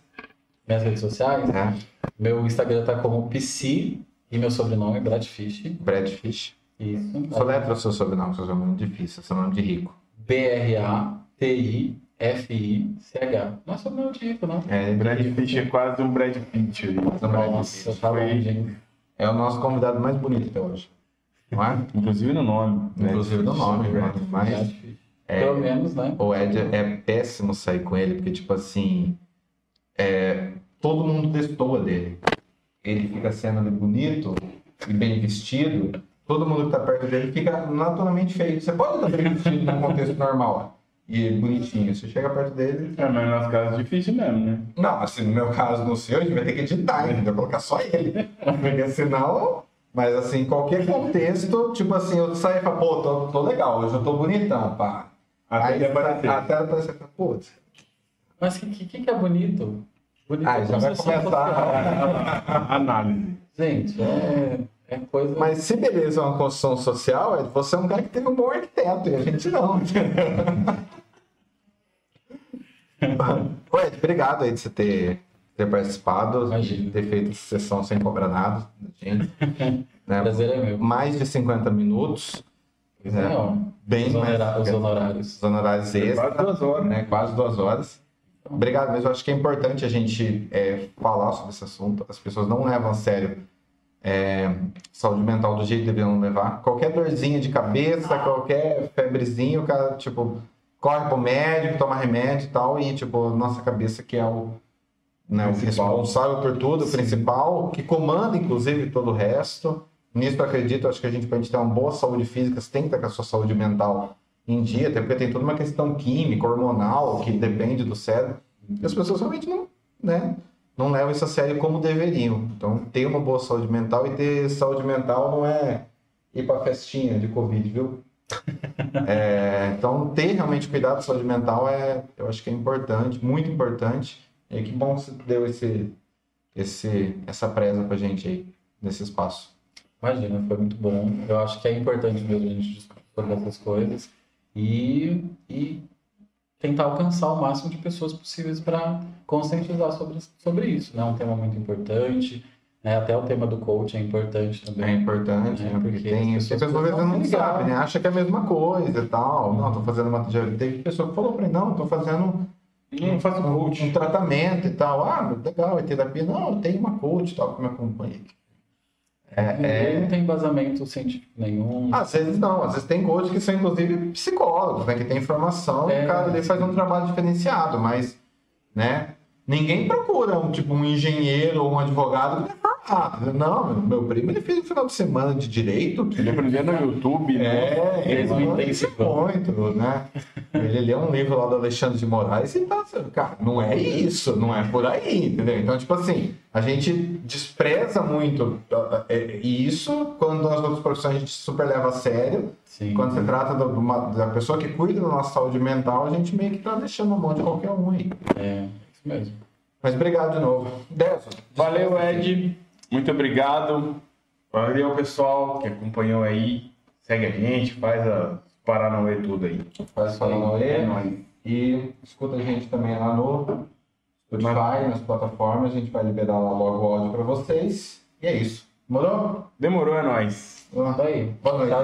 Minhas redes sociais,
É,
meu Instagram tá como PC e meu sobrenome é Bradfish.
Brad Fish.
Isso.
Soletra o seu sobrenome, seu sobrenome é difícil, seu nome de rico.
B-R-A-T-I-F-I-C-H. Não é sobrenome de rico, não.
É,
Brad Pitt é quase um Brad Pitt aí.
Nossa, tá longe, hein?
é o nosso convidado mais bonito até hoje. Não é?
Inclusive no nome.
Inclusive no nome, mano. Mas
Bradfish.
É.
Pelo menos, né?
o Ed é péssimo sair com ele, porque, tipo assim, é, todo mundo destoa dele. Ele fica sendo ali bonito e bem vestido, todo mundo que tá perto dele fica naturalmente feio. Você pode estar bem vestido num contexto normal e bonitinho. Você chega perto dele.
É, mas nas casas é difícil mesmo, né?
Não, assim, no meu caso, no seu, a gente vai ter que editar, entendeu? Colocar só ele. [laughs] Porque senão. Mas assim, qualquer contexto, tipo assim, eu saio e falo, pô, tô, tô legal, hoje eu tô bonitão, pá.
Até
Aí,
aparecer.
Até aparecer, putz.
Mas o que, que, que é bonito? Bonito
Ah,
é
já vai começar.
social. [laughs]
Análise.
Gente, é, é coisa.
Mas se beleza é uma construção social, Ed, você é um cara que teve um bom arquiteto e a gente não. [laughs] Ed, obrigado aí de você ter, ter participado,
Imagina.
de ter feito essa sessão sem cobrar nada da gente. [laughs] né?
Prazer é meu.
Mais de 50 minutos.
Pois é, ó.
Bem
os,
mais-
honora- os honorários.
Os honorários extra,
Quase duas horas.
né? Quase duas horas. Obrigado, mas eu acho que é importante a gente é, falar sobre esse assunto. As pessoas não levam a sério é, saúde mental do jeito que deveriam levar. Qualquer dorzinha de cabeça, qualquer febrezinha, o cara, tipo, corre pro médico, toma remédio e tal, e, tipo, nossa cabeça que é o, né, o responsável por tudo, o principal, que comanda, inclusive, todo o resto. Nisso eu acredito, acho que a gente, pra gente ter uma boa saúde física, você tem que estar com a sua saúde mental em dia, até porque tem toda uma questão química, hormonal, que depende do cérebro. E as pessoas realmente não, né, não levam isso a sério como deveriam. Então, ter uma boa saúde mental e ter saúde mental não é ir pra festinha de Covid, viu? [laughs] É, então, ter realmente cuidado da saúde mental é, eu acho que é importante, muito importante. E que bom que você deu esse, esse, essa presa pra gente aí, nesse espaço.
Imagina, foi muito bom. Eu acho que é importante mesmo a gente discutir sobre essas coisas e, e tentar alcançar o máximo de pessoas possíveis para conscientizar sobre, sobre isso. né? É um tema muito importante. Né? Até o tema do coach é importante
É
também.
importante,
É,
né? Porque
porque
tem
as pessoas
as pessoas às vezes não
ligar.
sabem, né? Acha que é a mesma coisa e tal. Não, tô fazendo uma. Já teve pessoa que falou pra mim, não, tô fazendo
Não faço
um,
coach.
um tratamento e tal. Ah, legal, é terapia. Não, eu tenho uma coach e tal que me acompanha. É,
Ninguém
é,
não tem embasamento científico nenhum.
Às vezes não, às vezes tem coach que são inclusive psicólogos, né? Que tem informação e
É.
o cara ali faz um trabalho diferenciado, mas, né? Ninguém procura um tipo um engenheiro ou um advogado que é formado. Não, meu primo ele fez um final de semana de direito que
Ele aprendeu no YouTube, né?
é,
Fez um
ele
intensivão.
muito, né? Ele lê um livro lá do Alexandre de Moraes e tá, cara, não é isso, não é por aí, entendeu? Então, tipo assim, a gente despreza muito uh, é, isso quando as outras profissões a gente super leva a sério.
Sim.
Quando se trata da, uma- da pessoa que cuida da nossa saúde mental, a gente meio que tá deixando a mão de qualquer um aí.
É, isso mesmo.
Mas obrigado de novo. Deso.
Valeu, Ed. Muito obrigado. Valeu, pessoal que acompanhou aí. Segue a gente, faz a Paranauê tudo aí.
Faz sua
É
é. E escuta a gente também lá no Spotify, nas plataformas. A gente vai liberar lá logo o áudio para vocês. E é isso. Morou?
Demorou, é nóis.
Isso aí.
Boa noite.